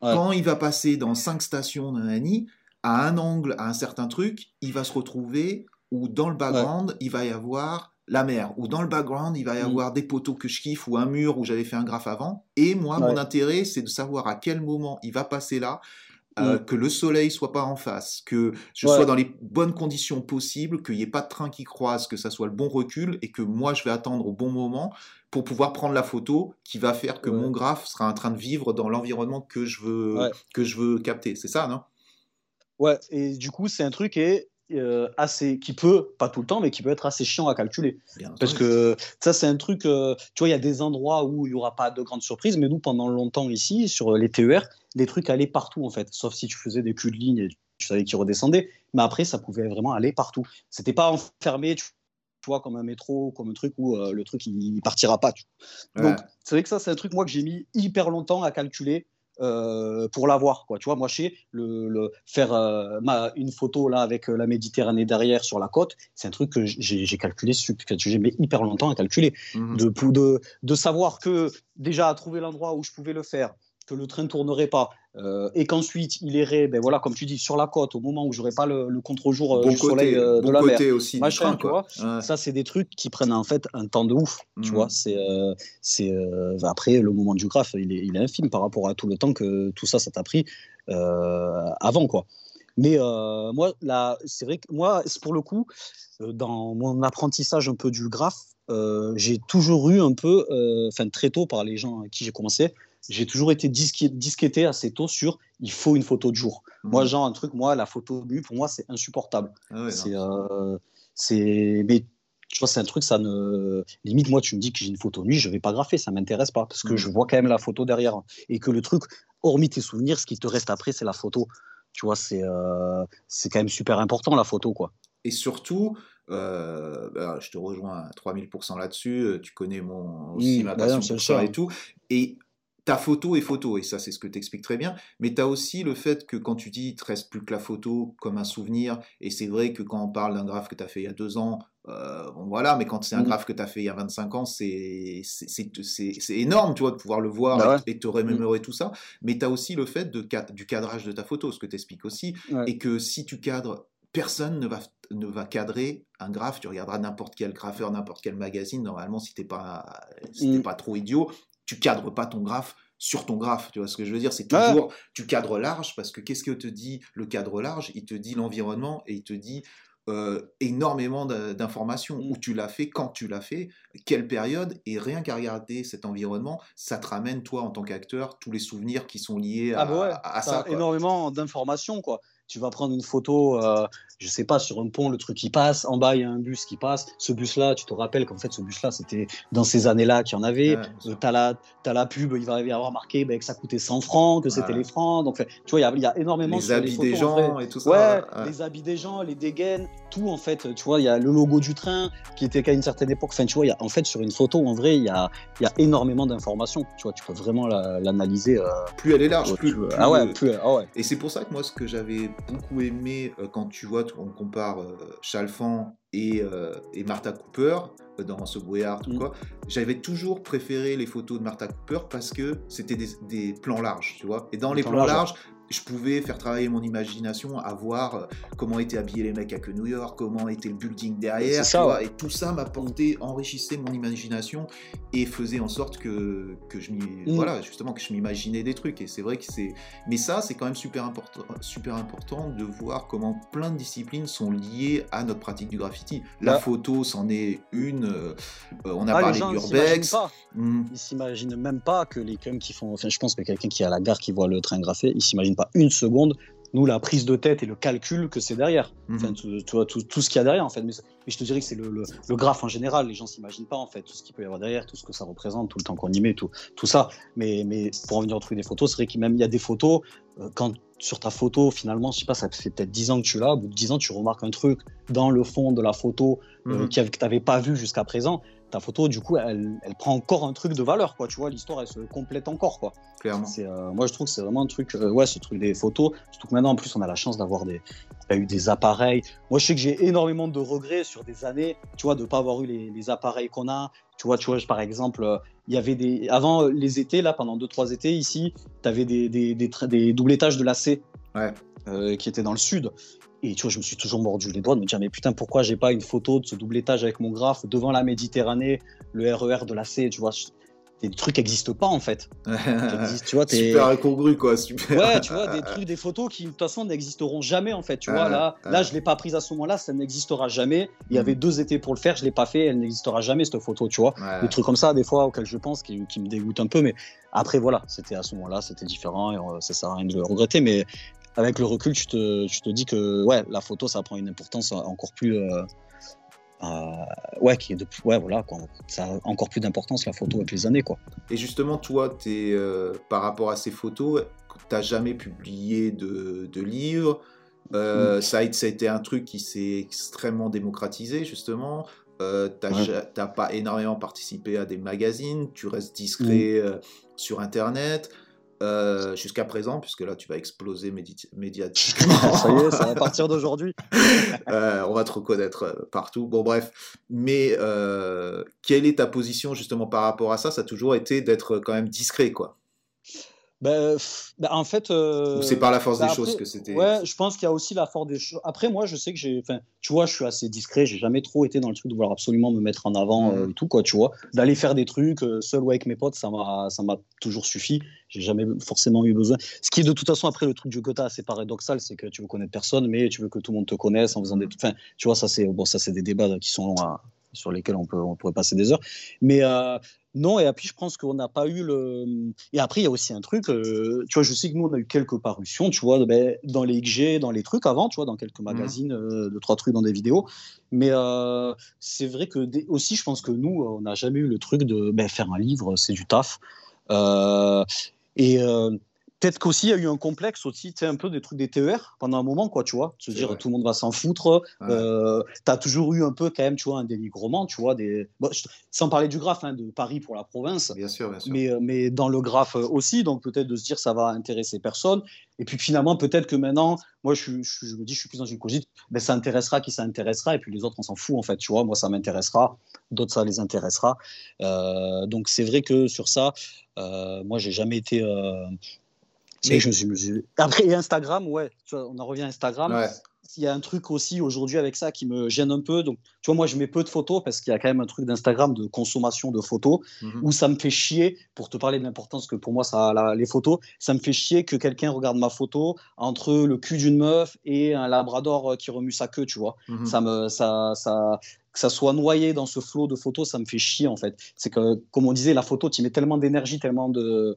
quand il va passer dans cinq stations Nani, à un angle, à un certain truc, il va se retrouver où dans le background, il va y avoir la mer, ou dans le background, il va y mm. avoir des poteaux que je kiffe, ou un mur où j'avais fait un graphe avant. Et moi, mon intérêt, c'est de savoir à quel moment il va passer là, euh, que le soleil soit pas en face, que je sois dans les bonnes conditions possibles, qu'il n'y ait pas de train qui croise, que ça soit le bon recul et que moi je vais attendre au bon moment pour pouvoir prendre la photo qui va faire que mon graphe sera en train de vivre dans l'environnement que je veux que je veux capter. C'est ça, non? Ouais, et du coup, c'est un truc est euh, assez qui peut pas tout le temps mais qui peut être assez chiant à calculer. Parce que ça c'est un truc euh, tu vois il y a des endroits où il y aura pas de grandes surprises mais nous pendant longtemps ici sur les TER les trucs allaient partout en fait sauf si tu faisais des culs de ligne et tu savais qu'ils redescendaient mais après ça pouvait vraiment aller partout c'était pas enfermé tu vois comme un métro comme un truc où euh, le truc il, partira pas donc c'est vrai que ça c'est un truc moi que j'ai mis hyper longtemps à calculer euh, pour l'avoir. Quoi. Tu vois, moi, chez le, le faire euh, ma, une photo là avec la Méditerranée derrière sur la côte, c'est un truc que j'ai calculé, que j'ai mis hyper longtemps à calculer. Mmh de, de, de, savoir que déjà à trouver l'endroit où je pouvais le faire, que le train ne tournerait pas euh, et qu'ensuite il irait, ben voilà, comme tu dis, sur la côte au moment où j'aurais pas le, contre-jour euh, du soleil euh, de la mer. aussi machin, tu vois. Ça, c'est des trucs qui prennent en fait un temps de ouf, tu mmh. vois. C'est, c'est après le moment du graphe, il est, il est infime par rapport à tout le temps que tout ça, ça t'a pris avant, quoi. Mais moi, là, c'est vrai que moi, pour le coup, dans mon apprentissage un peu du graphe, j'ai toujours eu un peu, enfin très tôt par les gens à qui j'ai commencé, j'ai toujours été disquetté assez tôt sur il faut une photo de jour. Moi, Mhm. genre, un truc, moi, la photo nue, pour moi, c'est insupportable. Ah ouais, c'est, non. euh, c'est, mais tu vois, c'est un truc, ça ne. Limite, moi, tu me dis que j'ai une photo nue, je vais pas graffer, ça m'intéresse pas, parce que Mhm. je vois quand même la photo derrière. Et que le truc, hormis tes souvenirs, ce qui te reste après, c'est la photo. Tu vois, c'est, euh, c'est quand même super important, la photo, quoi. Et surtout, euh, bah, je te rejoins à 3000% là-dessus. Tu connais mon, aussi Mm, ma bah passion non, c'est pour ça et tout. Et ta photo est photo, et ça, c'est ce que tu expliques très bien. Mais tu as aussi le fait que quand tu dis, il te reste plus que la photo comme un souvenir, et c'est vrai que quand on parle d'un graphe que tu as fait il y a deux ans, euh, bon voilà, mais quand c'est un Mm. graphe que tu as fait il y a 25 ans, c'est énorme, tu vois, de pouvoir le voir Bah et, et te remémorer tout ça. Mais tu as aussi le fait de, du cadrage de ta photo, ce que tu expliques aussi, Ouais. et que si tu cadres, personne ne va, ne va cadrer un graphe. Tu regarderas n'importe quel graffeur, n'importe quel magazine. Normalement, si t'es pas, si Mm. pas trop idiot, tu cadres pas ton graphe sur ton graphe. Tu vois ce que je veux dire? C'est toujours, tu cadres large parce que qu'est-ce que te dit le cadre large? Il te dit l'environnement et il te dit euh, énormément d'informations. Mm. Où tu l'as fait, quand tu l'as fait, quelle période, et rien qu'à regarder cet environnement, ça te ramène, toi, en tant qu'acteur, tous les souvenirs qui sont liés à, Ah bah ouais, à- ça. quoi. énormément d'informations quoi. Tu vas prendre une photo, euh, je sais pas, sur un pont, le truc qui passe, en bas il y a un bus qui passe. Ce bus-là, tu te rappelles qu'en fait ce bus-là, c'était dans ces années-là qu'il y en avait. Ouais. Euh, t'as la, t'as la pub, il va y avoir marqué ben, que ça coûtait 100 francs, que c'était les francs. Donc tu vois, il y a, il y a énormément les habits photos, des gens et tout ça. Ouais, ouais. les habits des gens, les dégaines, tout en fait. Tu vois, il y a le logo du train qui était qu'à une certaine époque. Enfin, tu vois, il y a, en fait, sur une photo, en vrai, il y a, il y a énormément d'informations. Tu vois, tu peux vraiment la- l'analyser. euh, Plus elle est large, ouais, plus, ah ouais, plus, ah ouais. Et c'est pour ça que moi, ce que j'avais beaucoup aimé euh, quand tu vois, on compare euh, Chalfant et, euh, et Martha Cooper dans Art ou Mm. quoi, j'avais toujours préféré les photos de Martha Cooper parce que c'était des, des plans larges, tu vois. Et dans les plans plans larges, larges, je pouvais faire travailler mon imagination à voir euh, comment étaient habillés les mecs à que New York, comment était le building derrière, ça, vois. ouais. Et tout ça m'apportait, enrichissait mon imagination et faisait en sorte que, que je m'y, Mm. voilà, justement, que je m'imaginais des trucs. Et c'est vrai que c'est, mais ça, c'est quand même super important, super important de voir comment plein de disciplines sont liées à notre pratique du graffiti. La Bah. photo, c'en est une. euh, on a Ah, parlé d'Urbex. Hmm. Ils s'imaginent même pas que les cums qui font. Enfin, je pense que quelqu'un qui est à la gare qui voit le train graffé, il s'imagine pas une seconde. Nous, la prise de tête et le calcul que c'est derrière. Enfin, Mhm. vois, tout, tout ce qu'il y a derrière, en fait. Mais, mais je te dirais que c'est le, le, le graphe en général. Les gens s'imaginent pas, en fait, tout ce qu'il peut y avoir derrière, tout ce que ça représente, tout le temps qu'on y met, tout, tout ça. Mais, mais pour en venir au truc des photos, c'est vrai qu'il y a des photos, euh, quand sur ta photo, finalement, je sais pas, ça fait peut-être 10 ans que tu l'as, au bout de 10 ans, tu remarques un truc dans le fond de la photo euh, qui avait- que tu n'avais pas vu jusqu'à présent, ta photo, du coup, elle, elle prend encore un truc de valeur, quoi. Tu vois, l'histoire, elle se complète encore, quoi. Clairement. Euh, moi, je trouve que c'est vraiment un truc, euh, ouais, ce truc des photos. Surtout que maintenant, en plus, on a la chance d'avoir des, eu des appareils. Moi, je sais que j'ai énormément de regrets sur des années, tu vois, de pas avoir eu les, les appareils qu'on a. Tu vois, tu vois, je- par exemple, euh, il y avait des, avant les étés, là, pendant deux, trois étés, ici, tu avais des, des, des, des double étages de lacets Ouais. euh, qui étaient dans le sud. Et tu vois, je me suis toujours mordu les doigts de me dire, mais putain, pourquoi j'ai pas une photo de ce double étage avec mon graphe devant la Méditerranée, le RER de la C, tu vois, des trucs qui n'existent pas en fait. Tu vois, super incongru, quoi. Super. Ouais, tu vois, des trucs, des photos qui de toute façon n'existeront jamais en fait. Tu vois, Ah, là, ah. là, je l'ai pas prise à ce moment-là, ça n'existera jamais. Il y avait Mhm. deux étés pour le faire, je l'ai pas fait, elle n'existera jamais cette photo, tu vois. Des trucs comme ça, des fois, auxquels je pense, qui, qui me dégoûtent un peu, mais après, voilà, c'était à ce moment-là, c'était différent et euh, ça sert à rien de le regretter, mais avec le recul, tu te, tu te dis que ouais, la photo, ça prend une importance encore plus. euh, euh, ouais, qui est de, ouais, voilà, quoi. ça a encore plus d'importance la photo avec les années, quoi. Et justement, toi, t'es, euh, par rapport à ces photos, t'as jamais publié de, de livres. Euh, ça, a, ça a été un truc qui s'est extrêmement démocratisé, justement. Euh, t'as, Ouais. pas énormément participé à des magazines, tu restes discret euh, sur Internet. Euh, jusqu'à présent, puisque là tu vas exploser médi- médiatiquement. ça y est, ça va partir d'aujourd'hui. Euh, on va te reconnaître euh, partout. Bon, bref. Mais euh, quelle est ta position justement par rapport à ça? Ça a toujours été d'être quand même discret, quoi. Ben, ben, en fait. euh, Ou c'est par la force ben des après, choses que c'était. Ouais, je pense qu'il y a aussi la force des choses. Après, moi, je sais que j'ai. Tu vois, je suis assez discret. J'ai jamais trop été dans le truc de vouloir absolument me mettre en avant Mhm. euh, et tout, quoi, tu vois. D'aller faire des trucs euh, seul ou avec mes potes, ça m'a, toujours suffi. J'ai jamais forcément eu besoin. Ce qui est de toute façon, après, le truc du quota, c'est paradoxal, c'est que tu veux connaître personne, mais tu veux que tout le monde te connaisse en faisant des. Enfin, tu vois, ça, c'est bon, ça, c'est des débats qui sont longs à- sur lesquels on, peut, on pourrait passer des heures. Mais. euh, non, et puis je pense qu'on n'a pas eu le. Et après, il y a aussi un truc, euh, tu vois, je sais que nous, on a eu quelques parutions, tu vois, ben, dans les XG, dans les trucs avant, tu vois, dans quelques mhm. magazines, euh, deux, trois trucs dans des vidéos. Mais euh, c'est vrai que aussi, je pense que nous, on n'a jamais eu le truc de ben, faire un livre, c'est du taf. et peut-être qu'aussi il y a eu un complexe aussi, tu sais, un peu des trucs des TER pendant un moment, quoi, tu vois. Se dire tout le monde va s'en foutre. Euh, tu as toujours eu un peu quand même, tu vois, un dénigrement, tu vois, des... sans parler du graphe hein, de Paris pour la province. Bien sûr, bien sûr. Mais, euh, mais dans le graphe aussi, donc peut-être de se dire ça va intéresser personne. Et puis finalement, peut-être que maintenant, moi je, je, me dis, je suis plus dans une cogite, mais ça intéressera qui ça intéressera, et puis les autres, on s'en fout en fait, tu vois. Moi, ça m'intéressera, d'autres, ça les intéressera. Euh, donc c'est vrai que sur ça, moi, j'ai jamais été mais... Je me Après, Instagram, ouais, on en revient à Instagram. Il y a un truc aussi aujourd'hui avec ça qui me gêne un peu. Donc, tu vois, moi, je mets peu de photos parce qu'il y a quand même un truc d'Instagram de consommation de photos mhm. où ça me fait chier, pour te parler de l'importance que pour moi, ça a les photos, ça me fait chier que quelqu'un regarde ma photo entre le cul d'une meuf et un labrador euh, qui remue sa queue, tu vois. Mhm. Ça me, ça, ça, que ça soit noyé dans ce flot de photos, ça me fait chier en fait. C'est que, comme on disait, la photo, tu mets tellement d'énergie, tellement de,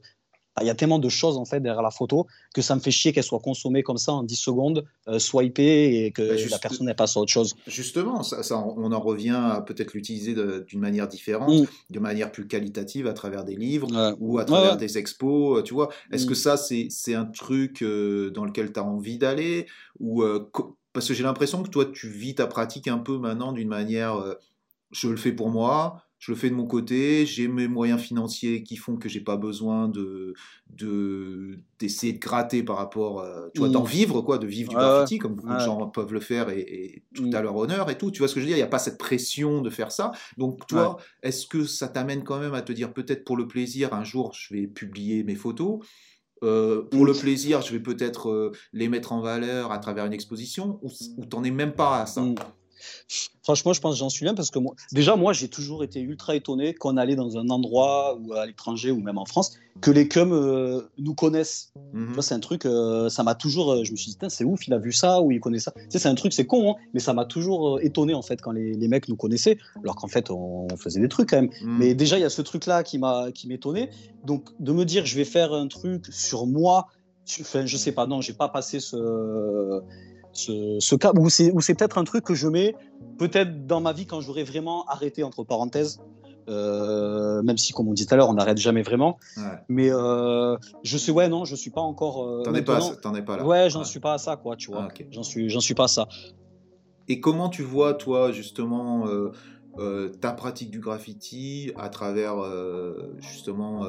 il y a tellement de choses en fait derrière la photo que ça me fait chier qu'elle soit consommée comme ça en 10 secondes, euh, swipée et que bah, la personne n'ait pas à autre chose. Justement, ça, on en revient à peut-être l'utiliser d'une manière différente, mm. de manière plus qualitative à travers des livres ou à travers des expos, euh, tu vois. Est-ce que mm. ça, c'est un truc euh, dans lequel tu as envie d'aller ou parce que j'ai l'impression que toi, tu vis ta pratique un peu maintenant d'une manière, je le fais pour moi, je le fais de mon côté, j'ai mes moyens financiers qui font que j'ai pas besoin de d'essayer de, gratter par rapport, euh, tu vois, d'en mmh. vivre quoi, de vivre du graffiti comme beaucoup de gens peuvent le faire et, tout mmh. à leur honneur et tout. Tu vois ce que je veux dire? Il n'y a pas cette pression de faire ça. Donc toi, est-ce que ça t'amène quand même à te dire peut-être pour le plaisir, un jour je vais publier mes photos? Euh, pour le plaisir, je vais peut-être euh, les mettre en valeur à travers une exposition, ou, ou t'en es même pas à ça? Franchement, je pense que j'en suis là parce que moi, déjà, moi, j'ai toujours été ultra étonné qu'on allait dans un endroit ou à l'étranger ou même en France que les cums euh, nous connaissent. Mhm. c'est un truc, euh, ça m'a toujours. Euh, je me suis dit, c'est ouf, il a vu ça ou il connaît ça. Tu sais, c'est un truc, c'est con, hein, mais ça m'a toujours étonné en fait quand les, les, mecs nous connaissaient, alors qu'en fait, on, faisait des trucs quand même. Mhm. Mais déjà, il y a ce truc-là qui m'a qui m'étonnait. Donc, de me dire, je vais faire un truc sur moi. Enfin, je sais pas, non, j'ai pas passé ce ce, cas où c'est, c'est peut-être un truc que je mets peut-être dans ma vie quand j'aurais vraiment arrêté, entre parenthèses. Euh, même si, comme on dit tout à l'heure, on n'arrête jamais vraiment. Mais euh, je sais, ouais, non, je suis pas encore. Euh, t'en, es pas, t'en es pas là. Ouais, j'en suis pas à ça, quoi, tu vois. Ah, j'en suis, j'en suis pas à ça. Et comment tu vois, toi, justement, ta pratique du graffiti à travers, justement,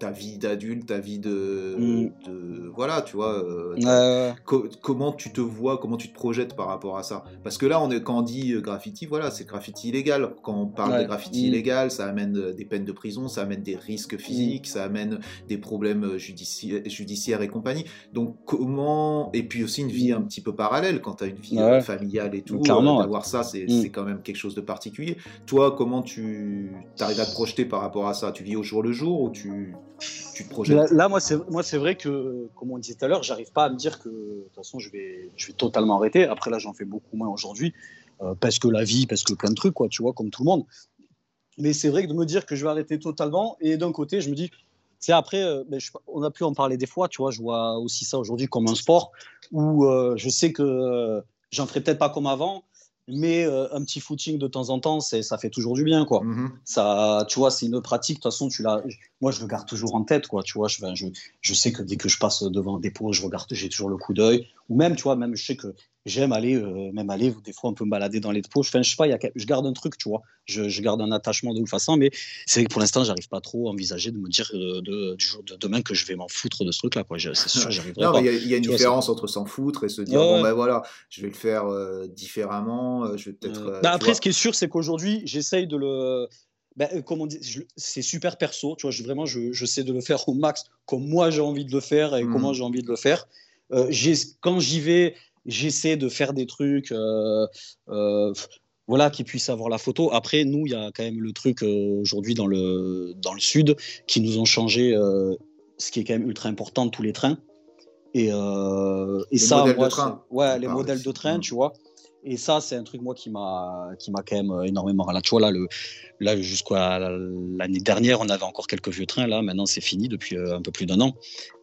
ta vie d'adulte, ta vie de, mm. voilà, tu vois, euh, comment tu te vois, comment tu te projettes par rapport à ça. Parce que là, on est, quand on dit euh, graffiti, voilà, c'est graffiti illégal. Quand on parle de graffiti mm. illégal, ça amène euh, des peines de prison, ça amène des risques physiques, mm. ça amène des problèmes judiciaires et compagnie. Donc comment, et puis aussi une vie un petit peu parallèle quand tu as une vie familiale et tout, d'avoir ça, c'est quand même quelque chose de particulier. Toi, comment tu arrives à te projeter par rapport à ça? Tu vis au jour le jour ou tu tu te projettes Là, moi, c'est, moi, c'est vrai que, comme on disait tout à l'heure, j'arrive pas à me dire que de toute façon, je vais, je vais totalement arrêter. Après, là, j'en fais beaucoup moins aujourd'hui euh, parce que la vie, parce que plein de trucs, quoi, tu vois, comme tout le monde. Mais c'est vrai que de me dire que je vais arrêter totalement, et d'un côté, je me dis, c'est après, euh, ben, on a pu en parler des fois, tu vois, je vois aussi ça aujourd'hui comme un sport où euh, je sais que j'en ferai peut-être pas comme avant, mais euh, un petit footing de temps en temps, ça fait toujours du bien, quoi. Mm-hmm. Ça, tu vois, c'est une pratique. De toute façon, tu l'as. Moi, je le garde toujours en tête, quoi. Tu vois, je, je, je sais que dès que je passe devant un dépôt, je regarde, j'ai toujours le coup d'œil. Ou même, tu vois, même je sais que j'aime aller, euh, même aller, des fois, on peut me balader dans les dépôts. Enfin, je sais pas, y a, je garde un truc, tu vois. Je, je garde un attachement de ouf façon, mais c'est pour l'instant, j'arrive pas trop à envisager de me dire euh, de, du jour de demain que je vais m'en foutre de ce truc-là. C'est sûr, j'arriverai pas. Il y, a une différence entre s'en foutre et se dire, bon, ben voilà, je vais le faire euh, différemment, je vais peut-être. Bah, après, ce qui est sûr, c'est qu'aujourd'hui, j'essaye de le. Ben, comme on dit, c'est super perso, tu vois, je, vraiment, je, je, sais de le faire au max comme moi j'ai envie de le faire et mmh. comment j'ai envie de le faire. Euh, quand j'y vais, j'essaie de faire des trucs euh, euh, voilà, qui puissent avoir la photo. Après, nous, il y a quand même le truc aujourd'hui dans le, dans le sud qui nous ont changé, ce qui est quand même ultra important, tous les trains. Et, et ça, moi, ouais, les modèles de train, tu vois. Et ça, c'est un truc, moi, qui m'a, qui m'a quand même euh, énormément. Là, tu vois, là, le, là jusqu'à l'année dernière, on avait encore quelques vieux trains. Là, maintenant, c'est fini depuis euh, un peu plus d'un an.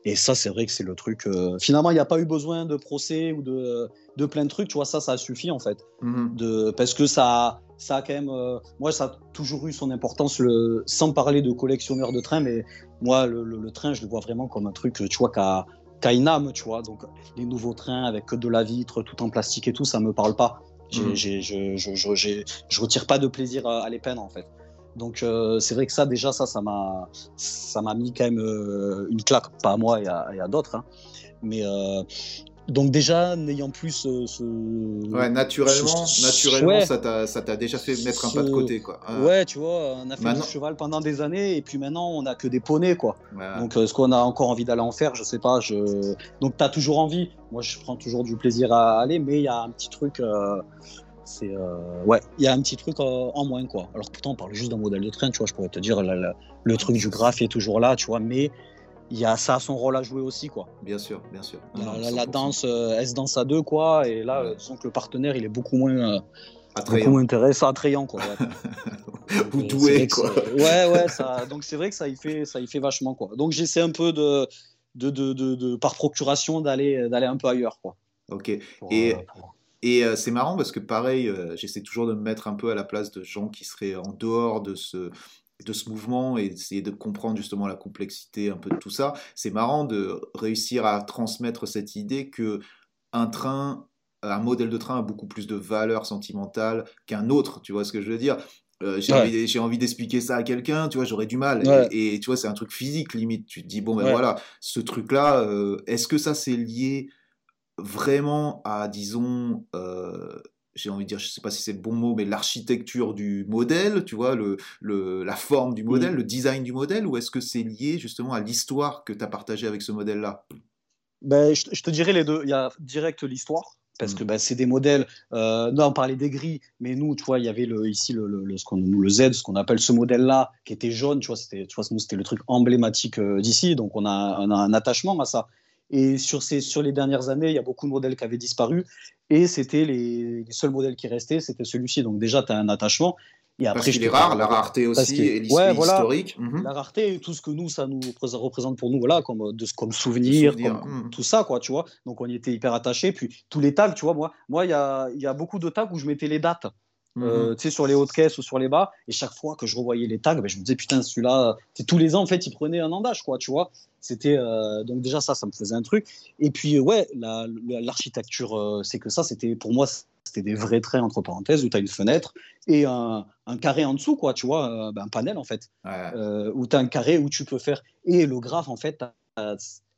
Et ça, c'est vrai que c'est le truc. Euh, finalement, il n'y a pas eu besoin de procès ou de, de plein de trucs. Tu vois, ça, ça a suffi, en fait. Mhm. De, parce que ça, ça a quand même. moi, ça a toujours eu son importance, le, sans parler de collectionneur de trains, mais moi, le, le- le train, je le vois vraiment comme un truc, tu vois, qui âme, tu vois. Donc, les nouveaux trains avec que de la vitre, tout en plastique et tout, ça me parle pas. J'ai- je, je, je, je retire pas de plaisir à, à les peindre, en fait. Donc, euh, c'est vrai que ça, déjà, ça, ça m'a, ça m'a mis quand même euh, une claque, pas à moi et à, à d'autres. hein. Mais euh, donc, déjà, n'ayant plus ce. ce- Ouais, naturellement, ce- naturellement ouais. ça t'a déjà fait mettre un pas de côté, quoi. Ouais, tu vois, on a fait Maintenant- du cheval pendant des années et puis maintenant on a que des poneys quoi. ouais. Donc, euh, est-ce qu'on a encore envie d'aller en faire? Je sais pas. Je... Donc, tu as toujours envie. Moi, je prends toujours du plaisir à aller, mais il y a un petit truc. euh, C'est euh, ouais, il y a un petit truc en moins quoi. Alors pourtant, on parle juste d'un modèle de train, tu vois. Je pourrais te dire la- la- le truc du graphe est toujours là, tu vois. Mais il y a ça son rôle à jouer aussi quoi. Bien sûr, bien sûr. La, Non, non, la- la 100%. danse, euh, elle se danse à deux quoi. Et là, Ouais. euh, disons que le partenaire, il est beaucoup moins, euh, Attrayant. beaucoup moins intéressant, attrayant quoi. ouais. Ou doué, quoi. Ouais, ouais, ça, donc c'est vrai que ça y fait, ça y fait vachement, quoi. Donc j'essaie un peu de, de, de, de, de- par procuration d'aller, d'aller un peu ailleurs, quoi. Ok. Pour, Et- euh, pour- Et euh, c'est marrant parce que pareil, euh, j'essaie toujours de me mettre un peu à la place de gens qui seraient en dehors de ce, de ce mouvement et essayer de comprendre justement la complexité un peu de tout ça. C'est marrant de réussir à transmettre cette idée que un train, un modèle de train a beaucoup plus de valeur sentimentale qu'un autre. Tu vois ce que je veux dire? Euh, j'ai Ouais. envie, d'expliquer ça à quelqu'un, tu vois, j'aurais du mal. Ouais. Et, et tu vois, c'est un truc physique limite. Tu te dis, bon, ben Ouais. voilà, ce truc-là, euh, est-ce que ça c'est lié vraiment à, disons, euh, j'ai envie de dire, je sais pas si c'est le bon mot, mais l'architecture du modèle, tu vois, le, le, la forme du modèle, le design du modèle, ou est-ce que c'est lié justement à l'histoire que tu as partagée avec ce modèle-là? Ben, je, je te dirais les deux. Il y a direct l'histoire. Parce Mm. que ben, c'est des modèles. Euh, non, on parlait des gris, mais nous, tu vois, il y avait le, ici le, le, le- ce qu'on, nous, le Z, ce qu'on appelle ce modèle-là, qui était jaune. Tu vois, c'était, tu vois, nous, c'était le truc emblématique euh, d'ici. Donc, on a, on a un attachement à ça. Et sur, ces, sur les dernières années, il y a beaucoup de modèles qui avaient disparu. Et c'était les, les seuls modèles qui restaient, c'était celui-ci. Donc, déjà, tu as un attachement. Et après, Parce qu'il je est rare, la rareté aussi, et Ouais, voilà. l'historique. Mhm. la rareté et tout ce que nous ça nous représente- pour nous voilà comme de comme souvenir, Souvenir, comme- mm. tout ça quoi tu vois donc on y était hyper attachés puis tous les tags tu vois moi moi il y a il y a beaucoup de tags où je mettais les dates euh, Mhm. tu sais sur les hauts de caisse ou sur les bas et chaque fois que je revoyais les tags ben, je me disais putain celui-là c'est tous les ans en fait il prenait un an d'âge quoi tu vois c'était euh, donc déjà ça ça me faisait un truc et puis euh, ouais la- la- l'architecture euh, c'est que ça c'était pour moi c'était des vrais traits entre parenthèses où tu as une fenêtre et un, un carré en dessous quoi tu vois ben, un panel en fait Ouais. où tu as un carré où tu peux faire. Et le graphe, en fait,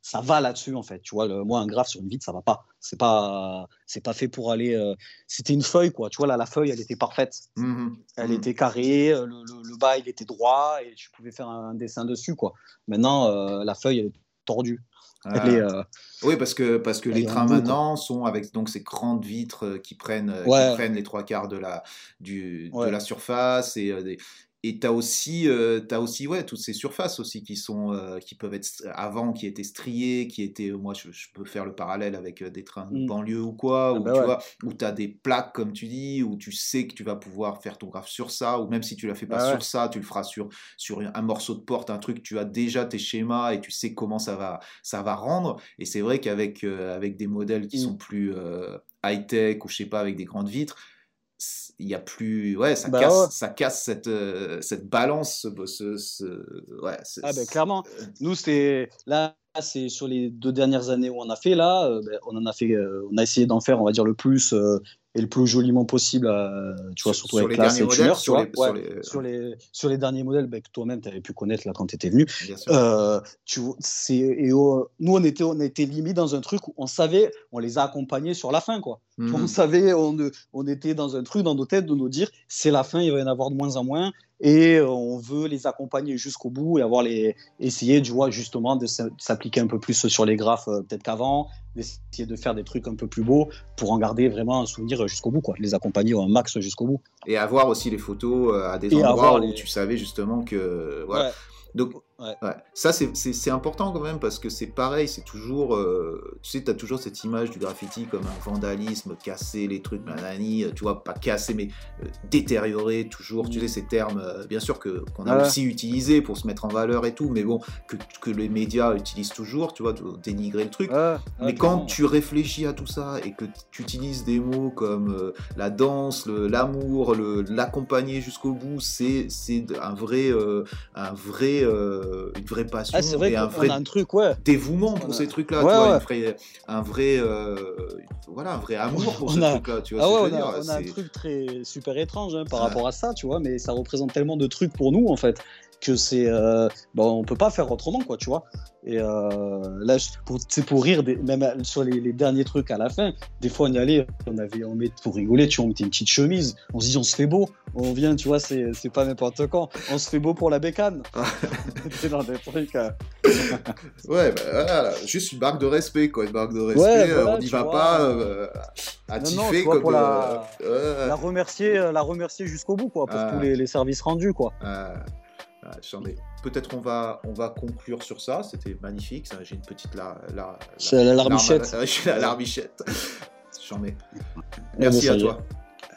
ça va là-dessus, en fait. Tu vois, le- moi, un graphe sur une vitre, ça va pas. C'est pas, c'est pas fait pour aller. euh, C'était une feuille, quoi. Tu vois, là, la feuille, elle était parfaite. Mhm. Elle était carrée, euh, le, le- le bas, il était droit et tu pouvais faire un dessin dessus, quoi. Maintenant, euh, la feuille, elle est tordue. Ouais. Elle est, euh, Oui, parce que, parce que les trains maintenant sont avec donc ces grandes vitres qui prennent, Ouais. qui prennent les trois quarts de la, du, de la surface et des- et tu as aussi, euh, t'as aussi ouais, toutes ces surfaces aussi qui, sont, euh, qui peuvent être avant, qui étaient striées, qui étaient, moi je, je peux faire le parallèle avec euh, des trains de Mm. banlieue ou quoi, Ah où bah tu ouais. vois, où tu as des plaques comme tu dis, où tu sais que tu vas pouvoir faire ton graphe sur ça, ou même si tu la fais pas Bah ouais. sur ça, tu le feras sur, sur un morceau de porte, un truc, tu as déjà tes schémas et tu sais comment ça va, ça va rendre. Et c'est vrai qu'avec euh, avec des modèles qui Mm. sont plus euh, high-tech ou je sais pas, avec des grandes vitres, il y a plus. Ouais, ça, Bah casse, ouais. ça casse cette, euh, cette balance. Ce, ce- ouais, c'est- Ah ben c'est- clairement. Nous, c'était là, c'est sur les deux dernières années où on a fait là, euh, ben, on en a fait, euh, on a essayé d'en faire, on va dire le plus euh, et le plus joliment possible, euh, tu vois, Sur- surtout sur avec les classe et modèles, sur vois. les- sur Ouais, les- sur les sur les derniers modèles ben, que toi-même tu avais pu connaître là quand tu étais venu. bien sûr. Euh, tu vois, c'est et euh, nous on était on était limite dans un truc où on savait, on les a accompagnés sur la fin quoi. Mhm. On savait, on, on était dans un truc dans nos têtes de nous dire c'est la fin, il va y en avoir de moins en moins et on veut les accompagner jusqu'au bout et avoir les essayer tu vois justement de s'appliquer un peu plus sur les graphes euh, peut-être qu'avant, d'essayer de faire des trucs un peu plus beaux pour en garder vraiment un souvenir jusqu'au bout quoi, les accompagner au max jusqu'au bout. Et avoir aussi les photos euh, à des Et endroits où les- tu savais justement que. voilà. Ouais. Donc, ouais. ça, c'est important quand même parce que c'est pareil, c'est toujours. Euh, tu sais, tu as toujours cette image du graffiti comme un vandalisme, casser les trucs, nanani, tu vois, pas casser, mais euh, détériorer, toujours. Tu sais, ces termes, euh, bien sûr, qu'on a aussi utilisés pour se mettre en valeur et tout, mais bon, que, que les médias utilisent toujours, tu vois, de dénigrer le truc. mais quand tu réfléchis à tout ça et que tu utilises des mots comme la danse, l'amour, l'accompagner jusqu'au bout, c'est un vrai. un vrai euh, une vraie passion ah, vrai et un vrai un truc, ouais. dévouement pour ces trucs-là, un vrai, euh, voilà, un vrai amour pour ces trucs-là, tu vois. Ah ouais, on, a, un truc très super étrange hein, par rapport à ça, tu vois, mais ça représente tellement de trucs pour nous en fait que c'est euh, bon, on peut pas faire autrement quoi tu vois. Et euh, là c'est pour rire des, même sur les, derniers trucs à la fin des fois on y allait on avait on met pour rigoler tu vois on mettait une petite chemise. On se dit on se fait beau. On vient tu vois c'est pas n'importe quand. On se fait beau pour la bécane. C'est dans des trucs euh. ouais bah, voilà, juste une marque de respect quoi une marque de respect euh, on n'y va pas à tiffer comme pour la, la remercier la remercier jusqu'au bout quoi pour tous les, les, services rendus quoi Peut-être on va, on va conclure sur ça. C'était magnifique. J'ai une petite la, la, la, la larmichette. la larmichette. J'en ai. Merci à toi.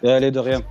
Allez, de rien.